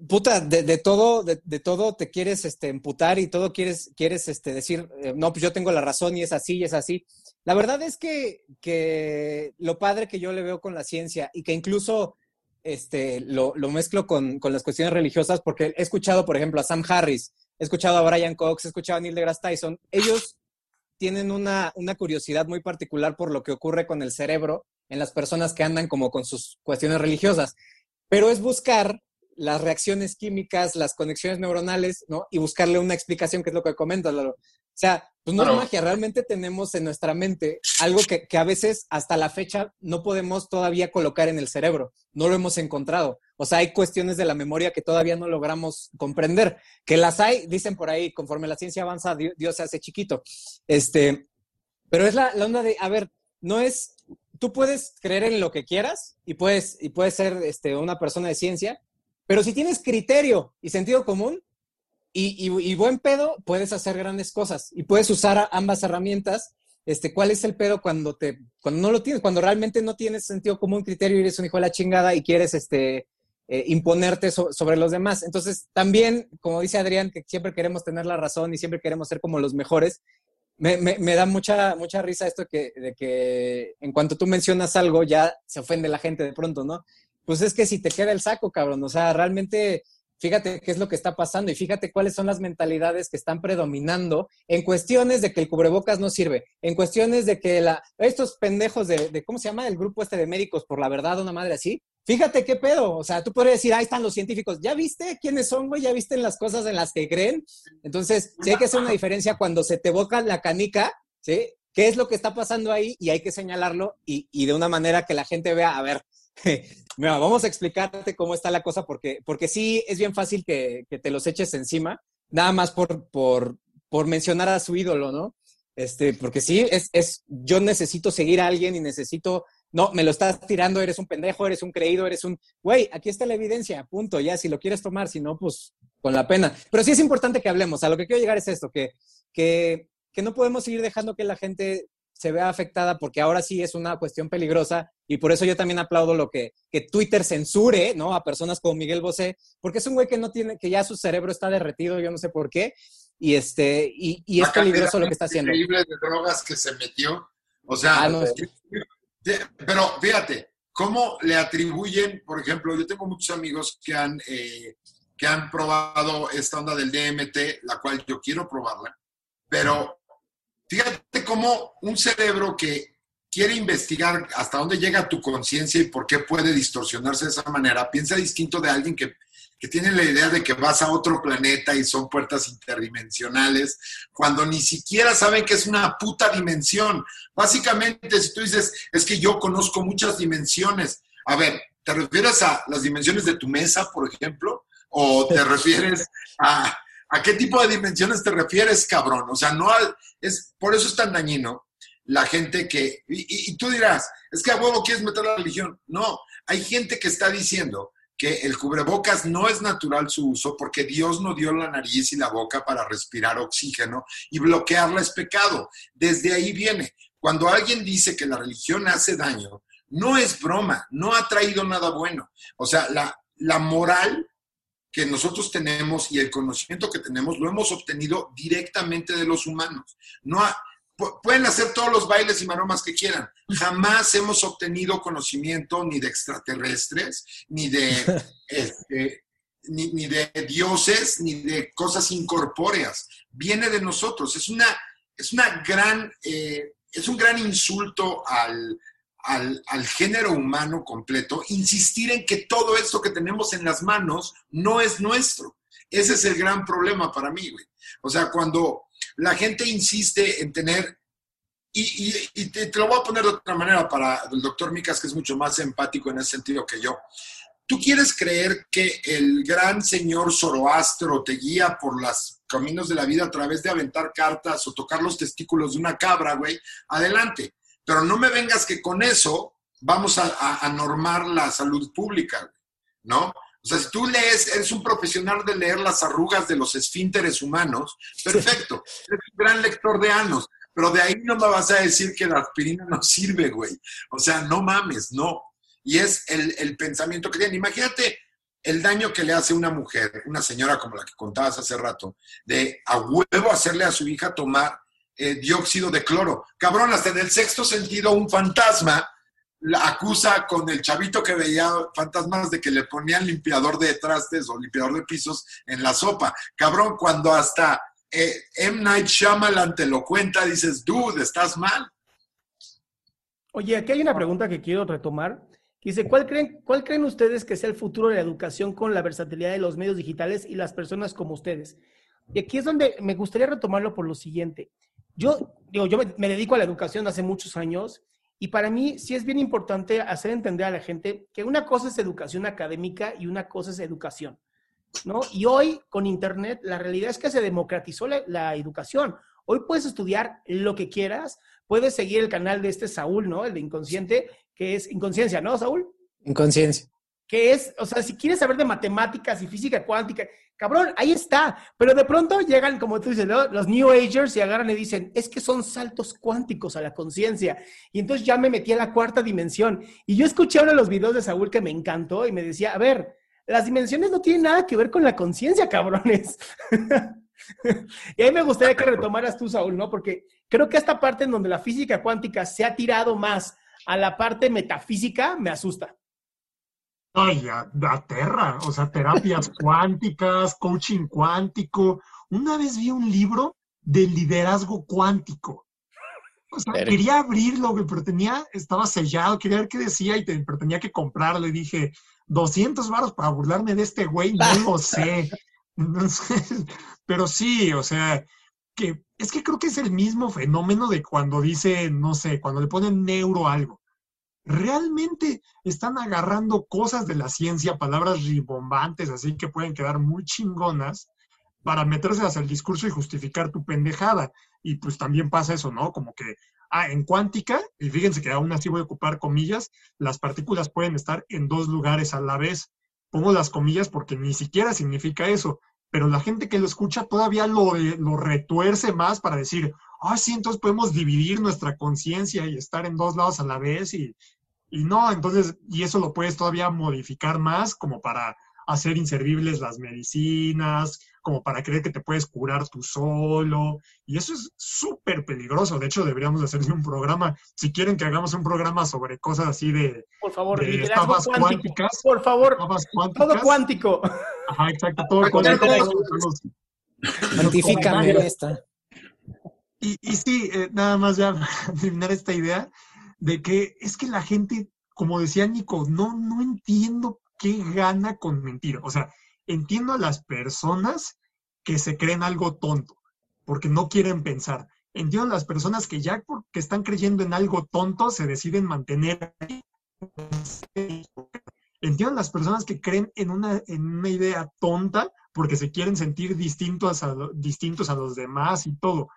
puta, de, todo, de, todo te quieres este, emputar y todo quieres, quieres este, decir, eh, no, pues yo tengo la razón y es así y es así. La verdad es que, que lo padre que yo le veo con la ciencia y que incluso este, lo, lo mezclo con, con, las cuestiones religiosas porque he escuchado, por ejemplo, a Sam Harris, he escuchado a Brian Cox, he escuchado a Neil deGrasse Tyson. Ellos tienen una, una curiosidad muy particular por lo que ocurre con el cerebro en las personas que andan como con sus cuestiones religiosas, pero es buscar las reacciones químicas, las conexiones neuronales, ¿no? Y buscarle una explicación, que es lo que comentas, Lalo. O sea, pues no es magia, realmente tenemos en nuestra mente algo que, que, a veces hasta la fecha no podemos todavía colocar en el cerebro, no lo hemos encontrado. O sea, hay cuestiones de la memoria que todavía no logramos comprender, que las hay, dicen por ahí, conforme la ciencia avanza, Dios, se hace chiquito. Este, pero es la, la, onda de, a ver, no es, tú puedes creer en lo que quieras y puedes, y puedes ser este, una persona de ciencia, pero si tienes criterio y sentido común, y, buen pedo, puedes hacer grandes cosas y puedes usar ambas herramientas. Este, ¿Cuál es el pedo cuando, te, cuando no lo tienes? Cuando realmente no tienes sentido común, criterio y eres un hijo de la chingada y quieres este, eh, imponerte sobre los demás. Entonces, también, como dice Adrián, que siempre queremos tener la razón y siempre queremos ser como los mejores, me, me, da mucha, mucha risa esto que, de que en cuanto tú mencionas algo ya se ofende la gente de pronto, ¿no? Pues es que si te queda el saco, cabrón, o sea, realmente fíjate qué es lo que está pasando y fíjate cuáles son las mentalidades que están predominando en cuestiones de que el cubrebocas no sirve, en cuestiones de que la, estos pendejos de, ¿cómo se llama? El grupo este de médicos, por la verdad, una madre así. Fíjate qué pedo, o sea, tú podrías decir, ahí están los científicos, ¿ya viste quiénes son, güey? ¿Ya viste las cosas en las que creen? Entonces, sí hay que hacer una diferencia cuando se te boca la canica, ¿sí? ¿Qué es lo que está pasando ahí? Y hay que señalarlo y, y de una manera que la gente vea, a ver, Vamos a explicarte cómo está la cosa, porque, porque sí es bien fácil que, que te los eches encima, nada más por, por, por, mencionar a su ídolo, ¿no? Este, porque sí, es, es, yo necesito seguir a alguien y necesito, no, me lo estás tirando, eres un pendejo, eres un creído, eres un, güey, aquí está la evidencia, punto, ya, si lo quieres tomar, si no, pues con la pena. Pero sí es importante que hablemos, a lo que quiero llegar es esto, que, que, que no podemos seguir dejando que la gente se vea afectada porque ahora sí es una cuestión peligrosa y por eso yo también aplaudo lo que, que Twitter censure, ¿no? A personas como Miguel Bosé, porque es un güey que no tiene, que ya su cerebro está derretido, yo no sé por qué, y este, y, y es peligroso lo que está haciendo. Increíble de drogas que se metió, o sea, ah, Pero fíjate, ¿cómo le atribuyen, por ejemplo, yo tengo muchos amigos que han, eh, que han probado esta onda del DMT, la cual yo quiero probarla, pero fíjate cómo un cerebro que quiere investigar hasta dónde llega tu conciencia y por qué puede distorsionarse de esa manera, piensa distinto de alguien que, que, tiene la idea de que vas a otro planeta y son puertas interdimensionales, cuando ni siquiera saben que es una puta dimensión. Básicamente, si tú dices, es que yo conozco muchas dimensiones, a ver, ¿te refieres a las dimensiones de tu mesa, por ejemplo? ¿O te refieres a, a qué tipo de dimensiones te refieres, cabrón? O sea, no es, por eso es tan dañino la gente que, y, tú dirás, es que a huevo quieres meter la religión. No, hay gente que está diciendo que el cubrebocas no es natural su uso porque Dios no dio la nariz y la boca para respirar oxígeno y bloquearla es pecado. Desde ahí viene. Cuando alguien dice que la religión hace daño, no es broma, no ha traído nada bueno. O sea, la, la moral que nosotros tenemos y el conocimiento que tenemos lo hemos obtenido directamente de los humanos. No ha, pueden hacer todos los bailes y maromas que quieran. Jamás hemos obtenido conocimiento ni de extraterrestres, ni de, este, ni, de dioses, ni de cosas incorpóreas. Viene de nosotros. Es una, es una gran, eh, es un gran insulto al, al, al, género humano completo, insistir en que todo esto que tenemos en las manos no es nuestro. Ese es el gran problema para mí, güey. O sea, cuando la gente insiste en tener, y, y, te, lo voy a poner de otra manera para el doctor Micas, que es mucho más empático en ese sentido que yo. ¿Tú quieres creer que el gran señor Zoroastro te guía por los caminos de la vida a través de aventar cartas o tocar los testículos de una cabra, güey? Adelante. Pero no me vengas que con eso vamos a, a normar la salud pública, ¿no? O sea, si tú lees, eres un profesional de leer las arrugas de los esfínteres humanos, perfecto, eres un gran lector de anos, pero de ahí no me vas a decir que la aspirina no sirve, güey. O sea, no mames, no. Y es el, pensamiento que tienen. Imagínate el daño que le hace una mujer, una señora como la que contabas hace rato, de a huevo hacerle a su hija tomar eh, dióxido de cloro. Cabrón, hasta en el sexto sentido, un fantasma la acusa con el chavito que veía fantasmas de que le ponían limpiador de trastes o limpiador de pisos en la sopa. Cabrón, cuando hasta eh, M. Night Shyamalan te lo cuenta, dices, dude, estás mal. Oye, aquí hay una pregunta que quiero retomar. Dice, ¿cuál creen, ¿cuál creen ustedes que sea el futuro de la educación con la versatilidad de los medios digitales y las personas como ustedes? Y aquí es donde me gustaría retomarlo por lo siguiente. Yo, digo, yo me dedico a la educación hace muchos años y para mí sí es bien importante hacer entender a la gente que una cosa es educación académica y una cosa es educación, ¿no? Y hoy con Internet la realidad es que se democratizó la, educación. Hoy puedes estudiar lo que quieras, puedes seguir el canal de este Saúl, ¿no? El de Inconsciente, que es Inconsciencia, ¿no, Saúl? Inconsciencia. Que es, o sea, si quieres saber de matemáticas y física cuántica, Cabrón, ahí está. Pero de pronto llegan, como tú dices, los New Agers y agarran y dicen, es que son saltos cuánticos a la conciencia. Y entonces ya me metí a la cuarta dimensión. Y yo escuché uno de los videos de Saúl que me encantó y me decía, a ver, las dimensiones no tienen nada que ver con la conciencia, cabrones. y ahí me gustaría que retomaras tú, Saúl, ¿no? Porque creo que esta parte en donde la física cuántica se ha tirado más a la parte metafísica me asusta. Ay, aterra, o sea, terapias cuánticas, coaching cuántico. Una vez vi un libro de liderazgo cuántico. O sea, quería abrirlo, pero tenía, estaba sellado, quería ver qué decía, y pero tenía que comprarlo. Y dije, 200 varos para burlarme de este güey, no lo sé. pero sí, o sea, que es que creo que es el mismo fenómeno de cuando dice, no sé, cuando le ponen neuro algo realmente están agarrando cosas de la ciencia, palabras ribombantes, así que pueden quedar muy chingonas, para meterse hacia el discurso y justificar tu pendejada. Y pues también pasa eso, ¿no? Como que, ah, en cuántica, y fíjense que aún así voy a ocupar comillas, las partículas pueden estar en dos lugares a la vez. Pongo las comillas porque ni siquiera significa eso, pero la gente que lo escucha todavía lo, lo retuerce más para decir, ah, sí, entonces podemos dividir nuestra conciencia y estar en dos lados a la vez y, y no, entonces, y eso lo puedes todavía modificar más como para hacer inservibles las medicinas, como para creer que te puedes curar tú solo. Y eso es súper peligroso. De hecho, deberíamos hacerle un programa, si quieren que hagamos un programa sobre cosas así de, Por favor, de liderazgo estabas cuántico. cuánticas. Por favor, todo cuántico. Ajá, exacto, todo cuántico. comentarios. esta. Y, y sí, eh, nada más ya para terminar esta idea de que es que la gente, como decía Nico, no, no entiendo qué gana con mentir. O sea, entiendo a las personas que se creen algo tonto, porque no quieren pensar. Entiendo a las personas que ya porque están creyendo en algo tonto se deciden mantener ahí. Entiendo a las personas que creen en una, en una idea tonta porque se quieren sentir distintos a, distintos a los demás y todo.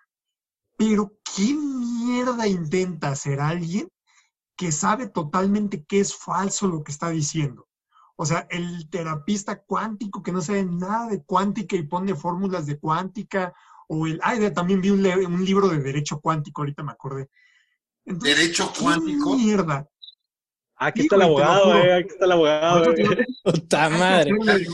Pero ¿qué mierda intenta hacer alguien que sabe totalmente que es falso lo que está diciendo? O sea, el terapista cuántico que no sabe nada de cuántica y pone fórmulas de cuántica, o el... Ay, también vi un, un libro de derecho cuántico, ahorita me acordé. Entonces, Derecho ¿qué cuántico. mierda? Aquí Sí, está el abogado, eh. Aquí está el abogado. Eh. Puta madre. el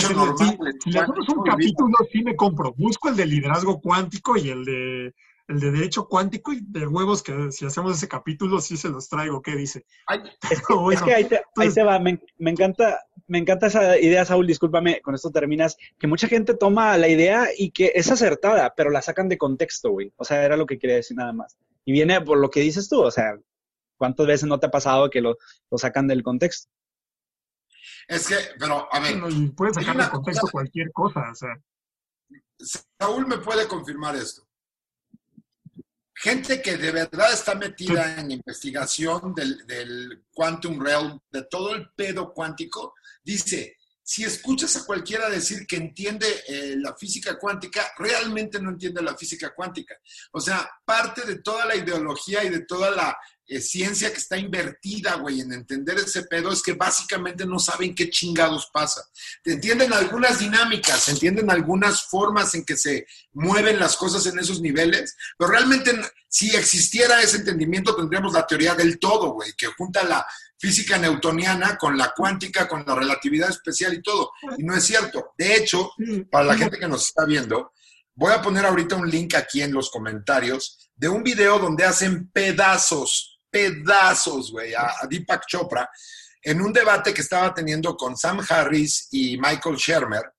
si le hacemos un capítulo, sí me compro. Busco el de liderazgo cuántico y el de el de derecho cuántico y de huevos que si hacemos ese capítulo sí se los traigo. ¿Qué dice? Ay, Es que, Pero bueno, es que ahí, te, ahí pues- te va, me, me encanta, me encanta esa idea, Saúl, discúlpame, con esto terminas, que mucha gente toma la idea y que es acertada, pero la sacan de contexto, güey. O sea, era lo que quería decir nada más. Y viene por lo que dices tú, o sea, ¿cuántas veces no te ha pasado que lo, lo sacan del contexto? Es que, pero, a ver, Bueno, puedes sacar de una contexto cosa- cualquier cosa. O sea, Saúl me puede confirmar esto. Gente que de verdad está metida en investigación del, del quantum realm, de todo el pedo cuántico, dice, si escuchas a cualquiera decir que entiende eh, la física cuántica, realmente no entiende la física cuántica. O sea, parte de toda la ideología y de toda la eh, ciencia que está invertida, güey, en entender ese pedo es que básicamente no saben qué chingados pasa. Te entienden algunas dinámicas, entienden algunas formas en que se mueven las cosas en esos niveles, pero realmente si existiera ese entendimiento tendríamos la teoría del todo, güey, que junta la física newtoniana con la cuántica, con la relatividad especial y todo. Y no es cierto. De hecho, para la gente que nos está viendo, voy a poner ahorita un link aquí en los comentarios de un video donde hacen pedazos, pedazos, güey, a, a Deepak Chopra en un debate que estaba teniendo con Sam Harris y Michael Shermer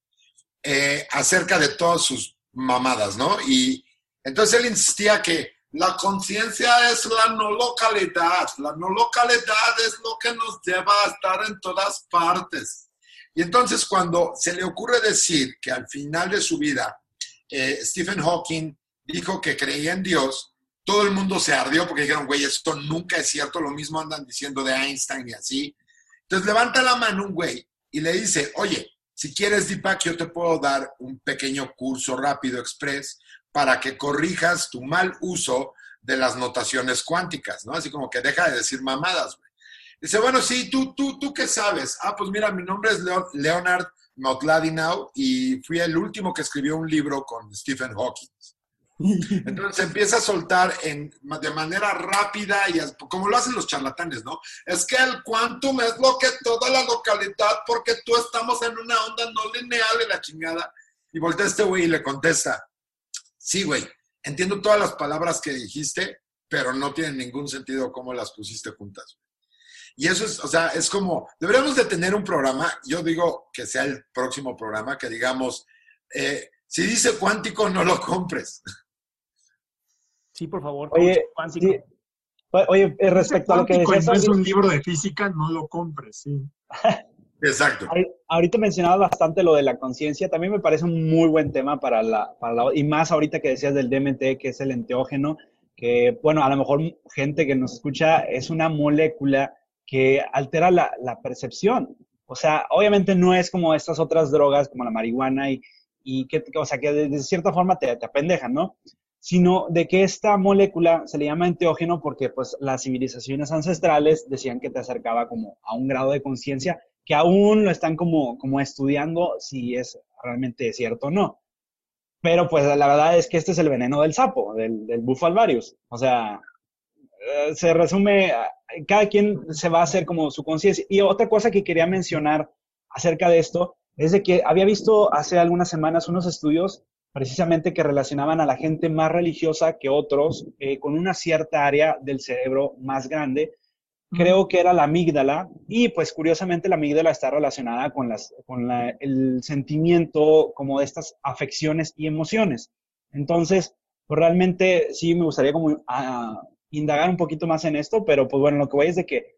eh, acerca de todas sus mamadas, ¿no? Y entonces él insistía que la conciencia es la no localidad, la no localidad es lo que nos lleva a estar en todas partes. Y entonces cuando se le ocurre decir que al final de su vida eh, Stephen Hawking dijo que creía en Dios, todo el mundo se ardió porque dijeron, güey, esto nunca es cierto, lo mismo andan diciendo de Einstein y así. Entonces levanta la mano un güey y le dice, oye, si quieres Deepak, yo te puedo dar un pequeño curso rápido express para que corrijas tu mal uso de las notaciones cuánticas, ¿no? Así como que deja de decir mamadas, güey. Dice, bueno, sí, ¿tú, tú, ¿tú qué sabes? Ah, pues mira, mi nombre es Leo- Leonard Motladinow y fui el último que escribió un libro con Stephen Hawking. Entonces empieza a soltar de manera rápida y como lo hacen los charlatanes, ¿no? Es que el quantum es lo que toda la localidad, porque tú estamos en una onda no lineal y la chingada. Y voltea este güey y le contesta, sí, güey, entiendo todas las palabras que dijiste, pero no tienen ningún sentido cómo las pusiste juntas. Y eso es, o sea, es como, deberíamos de tener un programa, yo digo que sea el próximo programa, que digamos, eh, si dice cuántico, no lo compres. Sí, por favor. Oye, sí. Oye, eh, respecto a lo que decías, no es un libro de física, no lo compres, sí. Exacto. ahori- ahorita mencionabas bastante lo de la conciencia, también me parece un muy buen tema para la, para la, y más ahorita que decías del DMT, que es el enteógeno, que, bueno, a lo mejor gente que nos escucha es una molécula que altera la, la percepción. O sea, obviamente no es como estas otras drogas, como la marihuana, y, y que, o sea, que de, de cierta forma te, te apendejan, ¿no? Sino de que esta molécula se le llama enteógeno porque, pues, las civilizaciones ancestrales decían que te acercaba como a un grado de conciencia que aún lo están como, como estudiando si es realmente cierto o no. Pero pues la verdad es que este es el veneno del sapo, del, del bufo alvarius. O sea, eh, se resume, a- cada quien se va a hacer como su conciencia. Y otra cosa que quería mencionar acerca de esto es de que había visto hace algunas semanas unos estudios precisamente que relacionaban a la gente más religiosa que otros eh, con una cierta área del cerebro más grande. Creo que era la amígdala y pues curiosamente la amígdala está relacionada con, las, con la, el sentimiento como de estas afecciones y emociones. Entonces, pues realmente sí me gustaría como ah, indagar un poquito más en esto, pero pues bueno, lo que voy es de que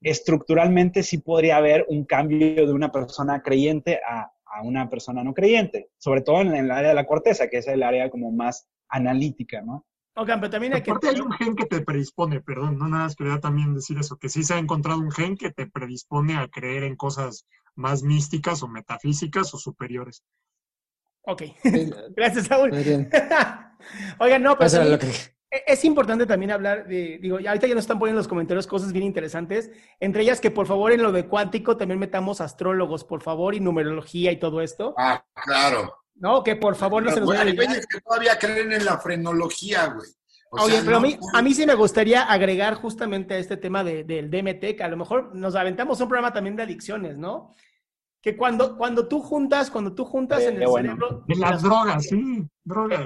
estructuralmente sí podría haber un cambio de una persona creyente a, una persona no creyente, sobre todo en, el área de la corteza, que es el área como más analítica, ¿no? Ok, pero también hay que... hay un gen que te predispone, perdón, no nada más quería también decir eso, que sí se ha encontrado un gen que te predispone a creer en cosas más místicas o metafísicas o superiores. Ok, gracias, Saúl. Oigan, no, pero... E, es importante también hablar de, digo, ahorita ya nos están poniendo en los comentarios cosas bien interesantes, entre ellas que por favor en lo de cuántico también metamos astrólogos, por favor, y numerología y todo esto. Ah, claro. No, que por favor no se nos vaya Hay que todavía creen en la frenología, güey. Oye, pero a, mí, a mí sí me gustaría agregar justamente a este tema del DMT, que a lo mejor nos aventamos un programa también de adicciones, ¿no? Que cuando, cuando tú juntas, cuando tú juntas en el cerebro... En las drogas, sí, drogas.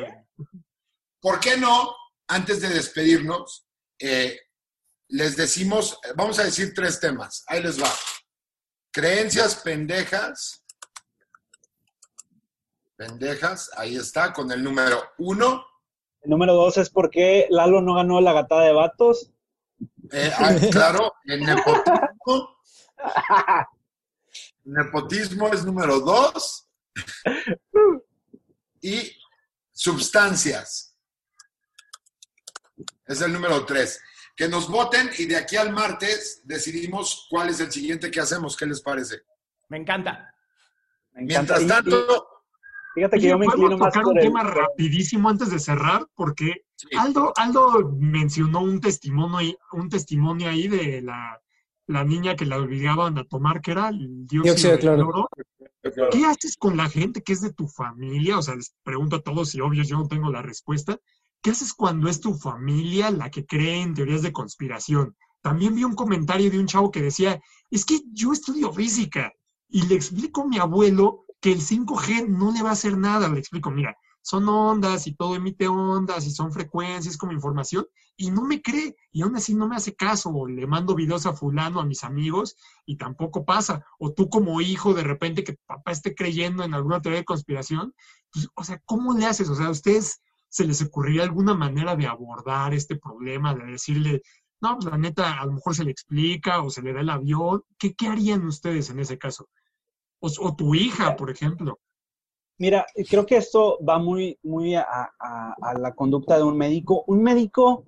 ¿Por qué no antes de despedirnos, eh, les decimos, vamos a decir tres temas. Ahí les va. Creencias pendejas. Pendejas, ahí está, con el número uno. El número dos es por qué Lalo no ganó la gatada de vatos. Eh, ah, claro, el nepotismo. nepotismo es número dos. Y sustancias. Es el número tres. Que nos voten y de aquí al martes decidimos cuál es el siguiente que hacemos. ¿Qué les parece? Me encanta. Mientras tanto... Fíjate que yo me inclino más tocar un tema rapidísimo antes de cerrar, porque Aldo, Aldo mencionó un testimonio, un testimonio ahí de la, niña que la obligaban a tomar, que era el dióxido, de cloro. ¿Qué haces con la gente que es de tu familia? O sea, les pregunto a todos y obvio yo no tengo la respuesta. ¿Qué haces cuando es tu familia la que cree en teorías de conspiración? También vi un comentario de un chavo que decía, es que yo estudio física y le explico a mi abuelo que el 5G no le va a hacer nada. Le explico, mira, son ondas y todo emite ondas y son frecuencias como información y no me cree y aún así no me hace caso o le mando videos a fulano, a mis amigos y tampoco pasa. O tú como hijo de repente que papá esté creyendo en alguna teoría de conspiración, pues, o sea, ¿cómo le haces? O sea, ustedes se les ocurriría alguna manera de abordar este problema, de decirle, no, pues la neta, a lo mejor se le explica o se le da el avión. ¿Qué, qué harían ustedes en ese caso? O, tu hija, por ejemplo. Mira, creo que esto va muy, muy a, a, la conducta de un médico. Un médico,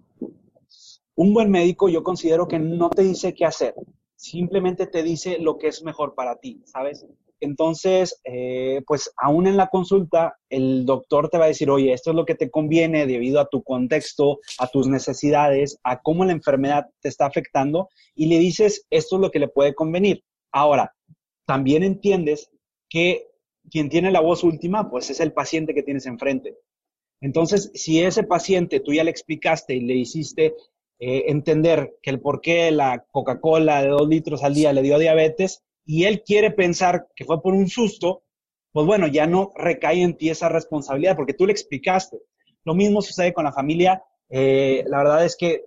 un buen médico, yo considero que no te dice qué hacer, simplemente te dice lo que es mejor para ti, ¿sabes? Entonces, eh, pues aún en la consulta, el doctor te va a decir, oye, esto es lo que te conviene debido a tu contexto, a tus necesidades, a cómo la enfermedad te está afectando, y le dices, esto es lo que le puede convenir. Ahora, también entiendes que quien tiene la voz última, pues es el paciente que tienes enfrente. Entonces, si ese paciente tú ya le explicaste y le hiciste eh, entender que el por qué la Coca-Cola de dos litros al día le dio diabetes, y él quiere pensar que fue por un susto, pues bueno, ya no recae en ti esa responsabilidad porque tú le explicaste. Lo mismo sucede con la familia. Eh, la verdad es que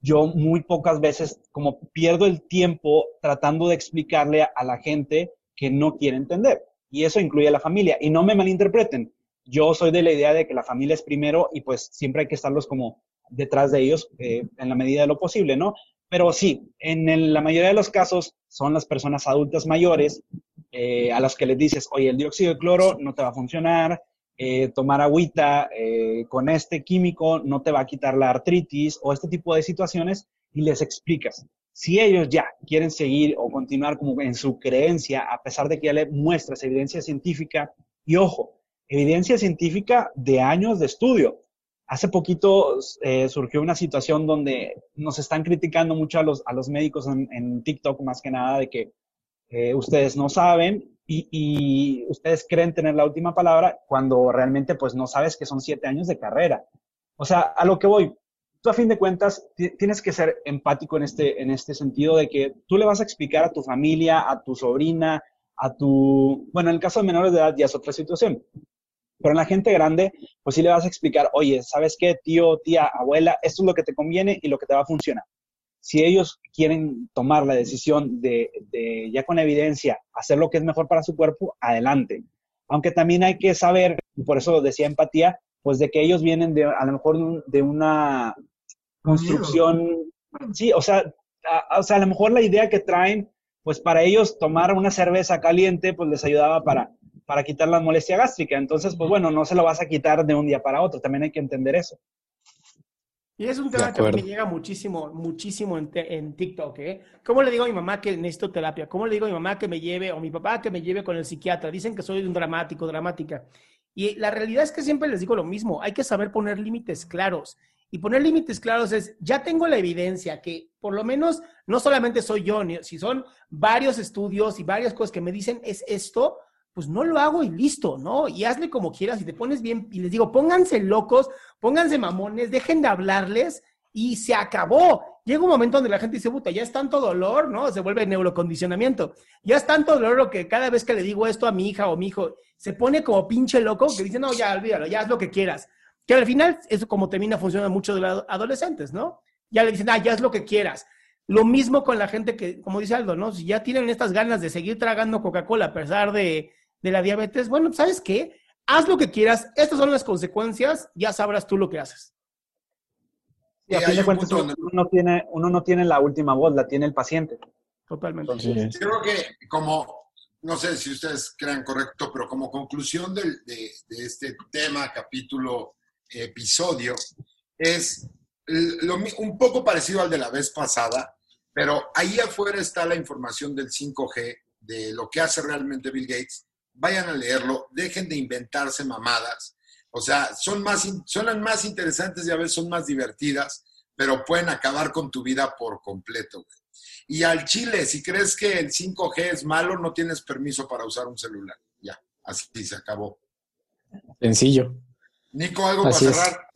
yo muy pocas veces como pierdo el tiempo tratando de explicarle a, la gente que no quiere entender. Y eso incluye a la familia. Y no me malinterpreten. Yo soy de la idea de que la familia es primero y pues siempre hay que estarlos como detrás de ellos eh, en la medida de lo posible, ¿no? Pero sí, en la mayoría de los casos son las personas adultas mayores eh, a las que les dices, oye, el dióxido de cloro no te va a funcionar, eh, tomar agüita eh, con este químico no te va a quitar la artritis o este tipo de situaciones y les explicas. Si ellos ya quieren seguir o continuar como en su creencia, a pesar de que ya le muestras evidencia científica, y ojo, evidencia científica de años de estudio, Hace poquito eh, surgió una situación donde nos están criticando mucho a los, a los médicos en, TikTok, más que nada, de que eh, ustedes no saben y, y, ustedes creen tener la última palabra cuando realmente pues no sabes que son siete años de carrera. O sea, a lo que voy, tú a fin de cuentas tienes que ser empático en este, en este sentido de que tú le vas a explicar a tu familia, a tu sobrina, a tu, bueno, en el caso de menores de edad ya es otra situación, pero en la gente grande, pues sí le vas a explicar, oye, ¿sabes qué, tío, tía, abuela? Esto es lo que te conviene y lo que te va a funcionar. Si ellos quieren tomar la decisión de, de ya con evidencia hacer lo que es mejor para su cuerpo, adelante. Aunque también hay que saber, y por eso decía empatía, pues de que ellos vienen de a lo mejor de una construcción, sí, o sea, o sea, a lo mejor la idea que traen, pues para ellos tomar una cerveza caliente, pues les ayudaba para, para quitar la molestia gástrica. Entonces, pues bueno, no se lo vas a quitar de un día para otro, también hay que entender eso. Y es un tema que me llega muchísimo, muchísimo en, en, TikTok, ¿eh? ¿Cómo le digo a mi mamá que necesito terapia? ¿Cómo le digo a mi mamá que me lleve, o mi papá que me lleve con el psiquiatra? Dicen que soy un dramático, dramática. Y la realidad es que siempre les digo lo mismo, hay que saber poner límites claros. Y poner límites claros es, ya tengo la evidencia que por lo menos no solamente soy yo, si son varios estudios y varias cosas que me dicen es esto, pues no lo hago y listo, ¿no? Y hazle como quieras y te pones bien. Y les digo, pónganse locos, pónganse mamones, dejen de hablarles y se acabó. Llega un momento donde la gente dice, puta, ya es tanto dolor, ¿no? Se vuelve neurocondicionamiento. Ya es tanto dolor lo que cada vez que le digo esto a mi hija o mi hijo, se pone como pinche loco que dice, no, ya olvídalo, ya haz lo que quieras. Que al final, eso como termina funcionando mucho de los adolescentes, ¿no? Ya le dicen, ah, ya haz lo que quieras. Lo mismo con la gente que, como dice Aldo, ¿no? Si ya tienen estas ganas de seguir tragando Coca-Cola a pesar de, de la diabetes, bueno, ¿sabes qué? Haz lo que quieras, estas son las consecuencias, ya sabrás tú lo que haces. Y a fin de cuentas, uno, no tiene, uno no tiene la última voz, la tiene el paciente. Totalmente. creo que como no sé si ustedes crean correcto, pero como conclusión de, este tema, capítulo, episodio, es un poco parecido al de la vez pasada, pero ahí afuera está la información del 5G, de lo que hace realmente Bill Gates. Vayan a leerlo, dejen de inventarse mamadas. O sea, son más, son más interesantes y a veces son más divertidas, pero pueden acabar con tu vida por completo. Y al Chile, si crees que el 5G es malo, no tienes permiso para usar un celular. Ya, así se acabó. Sencillo. Nico, ¿algo para cerrar?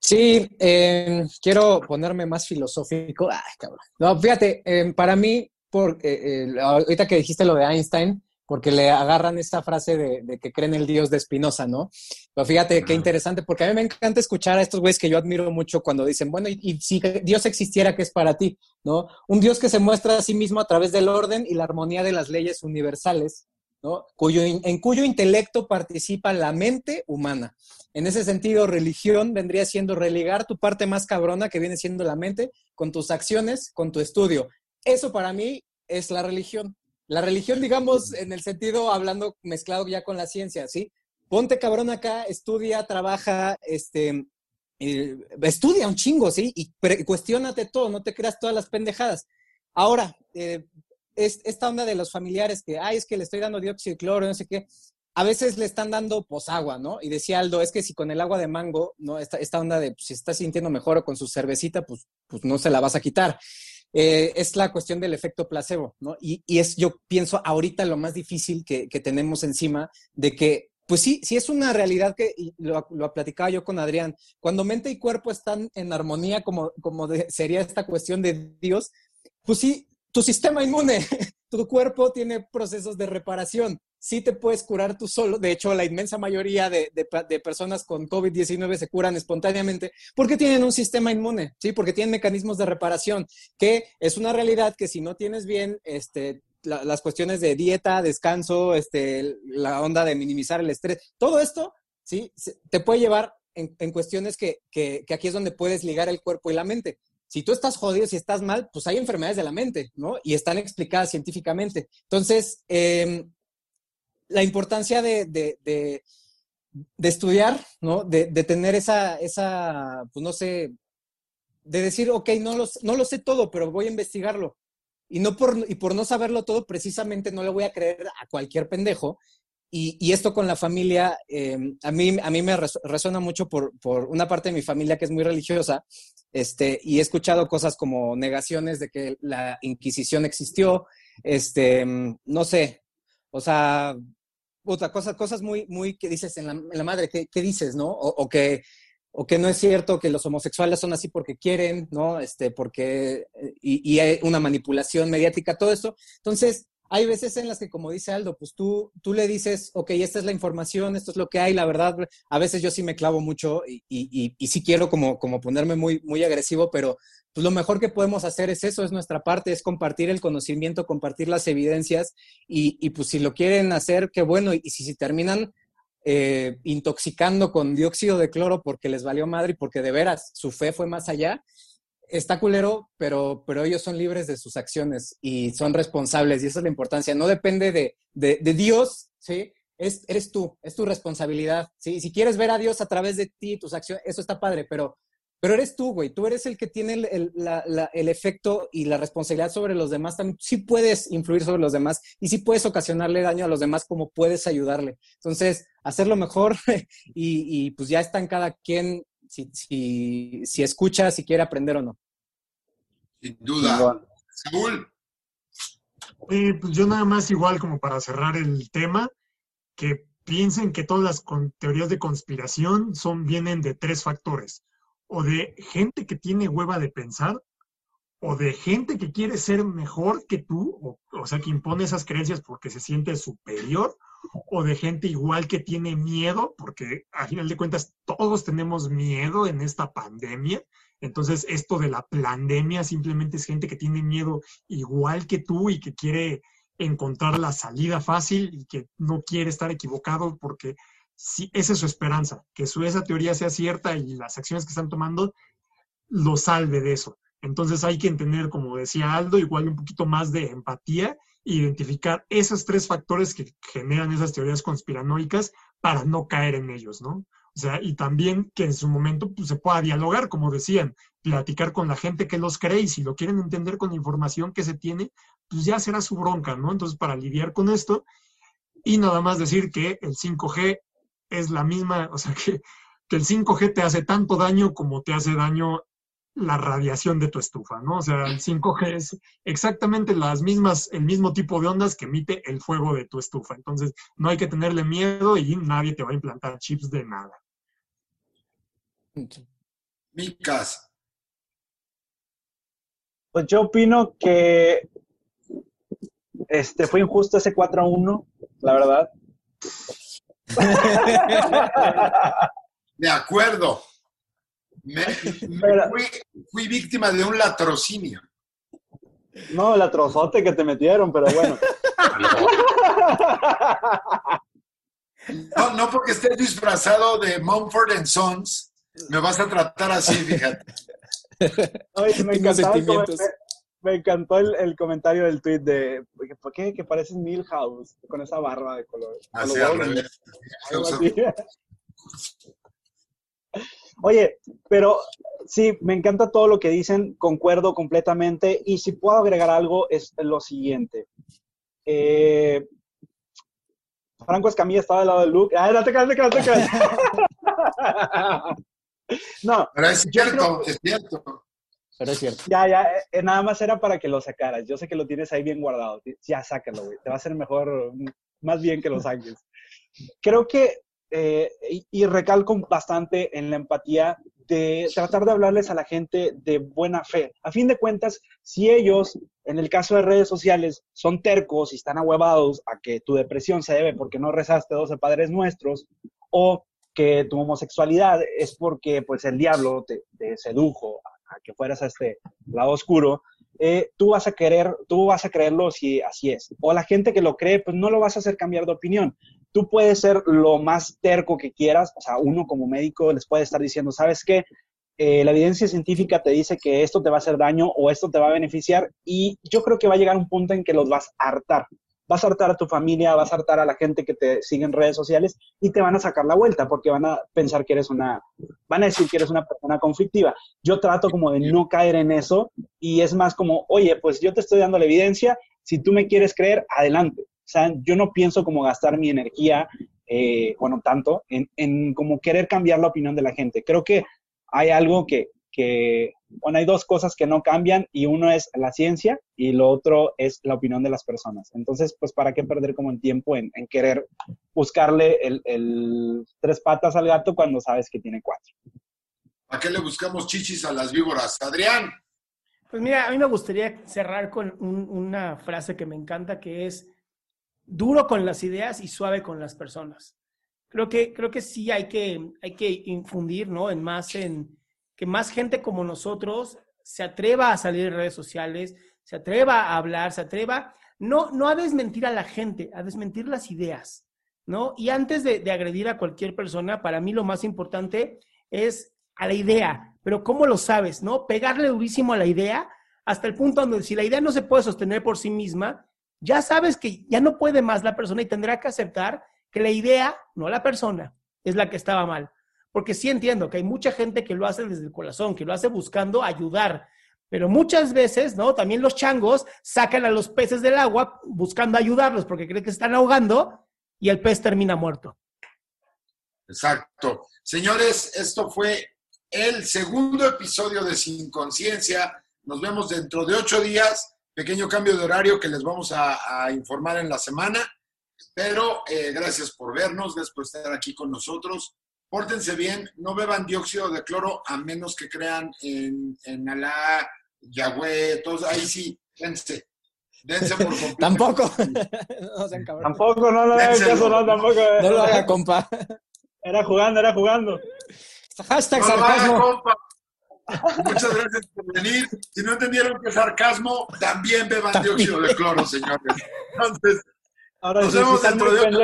Sí, em, quiero ponerme más filosófico. Ay, cabrón. No, fíjate, em, para mí, por, eh, eh, ahorita que dijiste lo de Einstein, porque le agarran esta frase de, que creen el Dios de Spinoza, ¿no? Pero fíjate qué interesante, porque a mí me encanta escuchar a estos güeyes que yo admiro mucho cuando dicen, bueno, y, si Dios existiera, ¿qué es para ti? ¿No? Un Dios que se muestra a sí mismo a través del orden y la armonía de las leyes universales, ¿no? Cuyo, en cuyo intelecto participa la mente humana. En ese sentido, religión vendría siendo religar tu parte más cabrona, que viene siendo la mente, con tus acciones, con tu estudio. Eso para mí es la religión. La religión, digamos, en el sentido hablando mezclado ya con la ciencia, ¿sí? Ponte cabrón acá, estudia, trabaja, este, estudia un chingo, ¿sí? Y cuestionate todo, no te creas todas las pendejadas. Ahora, eh, es, esta onda de los familiares que, ay, es que le estoy dando dióxido de cloro, no sé qué, a veces le están dando posagua, ¿no? Y decía Aldo, es que si con el agua de mango, ¿no? Esta, esta onda de pues, si está sintiendo mejor o con su cervecita, pues, pues no se la vas a quitar. Eh, es la cuestión del efecto placebo, ¿no? Y, es, yo pienso, ahorita lo más difícil que, tenemos encima de que, pues sí, sí es una realidad que, lo, lo platicaba yo con Adrián, cuando mente y cuerpo están en armonía, como, como sería esta cuestión de Dios, pues sí, tu sistema inmune, tu cuerpo tiene procesos de reparación, sí te puedes curar tú solo. De hecho, la inmensa mayoría de, personas con COVID-19 se curan espontáneamente porque tienen un sistema inmune, ¿sí? Porque tienen mecanismos de reparación, que es una realidad que si no tienes bien este, las cuestiones de dieta, descanso, este, la onda de minimizar el estrés, todo esto, ¿sí? Te puede llevar en, cuestiones que, que, aquí es donde puedes ligar el cuerpo y la mente si tú estás jodido, si estás mal, pues hay enfermedades de la mente, ¿no? Y están explicadas científicamente. Entonces, eh, la importancia de, de, estudiar, ¿no? De, tener esa, esa, pues no sé, de decir, ok, no lo, no lo sé todo, pero voy a investigarlo. Y, no por, y por no saberlo todo, precisamente no le voy a creer a cualquier pendejo. Y, y esto con la familia, em, a, mí, a mí me resuena mucho por, por, una parte de mi familia que es muy religiosa, este, y he escuchado cosas como negaciones de que la Inquisición existió, este, no sé, o sea, otra cosa, cosas muy, muy que dices en la, madre, ¿qué, dices, no? O, que, o que no es cierto que los homosexuales son así porque quieren, ¿no? Este, porque, y, hay una manipulación mediática, todo eso. Entonces, hay veces en las que, como dice Aldo, pues tú, tú le dices, ok, esta es la información, esto es lo que hay, la verdad, a veces yo sí me clavo mucho y, y, y, sí quiero como, como ponerme muy, muy agresivo, pero pues lo mejor que podemos hacer es eso, es nuestra parte, es compartir el conocimiento, compartir las evidencias y, y pues si lo quieren hacer, qué bueno, y si, si terminan eh, intoxicando con dióxido de cloro porque les valió madre y porque de veras su fe fue más allá, está culero, pero, pero ellos son libres de sus acciones y son responsables y esa es la importancia. No depende de, de, Dios, ¿sí? Es, eres tú, es tu responsabilidad. ¿sí? Si quieres ver a Dios a través de ti, tus acciones, eso está padre, pero pero eres tú, güey. Tú eres el que tiene el, el, efecto y la responsabilidad sobre los demás. También sí puedes influir sobre los demás y sí puedes ocasionarle daño a los demás como puedes ayudarle. Entonces, hacerlo mejor y, y pues ya está en cada quien si, si, si escucha, si quiere aprender o no. Sin duda. Saúl. pues yo nada más igual como para cerrar el tema, que piensen que todas las teorías de conspiración son, vienen de tres factores o de gente que tiene hueva de pensar, o de gente que quiere ser mejor que tú, o, sea, que impone esas creencias porque se siente superior, o de gente igual que tiene miedo, porque a final de cuentas todos tenemos miedo en esta pandemia. Entonces, esto de la pandemia simplemente es gente que tiene miedo igual que tú y que quiere encontrar la salida fácil y que no quiere estar equivocado porque si esa es su esperanza, que su, esa teoría sea cierta y las acciones que están tomando lo salve de eso. Entonces hay que tener, como decía Aldo, igual un poquito más de empatía e identificar esos tres factores que generan esas teorías conspiranoicas para no caer en ellos, ¿no? O sea, y también que en su momento pues, se pueda dialogar, como decían, platicar con la gente que los cree y si lo quieren entender con información que se tiene, pues ya será su bronca, ¿no? Entonces, para lidiar con esto, y nada más decir que el 5G es la misma, o sea, que, el 5G te hace tanto daño como te hace daño la radiación de tu estufa, ¿no? O sea, el 5G es exactamente las mismas, el mismo tipo de ondas que emite el fuego de tu estufa. Entonces, no hay que tenerle miedo y nadie te va a implantar chips de nada. Micas. Pues yo opino que este fue injusto ese 4 a 1, la verdad. De acuerdo. fui, víctima de un latrocinio. No, el latrozote que te metieron, pero bueno. No, no porque estés disfrazado de Mumford Sons, me vas a tratar así, fíjate. me, me, encantó el, comentario del tweet de ¿por qué? Que pareces Milhouse con esa barra de color. Así, Oye, pero sí, me encanta todo lo que dicen, concuerdo completamente. Y si puedo agregar algo, es lo siguiente. Eh, Franco Escamilla estaba del lado de Luke. ¡Ay, no te te caes, te caes! no. Pero es cierto, es cierto. Pero es cierto. Ya, ya, nada más era para que lo sacaras. Yo sé que lo tienes ahí bien guardado. Ya, sácalo, güey. Te va a ser mejor, más bien que lo saques. Creo que, eh, y, recalco bastante en la empatía de tratar de hablarles a la gente de buena fe. A fin de cuentas, si ellos, en el caso de redes sociales, son tercos y están ahuevados a que tu depresión se debe porque no rezaste 12 padres nuestros, o que tu homosexualidad es porque pues el diablo te, sedujo que fueras a este lado oscuro, eh, tú vas a querer, tú vas a creerlo si así es. O la gente que lo cree, pues no lo vas a hacer cambiar de opinión. Tú puedes ser lo más terco que quieras, o sea, uno como médico les puede estar diciendo, ¿sabes qué? Eh, la evidencia científica te dice que esto te va a hacer daño o esto te va a beneficiar y yo creo que va a llegar un punto en que los vas a hartar vas a hartar a tu familia, vas a hartar a la gente que te sigue en redes sociales y te van a sacar la vuelta porque van a pensar que eres una, van a decir que eres una persona conflictiva. Yo trato como de no caer en eso y es más como, oye, pues yo te estoy dando la evidencia, si tú me quieres creer, adelante. O sea, yo no pienso como gastar mi energía, eh, bueno, tanto, en, en como querer cambiar la opinión de la gente. Creo que hay algo que, que, bueno, hay dos cosas que no cambian y uno es la ciencia y lo otro es la opinión de las personas. Entonces, pues, ¿para qué perder como el tiempo en, querer buscarle el, tres patas al gato cuando sabes que tiene cuatro? ¿A qué le buscamos chichis a las víboras? Adrián. Pues mira, a mí me gustaría cerrar con un- una frase que me encanta, que es duro con las ideas y suave con las personas. Creo que, creo que sí hay que, hay que infundir, ¿no? En más, en que más gente como nosotros se atreva a salir en redes sociales, se atreva a hablar, se atreva, no, no a desmentir a la gente, a desmentir las ideas, ¿no? Y antes de, de agredir a cualquier persona, para mí lo más importante es a la idea, pero ¿cómo lo sabes, no? Pegarle durísimo a la idea hasta el punto donde si la idea no se puede sostener por sí misma, ya sabes que ya no puede más la persona y tendrá que aceptar que la idea, no la persona, es la que estaba mal. Porque sí entiendo que hay mucha gente que lo hace desde el corazón, que lo hace buscando ayudar, pero muchas veces, ¿no? También los changos sacan a los peces del agua buscando ayudarlos porque creen que están ahogando y el pez termina muerto. Exacto. Señores, esto fue el segundo episodio de Sin Conciencia. Nos vemos dentro de ocho días. Pequeño cambio de horario que les vamos a, a informar en la semana. Pero eh, gracias por vernos, gracias por estar aquí con nosotros. Pórtense bien, no beban dióxido de cloro a menos que crean en, en Alá, Yahweh, todos. Ahí sí, dense. Dense por completo. Tampoco. no sean cabrones. Tampoco, no, no Dénselo. caso, no, tampoco. No lo haga, compa. Era jugando, era jugando. Hashtag No lo sarcasmo. compa. Muchas gracias por venir. Si no entendieron que es sarcasmo, también beban dióxido de cloro, señores. Entonces, Ahora nos sí, sí vemos están dentro de ocho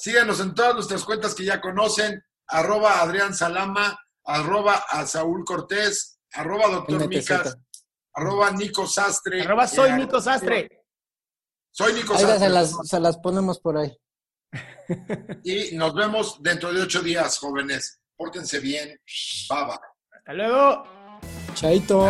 Síganos en todas nuestras cuentas que ya conocen. Arroba Adrián Salama, arroba a Saúl Cortés, arroba Doctor. Micas, arroba Nico Sastre. Arroba soy Nico Sastre. Soy Nico Ahí Sastre. se las, se las ponemos por ahí. Y nos vemos dentro de ocho días, jóvenes. Pórtense bien. Bye. Hasta luego. Chaito.